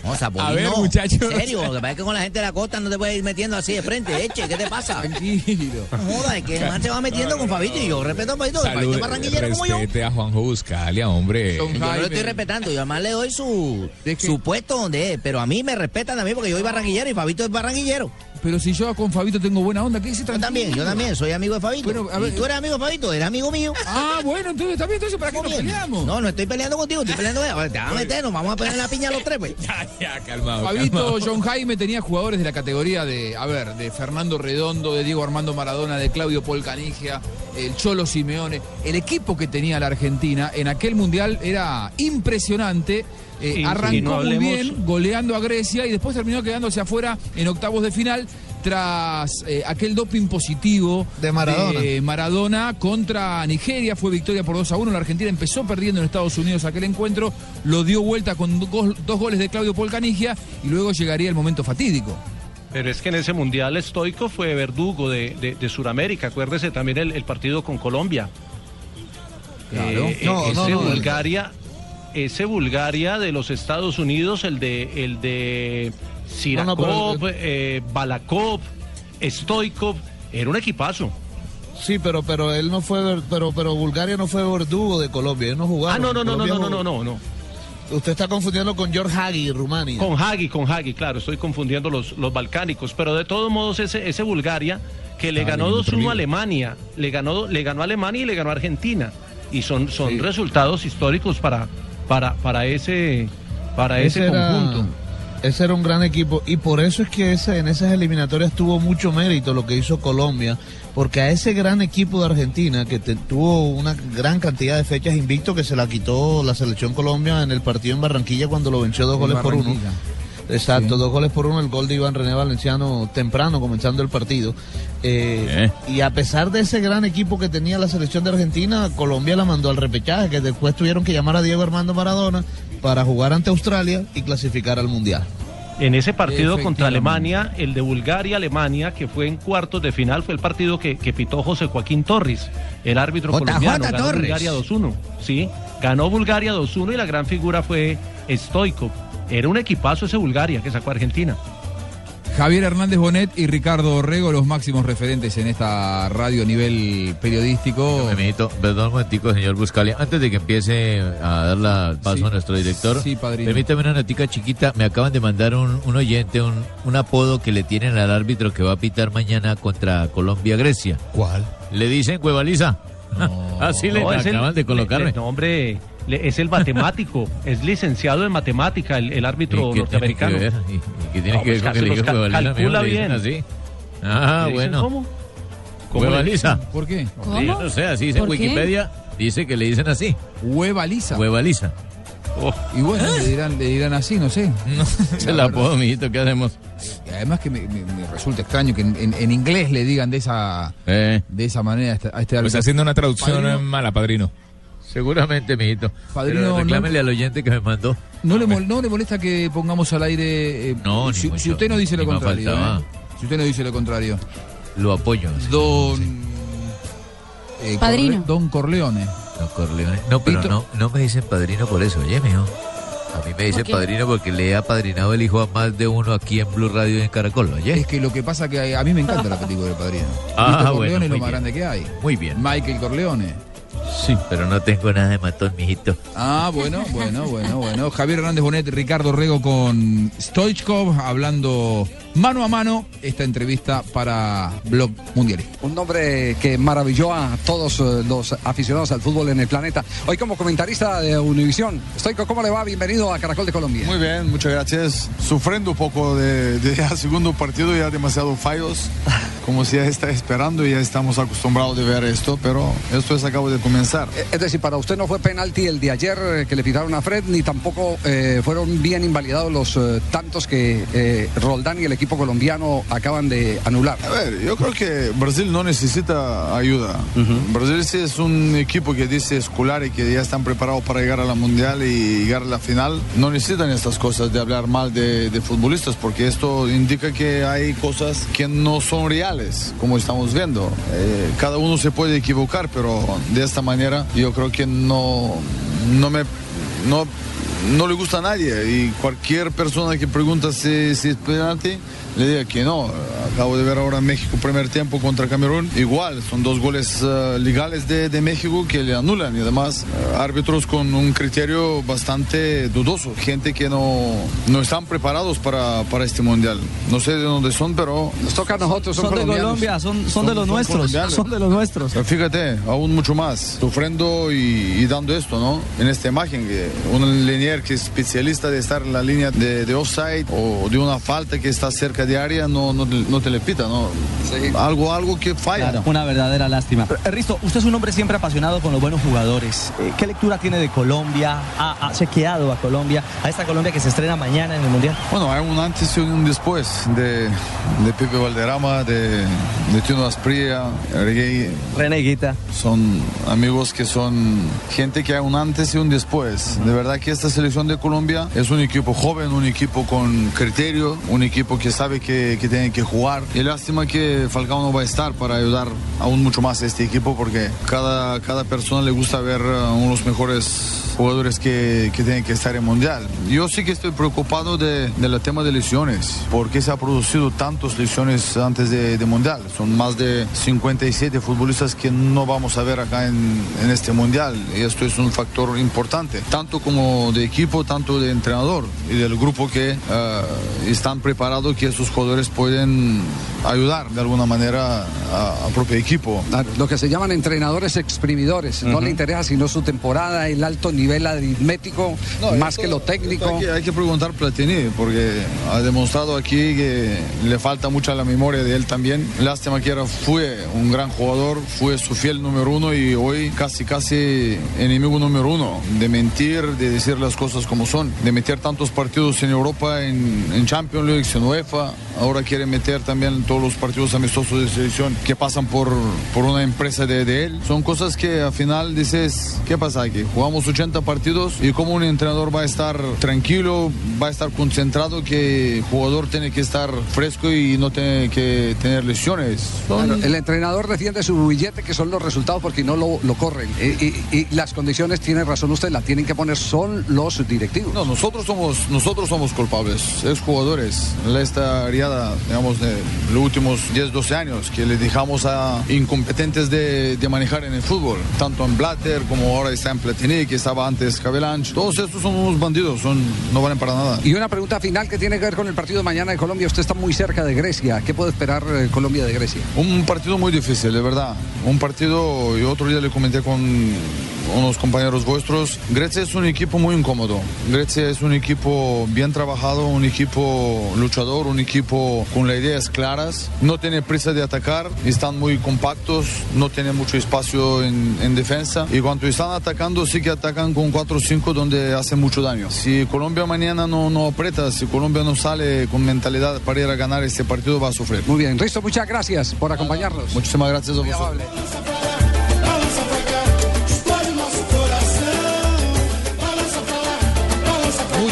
No, Zapolín A ver, no. muchachos. En serio, lo que pasa es que con la gente de la costa no te puedes ir metiendo así de frente, Eche. ¿Qué te pasa? Tranquilo. No joda, es que el man se va metiendo con Fabito y yo respeto a Fabito, Fabito es barranquillero como yo. respete a Juanjo Buscalia, hombre. Yo no lo estoy respetando, yo además le doy su, su puesto donde es, pero a mí me respetan también porque yo soy barranquillero y Fabito es barranquillero. Pero si yo con Fabito tengo buena onda, ¿qué dice Yo también, yo también, soy amigo de Fabito. Bueno, a ver, y tú eres amigo de Fabito, eres amigo mío. Ah, bueno, entonces también, entonces ¿para qué nos peleamos? No, no estoy peleando contigo, estoy peleando con él. Ahora Te vas a meter, nos vamos a poner la piña los tres, pues. Ya, ya, calmado. Fabito, calmado. John Jaime tenía jugadores de la categoría de, a ver, de Fernando Redondo, de Diego Armando Maradona, de Claudio Paul Canigia, el Cholo Simeone. El equipo que tenía la Argentina en aquel mundial era impresionante. Eh, arrancó no muy bien, goleando a Grecia y después terminó quedándose afuera en octavos de final. tras eh, aquel doping positivo De Maradona. de Maradona contra Nigeria. Fue victoria por 2 a 1. La Argentina empezó perdiendo en Estados Unidos aquel encuentro, lo dio vuelta con dos goles de Claudio Polcanigia y luego llegaría el momento fatídico. Pero es que en ese mundial estoico fue verdugo de, de, de Sudamérica. Acuérdese también el, el partido con Colombia. Claro. Eh, No, ese no, no, Bulgaria, ese Bulgaria de los Estados Unidos, el de el de Sirakov, No, no, pero- eh, Balakov, Stoikov, era un equipazo. Sí, pero pero él no fue pero pero Bulgaria no fue verdugo de Colombia, ellos no jugaron. Ah, no, no, no, no, no, no, no, no. Usted está confundiendo con George Hagi, Rumania. Con Hagi, con Hagi, claro, estoy confundiendo los, los balcánicos, pero de todos modos ese, ese Bulgaria que le Ah, ganó ningún 2-1 amigo. a Alemania, le ganó, le ganó a Alemania y le ganó a Argentina. Y son, son Sí. resultados históricos para, para, para ese, para ese, era, conjunto. ese era un gran equipo y por eso es que ese, en esas eliminatorias tuvo mucho mérito lo que hizo Colombia, porque a ese gran equipo de Argentina que te- tuvo una gran cantidad de fechas invicto que se la quitó la selección Colombia en el partido en Barranquilla cuando lo venció dos En goles por uno. Exacto, dos goles por uno, el gol de Iván René Valenciano temprano, comenzando el partido. Eh, Y a pesar de ese gran equipo que tenía la selección de Argentina, Colombia la mandó al repechaje, que después tuvieron que llamar a Diego Armando Maradona para jugar ante Australia y clasificar al Mundial. En ese partido contra. Alemania, el de Bulgaria-Alemania, que fue en cuartos de final, fue el partido que, que pitó José Joaquín Torres, el árbitro colombiano. Ganó Torres. Bulgaria 2-1. Sí, ganó Bulgaria 2-1 y la gran figura fue Stoikov. Era un equipazo ese Bulgaria que sacó a Argentina. Javier Hernández Bonet y Ricardo Orrego, los máximos referentes en esta radio a nivel periodístico. Perdón un momentico, señor Buscalia. Antes de que empiece a dar la paso a nuestro director, sí, permítame una notica chiquita. Me acaban de mandar un, un oyente, un, un apodo que le tienen al árbitro que va a pitar mañana contra Colombia-Grecia. ¿Cuál? Le dicen Cuevaliza. Así le No, es el- acaban de colocarme. le- no, hombre, le- es el matemático, es licenciado en matemática, el, el árbitro ¿Y qué norteamericano. tiene que ver? ¿Y- y qué tiene No, que ver pues, con que le los diga ca- Cuevaliza? Amigo, calcula bien. así. Ah, ¿Le dicen bueno. cómo? ¿Cómo? ¿Por qué? Sí, yo no sé, así dice en ¿Por qué? Wikipedia. Dice que le dicen así. Huevaliza. Y bueno, le dirán, le dirán así, no sé. Se la puedo, mijito, ¿qué hacemos? Y además que me, me- me resulta extraño que en, en- en inglés le digan de esa, de esa manera a este, a este Pues árbitro. haciendo una traducción Padrino, eh, mala, padrino. Seguramente, mijito. Padrino, Pero no- al oyente que me mandó. ¿no, le, mol- ¿No le molesta que pongamos al aire? eh, No, si, mucho. si usted no dice lo contrario. ¿eh? Si usted no dice lo contrario. Lo apoyo. Don. eh, Padrino. Corle- Don Corleone. No, Corleone. No, pero no, no me dicen padrino por eso, oye, mijo. A mí me dicen padrino porque le he apadrinado el hijo a más de uno aquí en Blue Radio y en Caracol, oye. Es que lo que pasa que a mí me encanta la película del Padrino. Ah, Vito bueno, Corleone es lo muy más bien. grande que hay. Muy bien. Michael Corleone. Sí, pero no tengo nada de matón, mijito. Ah, bueno, bueno, bueno, bueno. Javier Hernández Bonet, Ricardo Rego con Stoichkov hablando mano a mano esta entrevista para Blog Mundialista. Un nombre que maravilló a todos eh, los aficionados al fútbol en el planeta. Hoy como comentarista de Univisión, Stoico, ¿cómo le va? Bienvenido a Caracol de Colombia. Muy bien, muchas gracias. Sufriendo un poco de, de ya segundo partido, ya demasiado fallos, como si ya está esperando y ya estamos acostumbrados de ver esto, pero esto es acabo de comenzar. Eh, Es decir, para usted no fue penalti el de ayer eh, que le pitaron a Fred, ni tampoco eh, fueron bien invalidados los eh, tantos que eh, Roldán y el equipo colombiano acaban de anular. A ver, yo creo que Brasil no necesita ayuda. Brasil sí es un equipo que dice escolar y que ya están preparados para llegar a la mundial y llegar a la final. No necesitan estas cosas de hablar mal de, de futbolistas porque esto indica que hay cosas que no son reales, como estamos viendo. Eh, cada uno se puede equivocar, pero de esta manera yo creo que no, no me... No, no le gusta a nadie y cualquier persona que pregunta si, si es penalti le diga que no. Acabo de ver ahora México primer tiempo contra Camerún. Igual, son dos goles eh, legales de, de México que le anulan y además eh, árbitros con un criterio bastante dudoso. Gente que no, no están preparados para, para este mundial. No sé de dónde son, pero... Nos toca a nosotros, Son de Colombia, son, son, de los nuestros. Son de los nuestros. Pero fíjate, aún mucho más, sufriendo y, y dando esto, ¿no? En esta imagen, que un que es especialista de estar en la línea de, de offside o de una falta que está cerca de área, no, no, te- no te le pita, ¿no? Algo, algo que falla. Claro, una verdadera lástima. Eh, Risto, usted es un hombre siempre apasionado con los buenos jugadores. Eh, ¿Qué lectura tiene de Colombia? ¿Ha, ha chequeado a Colombia? A esta Colombia que se estrena mañana en el Mundial. Bueno, hay un antes y un después de, de Pepe Valderrama, de, de Tino Asprilla, Reggae. Reneguita. Son amigos que son gente que hay un antes y un después. De verdad que esta selección de Colombia es un equipo joven, un equipo con criterio, un equipo que sabe que, que tiene que jugar. Y lástima que Falcao no va a estar para ayudar aún mucho más a este equipo porque cada, cada persona le gusta ver uh, unos mejores jugadores que, que tienen que estar en Mundial. Yo sí que estoy preocupado de, del tema de lesiones, porque se ha producido tantas lesiones antes de, de Mundial. Son más de 57 futbolistas que no vamos a ver acá en, en este Mundial. Y esto es un factor importante, tanto como de equipo, tanto de entrenador y del grupo que eh, están preparados que esos jugadores pueden ayudar de alguna manera al propio equipo. Lo que se llaman entrenadores exprimidores. No le interesa sino su temporada, el alto nivel aritmético, más que lo técnico. Hay que, hay que preguntar a Platini, porque ha demostrado aquí que le falta mucho a la memoria de él también. Lástima que era, fue un gran jugador, fue su fiel número uno y hoy casi, casi enemigo número uno. De mentir, de decir las cosas como son, de meter tantos partidos en Europa, en, en Champions League, en UEFA. Ahora quiere meter también todos los partidos amistosos de selección que pasan por, por una empresa de, de él. Son cosas que al final dices, ¿qué pasa aquí? Jugamos 80 partidos y como un entrenador va a estar tranquilo, va a estar concentrado, que el jugador tiene que estar fresco y no tiene que tener lesiones. Claro, el entrenador defiende su billete, que son los resultados, porque no lo, lo corren. Y, y- y las condiciones, tiene razón usted, las tienen que poner son los directivos. No, nosotros somos, nosotros somos culpables, es jugadores. Esta riada, digamos, de los últimos 10, 12 años, que le dejamos a incompetentes de, de manejar en el fútbol, tanto en Blatter como ahora está en Platini, que estaba antes Cabelanch. Todos estos son unos bandidos, son, no valen para nada. Y una pregunta final que tiene que ver con el partido de mañana de Colombia. Usted está muy cerca de Grecia. ¿Qué puede esperar eh, Colombia de Grecia? Un partido muy difícil, de verdad. Un partido, y otro día le comenté con unos compañeros vuestros, Grecia es un equipo muy incómodo. Grecia es un equipo bien trabajado, un equipo luchador, un equipo con las ideas claras. No tiene prisa de atacar, están muy compactos, no tiene mucho espacio en, en defensa. Y cuando están atacando, sí que atacan con 4 o 5 donde hacen mucho daño. Si Colombia mañana no, no aprieta, si Colombia no sale con mentalidad para ir a ganar este partido, va a sufrir. Muy bien, Risto, muchas gracias por acompañarnos. Muchísimas gracias a vosotros.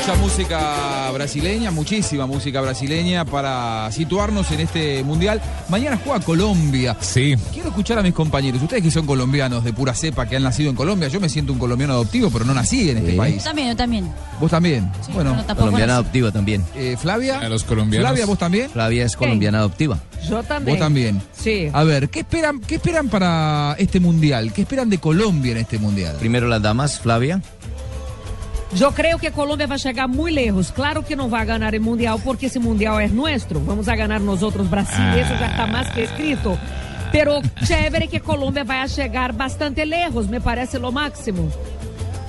Mucha música brasileña, muchísima música brasileña para situarnos en este mundial. Mañana juega Colombia. Sí. Quiero escuchar a mis compañeros, ustedes que son colombianos de pura cepa, que han nacido en Colombia. Yo me siento un colombiano adoptivo, pero no nací en este Yo país. también, yo también. ¿Vos también? bueno, Colombiana nací. adoptiva también. Eh, Flavia. A los colombianos. Flavia, ¿vos también? Flavia es colombiana adoptiva. Yo también. Vos también. Sí. A ver, ¿qué esperan, ¿qué esperan para este mundial? ¿Qué esperan de Colombia en este mundial? Primero las damas, Flavia. Eu creio que a Colômbia vai chegar muito lejos. Claro que não vai ganhar o Mundial, porque esse Mundial é nuestro. Vamos a ganhar nós outros Brasil, isso já está mais que escrito. Pero chévere que Colômbia vai chegar bastante lejos, me parece lo máximo.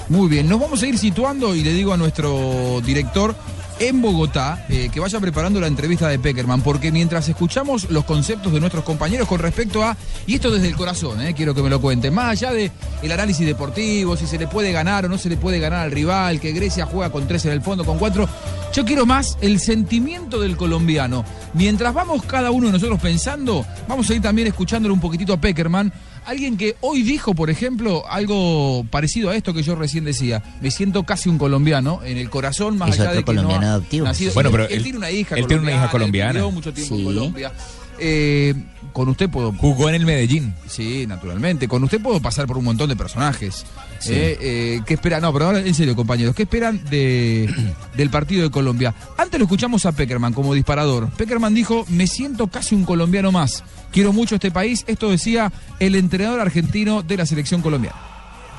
Muy bien, nos vamos a ir situando y le digo a nuestro director en Bogotá eh, que vaya preparando la entrevista de Peckerman, porque mientras escuchamos los conceptos de nuestros compañeros con respecto a, y esto desde el corazón, eh, quiero que me lo cuenten, más allá de el análisis deportivo, si se le puede ganar o no se le puede ganar al rival, que Grecia juega con tres en el fondo, con cuatro, yo quiero más el sentimiento del colombiano. Mientras vamos cada uno de nosotros pensando, vamos a ir también escuchándole un poquitito a Peckerman, Alguien que hoy dijo, por ejemplo, algo parecido a esto que yo recién decía. Me siento casi un colombiano en el corazón, más Es allá otro de que no colombiano ha adoptivo. nacido- Bueno, pero él, él- tiene una hija él tiene una hija colombiana. él vivió mucho tiempo en Sí. Colombia. Eh, con usted puedo. Jugó en el Medellín. Sí, naturalmente. Con usted puedo pasar por un montón de personajes. Sí. Eh, eh, ¿Qué esperan? No, pero ahora en serio, compañeros. ¿Qué esperan de, del partido de Colombia? Antes lo escuchamos a Peckerman como disparador. Peckerman dijo: Me siento casi un colombiano más. Quiero mucho este país. Esto decía el entrenador argentino de la selección colombiana.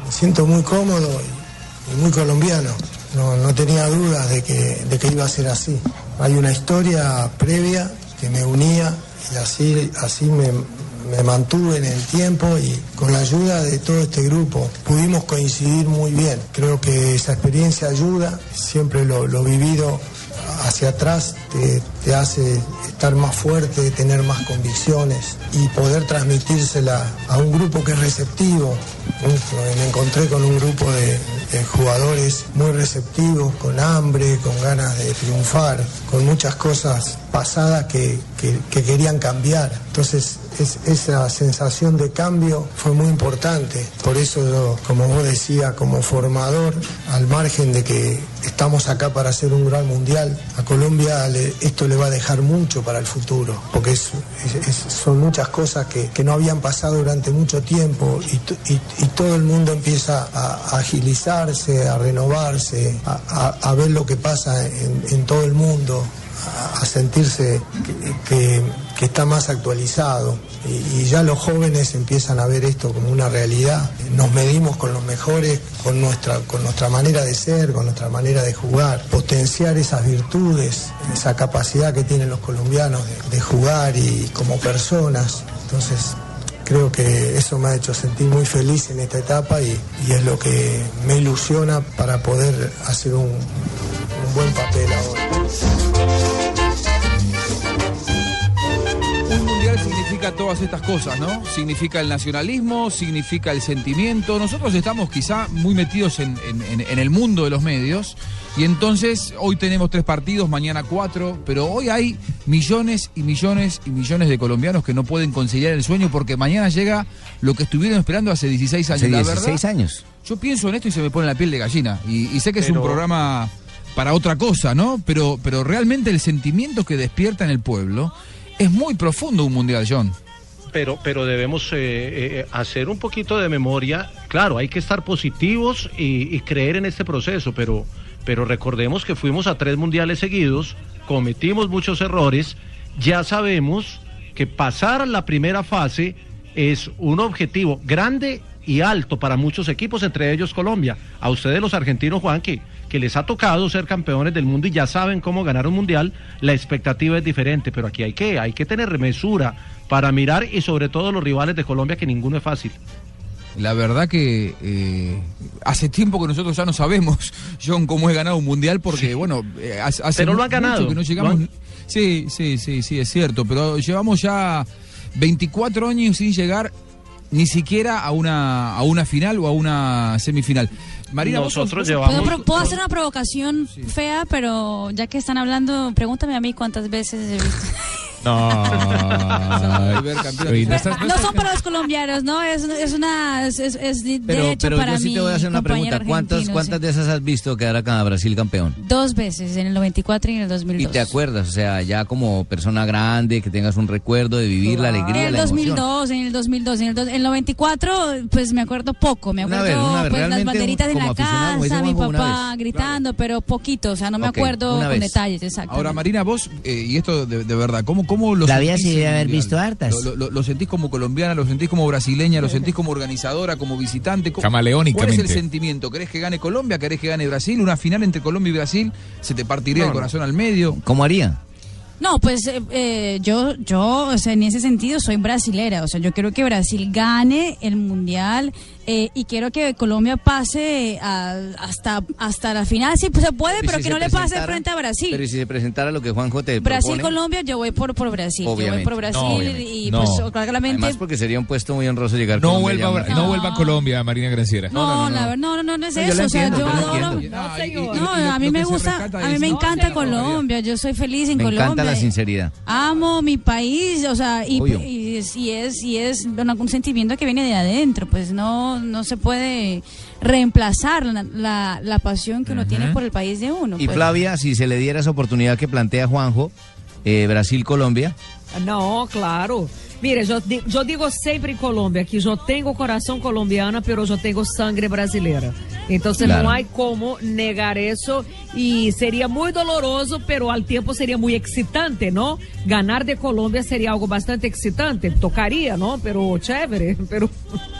Me siento muy cómodo y, muy colombiano. No, no tenía dudas de que, de que iba a ser así. Hay una historia previa que me unía y así, así me, me mantuve en el tiempo y con la ayuda de todo este grupo pudimos coincidir muy bien. Creo que esa experiencia ayuda, siempre lo, lo vivido hacia atrás te, hace estar más fuerte, tener más convicciones y poder transmitírsela a un grupo que es receptivo. Me encontré con un grupo de jugadores muy receptivos, con hambre, con ganas de triunfar, con muchas cosas pasadas que, que- que querían cambiar. Entonces es- esa sensación de cambio fue muy importante. Por eso yo, como vos decía, como formador, al margen de que estamos acá para hacer un gran mundial, a Colombia le- esto le va a dejar mucho para el futuro, porque son muchas cosas que, no habían pasado durante mucho tiempo y, todo el mundo empieza a, agilizarse, a renovarse, a, ver lo que pasa en, todo el mundo, a sentirse que, que- está más actualizado. Y, ya los jóvenes empiezan a ver esto como una realidad. Nos medimos con los mejores, con nuestra, con nuestra manera de ser, con nuestra manera de jugar, potenciar esas virtudes, esa capacidad que tienen los colombianos de, jugar y como personas. Entonces, creo que eso me ha hecho sentir muy feliz en esta etapa y, y es lo que me ilusiona para poder hacer un, un buen papel ahora. Significa todas estas cosas, ¿no? Significa el nacionalismo, significa el sentimiento. Nosotros estamos quizá muy metidos en, en- en- en el mundo de los medios y entonces hoy tenemos tres partidos, mañana cuatro, pero hoy hay millones y millones y millones de colombianos que no pueden conciliar el sueño porque mañana llega lo que estuvieron esperando hace 16 años. Hace La 16 verdad, años. Yo pienso en esto y se me pone la piel de gallina. Y, y sé que es un programa para otra cosa, ¿no? Pero, pero realmente el sentimiento que despierta en el pueblo es muy profundo un mundial, John. pero, pero debemos eh, eh, hacer un poquito de memoria. Claro, hay que estar positivos y, creer en este proceso, pero, pero recordemos que fuimos a tres mundiales seguidos, cometimos muchos errores, ya sabemos que pasar la primera fase es un objetivo grande y alto para muchos equipos, entre ellos Colombia. A ustedes los argentinos, Juan, que, que les ha tocado ser campeones del mundo y ya saben cómo ganar un mundial, la expectativa es diferente, pero aquí hay que, hay que tener mesura para mirar y sobre todo los rivales de Colombia, que ninguno es fácil. La verdad que eh, hace tiempo que nosotros ya no sabemos, John, cómo es ganar un mundial, porque, bueno, eh, hace Pero lo han ganado, que no llegamos. lo han- Sí, sí, sí, sí, es cierto, pero llevamos ya 24 años sin llegar ni siquiera a una, a una final o a una semifinal. Marina, Nosotros llevamos- ¿Puedo, pro- puedo hacer una provocación fea, pero ya que están hablando, pregúntame a mí cuántas veces he visto. No. No son para los colombianos, ¿no? Es, es una. Es, es- de Pero, hecho pero para yo sí te voy a hacer una pregunta. ¿Cuántas, ¿cuántas de esas has visto quedar acá Brasil campeón? Dos veces, en el 94 y en el ¿Y 2002. te acuerdas? O sea, ya como persona grande, que tengas un recuerdo de vivir la En alegría, el la emoción. 2002, en el 2002, en el, en el 94, pues me acuerdo poco. Me Una acuerdo vez, una vez, pues las banderitas en la casa, mi una papá gritando, pero poquito, o sea, no me Ok, acuerdo una con detalles, exacto. Ahora, Marina, vos, eh, y esto de, de verdad, ¿cómo, cómo lo La vida sentís sí debe haber visto hartas. Lo, lo- lo sentís como colombiana, lo sentís como brasileña, lo sentís como organizadora, como visitante? ¿Cómo- Camaleónicamente. ¿Cuál es el sentimiento? ¿Querés que gane Colombia? ¿Querés que gane Brasil? ¿Una final entre Colombia y Brasil? ¿Se te partiría No, el no. corazón al medio? ¿Cómo haría? No, pues eh, eh, yo, yo, o sea, en ese sentido soy brasilera, o sea, yo quiero que Brasil gane el mundial eh, y quiero que Colombia pase a- hasta hasta la final, sí, pues se puede, ¿Y pero si que no le pase frente a Brasil. Pero ¿y si se presentara lo que Juanjo te propone? Brasil-Colombia, yo voy por, por Brasil, yo voy Obviamente. por Brasil No, obviamente. y No. pues claramente... Además porque sería un puesto muy honroso llegar No Colombia vuelva, ya- no vuelva a Colombia, Marina Granciera. No, la verdad, no, no, no, no es No, eso. o sea, entiendo, yo adoro. No, a mí me gusta, a mí es- me No, encanta no, Colombia. Yo soy feliz en Me Colombia. La sinceridad. Amo mi país, o sea, y, y es, y es, y es un, un sentimiento que viene de adentro, pues no, no se puede reemplazar la, la, la pasión que uno tiene por el país de uno. Y pues. Flavia, si se le diera esa oportunidad que plantea Juanjo, eh, Brasil-Colombia, Não, claro. Mira, eu, eu digo sempre em Colômbia que eu tenho coração colombiano, pero eu tenho sangue brasileira. Então Claro. não há como negar isso e seria muito doloroso, pero al tempo seria muito excitante, não? Ganar de Colômbia seria algo bastante excitante. Tocaria, não? Pero chévere, pero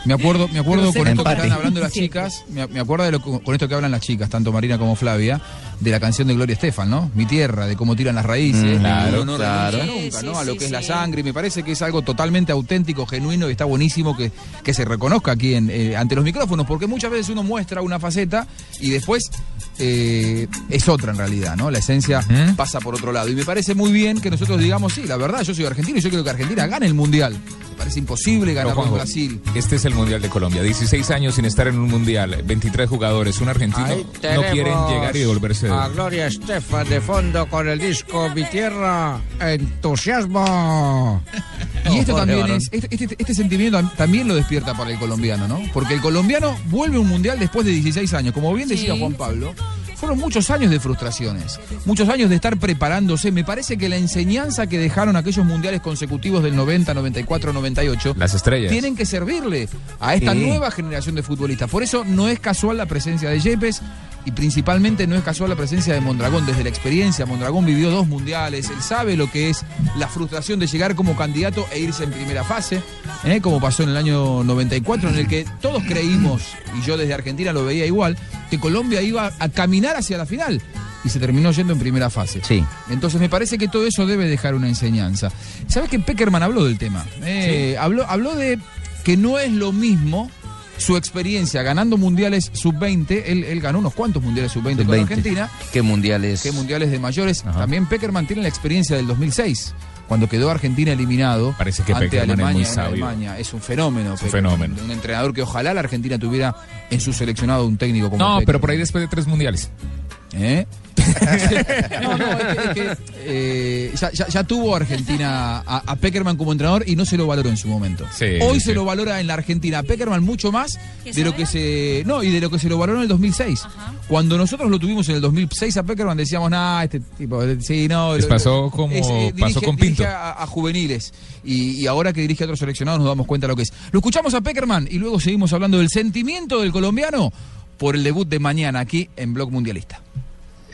Me acuerdo, me acuerdo con esto que Empate. están hablando las chicas, me, me acuerdo de lo, con esto que hablan las chicas, tanto Marina como Flavia, de la canción de Gloria Estefan, ¿no? Mi tierra, de cómo tiran las raíces. Mm, claro, no claro. nunca, ¿no? A lo que es la sangre. Y me parece que es algo totalmente auténtico, genuino y está buenísimo que, que se reconozca aquí en, eh, ante los micrófonos, porque muchas veces uno muestra una faceta y después eh, es otra en realidad, ¿no? La esencia pasa por otro lado. Y me parece muy bien que nosotros digamos, sí, la verdad, yo soy argentino y yo creo que Argentina gane el Mundial. Parece imposible ganar con Brasil. Este es el Mundial de Colombia. 16 años sin estar en un Mundial, 23 jugadores, un argentino. No quieren llegar y devolverse de A Gloria Estefan de fondo con el disco Mi Tierra, entusiasmo. Y esto también es, este, este- este sentimiento tam- también lo despierta para el colombiano, ¿no? Porque el colombiano vuelve a un mundial después de 16 años. Como bien decía Sí. Juan Pablo, fueron muchos años de frustraciones, muchos años de estar preparándose. Me parece que la enseñanza que dejaron aquellos mundiales consecutivos del 90, 94, 98, Las estrellas. tienen que servirle a esta Sí. nueva generación de futbolistas. Por eso no es casual la presencia de Yepes. Y principalmente no es casual la presencia de Mondragón. Desde la experiencia, Mondragón vivió dos mundiales. Él sabe lo que es la frustración de llegar como candidato e irse en primera fase, ¿eh? como pasó en el año 94, en el que todos creímos, y yo desde Argentina lo veía igual, que Colombia iba a caminar hacia la final. Y se terminó yendo en primera fase. Sí. Entonces me parece que todo eso debe dejar una enseñanza. ¿Sabes que Peckerman habló del tema? Eh, habló, habló de que no es lo mismo su experiencia ganando mundiales sub-20. Él, él ganó unos cuantos mundiales sub-20 con 20. Argentina. ¿Qué mundiales? que mundiales de mayores. También Peckerman tiene la experiencia del 2006, cuando quedó Argentina eliminado Parece que ante es Alemania muy en sabio. Alemania. Es un fenómeno. Es un fenómeno. Un entrenador que ojalá la Argentina tuviera en su seleccionado un técnico como No, Peckerman. pero por ahí después de tres mundiales. ¿Eh? no, no, es que, es que, eh, ya, ya- ya tuvo Argentina a, a Peckerman como entrenador y no se lo valoró en su momento. Sí, Hoy sí. se lo valora en la Argentina a Peckerman mucho más ¿Que de lo que se no y de lo que se lo valoró en el 2006. Cuando nosotros lo tuvimos en el 2006 a Peckerman decíamos, "Nah, este tipo, eh, sí, no, Les lo- pasó como dirige- pasó con Pinto. dirige a, a juveniles y, y ahora que dirige a otros seleccionados nos damos cuenta de lo que es. Lo escuchamos a Peckerman y luego seguimos hablando del sentimiento del colombiano por el debut de mañana aquí en Blog Mundialista.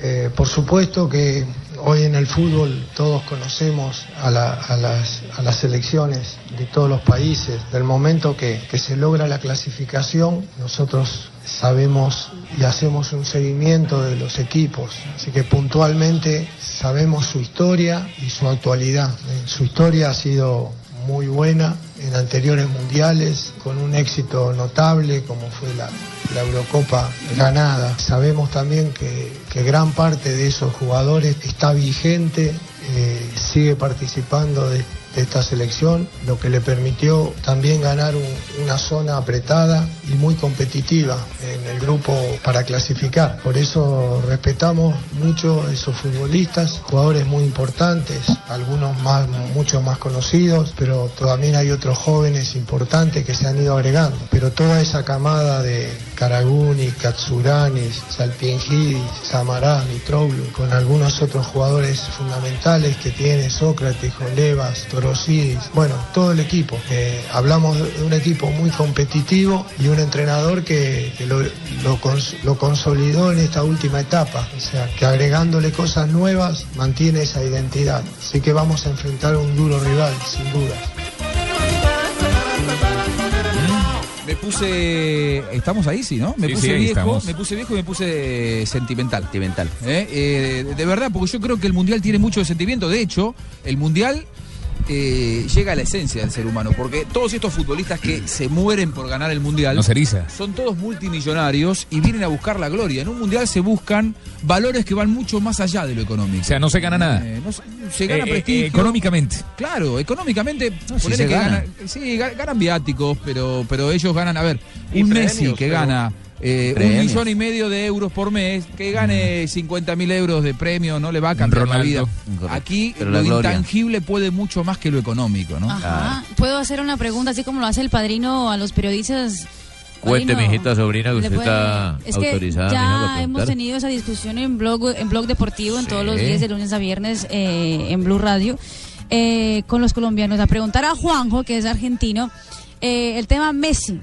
Eh, por supuesto que hoy en el fútbol todos conocemos a, la- a las, a las selecciones de todos los países. Del momento que, que se logra la clasificación, nosotros sabemos y hacemos un seguimiento de los equipos. Así que puntualmente sabemos su historia y su actualidad. Eh, Su historia ha sido muy buena en anteriores mundiales, con un éxito notable como fue la, la Eurocopa ganada. Sabemos también que, que gran parte de esos jugadores está vigente, eh, sigue participando de, de esta selección, lo que le permitió también ganar un- una zona apretada y muy competitiva en el grupo para clasificar. Por eso respetamos mucho a esos futbolistas, jugadores muy importantes, algunos más, mucho más conocidos, pero también hay otros jóvenes importantes que se han ido agregando. Pero toda esa camada de Karaguni, Katsurani, Salpingidis, Samará, Mitroglou, con algunos otros jugadores fundamentales que tiene Sócrates, Jolevas, Torosidis, bueno, todo el equipo. Eh, hablamos de un equipo muy competitivo y un entrenador que, lo, lo consolidó en esta última etapa, o sea, que agregándole cosas nuevas mantiene esa identidad. Así que vamos a enfrentar a un duro rival, sin duda. Puse. Estamos ahí, sí, ¿no? Me Sí, puse sí, viejo, estamos. me puse viejo y me puse sentimental. Sentimental. ¿Eh? Eh, de verdad, porque yo creo que el mundial tiene mucho de sentimiento. De hecho, el mundial eh, llega a la esencia del ser humano, porque todos estos futbolistas que se mueren por ganar el mundial son todos multimillonarios y vienen a buscar la gloria. En un mundial se buscan valores que van mucho más allá de lo económico. O sea, no se gana nada. Eh, no se, se gana Eh, eh, prestigio. económicamente. Claro, económicamente, se que gana. ganan, sí, ga- ganan viáticos, pero, pero ellos ganan, a ver, Y un premios, Messi que pero- gana eh, un millón y medio de euros por mes, que gane 50 mil euros de premio, no le va a cambiar la vida. Correcto. Aquí Pero lo intangible puede mucho más que lo económico, ¿no? Ajá. ¿Puedo hacer una pregunta así como lo hace el padrino a los periodistas? Cuente, Padrino, mijita sobrina, que ¿le usted puede- está es que autorizada, Ya hemos tenido esa discusión en blog, en blog deportivo en todos los días de lunes a viernes eh, en Blue Radio eh, con los colombianos. A preguntar a Juanjo, que es argentino, eh, el tema Messi.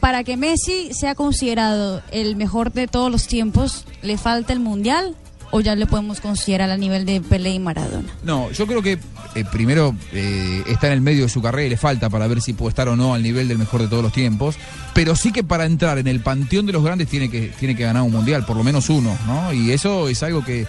Para que Messi sea considerado el mejor de todos los tiempos, ¿le falta el mundial o ya le podemos considerar al nivel de Pelé y Maradona? No, yo creo que eh, primero eh, está en el medio de su carrera y le falta para ver si puede estar o no al nivel del mejor de todos los tiempos. Pero sí que para entrar en el panteón de los grandes tiene que, tiene que ganar un mundial, por lo menos uno, ¿no? Y eso es algo que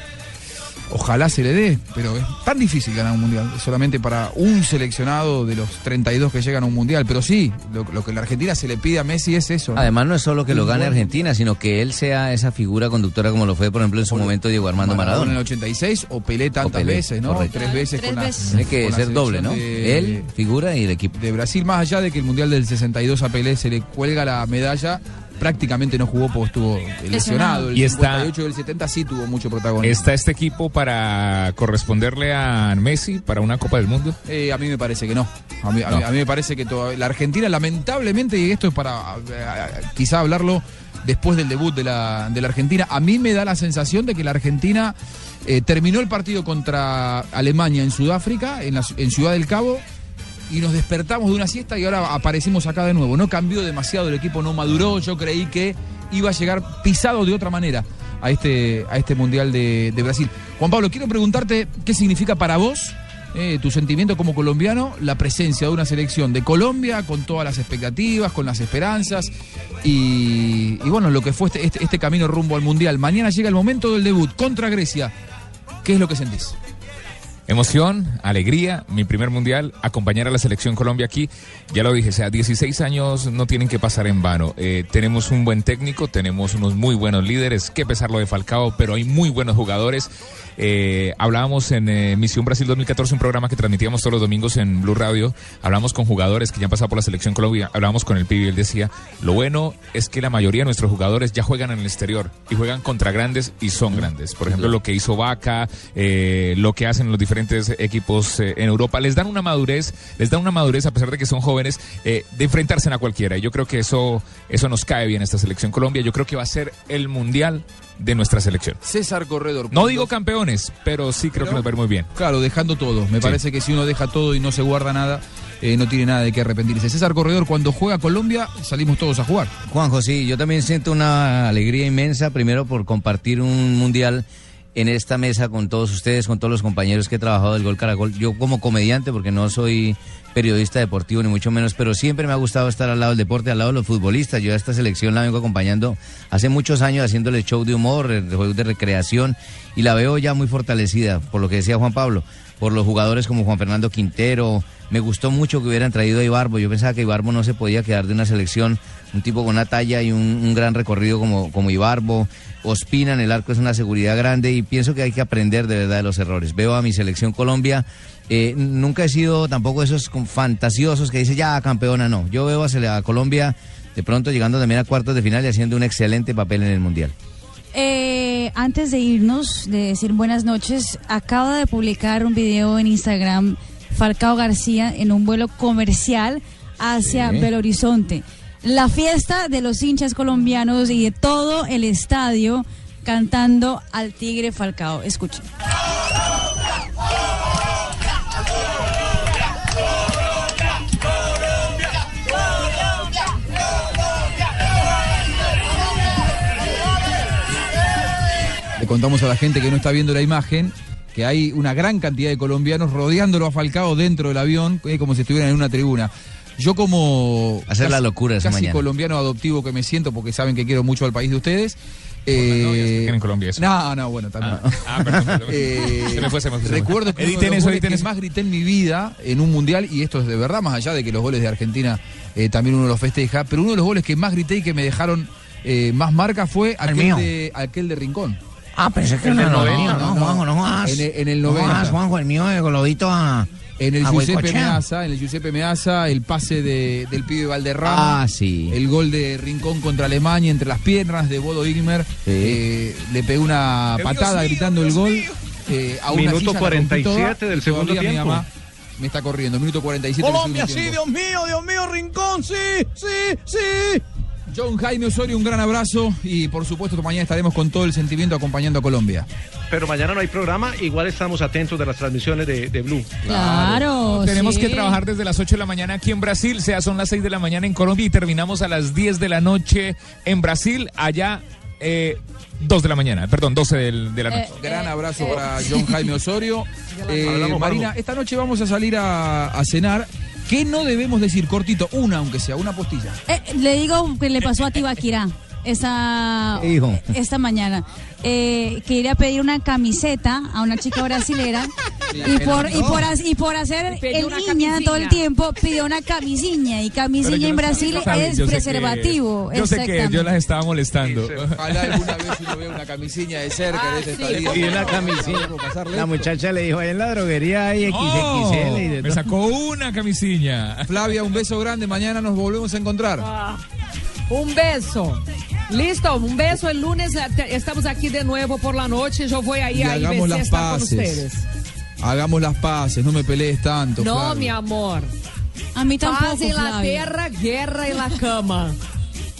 ojalá se le dé, pero es tan difícil ganar un mundial, solamente para un seleccionado de los 32 que llegan a un mundial. Pero sí, lo, lo que la Argentina se le pide a Messi es eso. ¿no? Además no es solo que lo gane Argentina, sino que él sea esa figura conductora como lo fue, por ejemplo, en su momento Diego Armando en el Maradona. 86 o Pelé tantas Pelé, veces, ¿no? correcto. Tres veces Tres con veces. la Tiene que con la ser doble, ¿no? de- Él, figura y el equipo. De Brasil, más allá de que el Mundial del 62 a Pelé se le cuelga la medalla, prácticamente no jugó porque estuvo lesionado. El Y está- 58 y el 70 sí tuvo mucho protagonismo. ¿Está este equipo para corresponderle a Messi para una Copa del Mundo? Eh, a mí me parece que no. A mí, a mí- a mí me parece que toda- la Argentina, lamentablemente, y esto es para eh, quizá hablarlo después del debut de la, de la Argentina, a mí me da la sensación de que la Argentina eh, terminó el partido contra Alemania en Sudáfrica, en, la- en Ciudad del Cabo, y nos despertamos de una siesta y ahora aparecimos acá de nuevo. No cambió demasiado, el equipo no maduró, yo creí que iba a llegar pisado de otra manera a este, a este Mundial de, Brasil. Juan Pablo, quiero preguntarte qué significa para vos, eh, tu sentimiento como colombiano, la presencia de una selección de Colombia con todas las expectativas, con las esperanzas y, y bueno, lo que fue este, este- este camino rumbo al Mundial. Mañana llega el momento del debut contra Grecia. ¿Qué es lo que sentís? Emoción, alegría, mi primer mundial, acompañar a la selección Colombia aquí. Ya lo dije, o sea, 16 años no tienen que pasar en vano. Eh, tenemos un buen técnico, tenemos unos muy buenos líderes, que pesar lo de Falcao, pero hay muy buenos jugadores. Eh, hablábamos en eh, Misión Brasil 2014, un programa que transmitíamos todos los domingos en Blue Radio. Hablamos con jugadores que ya han pasado por la selección Colombia. Hablábamos con el pibe y él decía: Lo bueno es que la mayoría de nuestros jugadores ya juegan en el exterior y juegan contra grandes y son grandes. Por ejemplo, lo que hizo Vaca, eh, lo que hacen los diferentes equipos eh, en Europa, les dan una madurez, les dan una madurez a pesar de que son jóvenes, de enfrentarse a cualquiera. Y yo creo que eso, eso nos cae bien esta selección Colombia. Yo creo que va a ser el mundial de nuestra selección. César Corredor. No digo pero sí creo que nos va a ir muy bien. Claro, dejando todo. Me Sí. parece que si uno deja todo y no se guarda nada, eh, no tiene nada de qué arrepentirse. César Corredor, cuando juega Colombia, salimos todos a jugar. Juanjo, sí, yo también siento una alegría inmensa, primero por compartir un mundial en esta mesa con todos ustedes, con todos los compañeros que he trabajado del Gol Caracol. Yo como comediante, porque no soy periodista deportivo ni mucho menos, pero siempre me ha gustado estar al lado del deporte, al lado de los futbolistas. Yo a esta selección la vengo acompañando hace muchos años haciéndole show de humor, juegos de recreación, y la veo ya muy fortalecida, por lo que decía Juan Pablo, por los jugadores como Juan Fernando Quintero. Me gustó mucho que hubieran traído a Ibarbo. Yo pensaba que Ibarbo no se podía quedar de una selección, un tipo con una talla y un, un gran recorrido como, como Ibarbo. Ospina en el arco es una seguridad grande y pienso que hay que aprender de verdad de los errores. Veo a mi selección Colombia. eh, nunca he sido tampoco esos fantasiosos que dice ya campeona, no. Yo veo a Colombia de pronto llegando también a cuartos de final y haciendo un excelente papel en el Mundial. Eh, antes de irnos, de decir buenas noches, acaba de publicar un video en Instagram Falcao García en un vuelo comercial hacia Sí. Belo Horizonte. La fiesta de los hinchas colombianos y de todo el estadio cantando al Tigre Falcao. Escuchen. Le contamos a la gente que no está viendo la imagen que hay una gran cantidad de colombianos rodeándolo a Falcao dentro del avión, eh, como si estuvieran en una tribuna. Yo como Hacer la locura esa casi mañana. colombiano adoptivo que me siento porque saben que quiero mucho al país de ustedes. que en Colombia eso. No, no, bueno, también. Ah, perdón, perdón. Eh, Se me fue, se me fue, se me fue. recuerdo que uno Editen de los eso, goles editen que eso. más grité en mi vida en un mundial, y esto es de verdad, más allá de que los goles de Argentina eh, también uno los festeja, pero uno de los goles que más grité y que me dejaron eh, más marca fue aquel de, aquel de Rincón. Ah, pensé que El era del el 90, no, no, Juanjo, no. En el, en el No 90. jodas, Juanjo, el mío de Globito a. En el Giuseppe. Meazza, en el Giuseppe Meazza, el pase de- del pibe Valderrama. Ah, sí. El gol de Rincón contra Alemania entre las piernas de Bodo Igmer. Eh, le pegó una patada mío, gritando el gol. eh, a una Minuto silla la rompí 47 toda. del segundo mi tiempo. mamá me está corriendo. Minuto 47 del Colombia, segundo sí, tiempo. Dios mío, Dios mío, Rincón, sí, sí, sí. John Jaime Osorio, un gran abrazo y por supuesto mañana estaremos con todo el sentimiento acompañando a Colombia. Pero mañana no hay programa, igual estamos atentos de las transmisiones de, de Blue. Claro, Tenemos sí. que trabajar desde las 8 de la mañana aquí en Brasil, o sea, son las 6 de la mañana en Colombia y terminamos a las 10 de la noche en Brasil. Allá eh, 2 de la mañana, perdón, 12 del- de la noche. Gran abrazo para John Jaime Osorio. Eh, Hablamos, Marina, esta noche vamos a salir a, a cenar. ¿Qué no debemos decir? Cortito, una aunque sea, una postilla. Eh, le digo que le pasó a Tibaquirá esta, ¿Qué dijo? esta mañana. Eh, que iría a pedir una camiseta a una chica brasilera y por, y por, y por hacer el niña todo el camisinha. tiempo pidió una camisiña y camisinha en no Brasil es yo sé que- preservativo. Yo sé que yo las estaba molestando. Ojalá alguna vez uno vea una camisilla de cerca Ah, de este estadio. Y una camisilla. La muchacha le dijo, ahí en la droguería hay XXL y de me todo". sacó una camisilla. Flavia, un beso grande. Mañana nos volvemos a encontrar. Un beso. Listo, un beso. El lunes estamos aquí de nuevo por la noche. Yo voy ahí Y a hagamos IBC las estar con paces. ustedes. Hagamos las paces, no me pelees tanto. No, Flavia. mi amor. A mí tampoco, Paz en la tierra, guerra en la cama.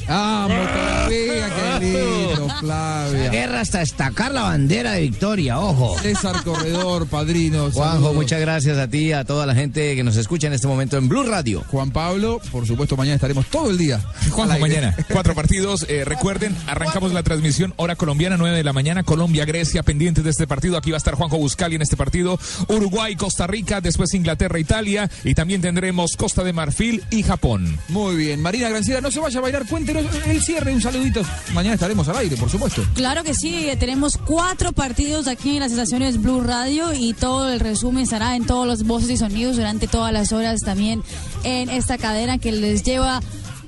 Vamos todavía, qué lindo, La Flavia. guerra hasta destacar la bandera de victoria, ojo. César Corredor, padrino. Juanjo, saludos. muchas gracias a ti, a toda la gente que nos escucha en este momento en Blue Radio. Juan Pablo, por supuesto, mañana estaremos todo el día. Juanjo, mañana, cuatro partidos. eh, recuerden, arrancamos la transmisión, hora colombiana, 9 de la mañana, Colombia, Grecia, pendientes de este partido. Aquí va a estar Juanjo Buscali en este partido. Uruguay, Costa Rica, después Inglaterra, Italia. Y también tendremos Costa de Marfil y Japón. Muy bien, Marina Granciera, no se vaya a bailar, cuéntenos el cierre, un saludito. Mañana estaremos al aire, por supuesto. Claro que sí, tenemos cuatro partidos aquí en las estaciones Blue Radio y todo el resumen estará en todos los voces y sonidos durante todas las horas también en esta cadena que les lleva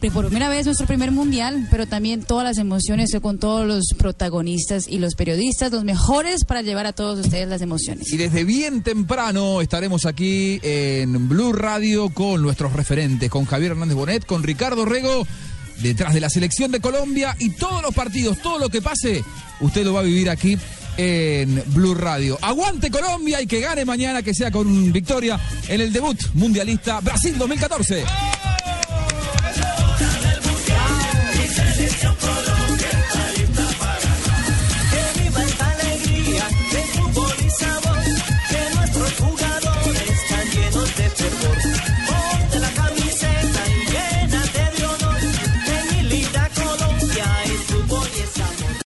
por primera vez nuestro primer mundial, pero también todas las emociones con todos los protagonistas y los periodistas, los mejores para llevar a todos ustedes las emociones. Y desde bien temprano estaremos aquí en Blue Radio con nuestros referentes, con Javier Hernández Bonet, con Ricardo Rego, detrás de la selección de Colombia y todos los partidos, todo lo que pase, usted lo va a vivir aquí en Blue Radio. Aguante Colombia y que gane mañana, que sea con victoria en el debut mundialista Brasil 2014. ¡Oh!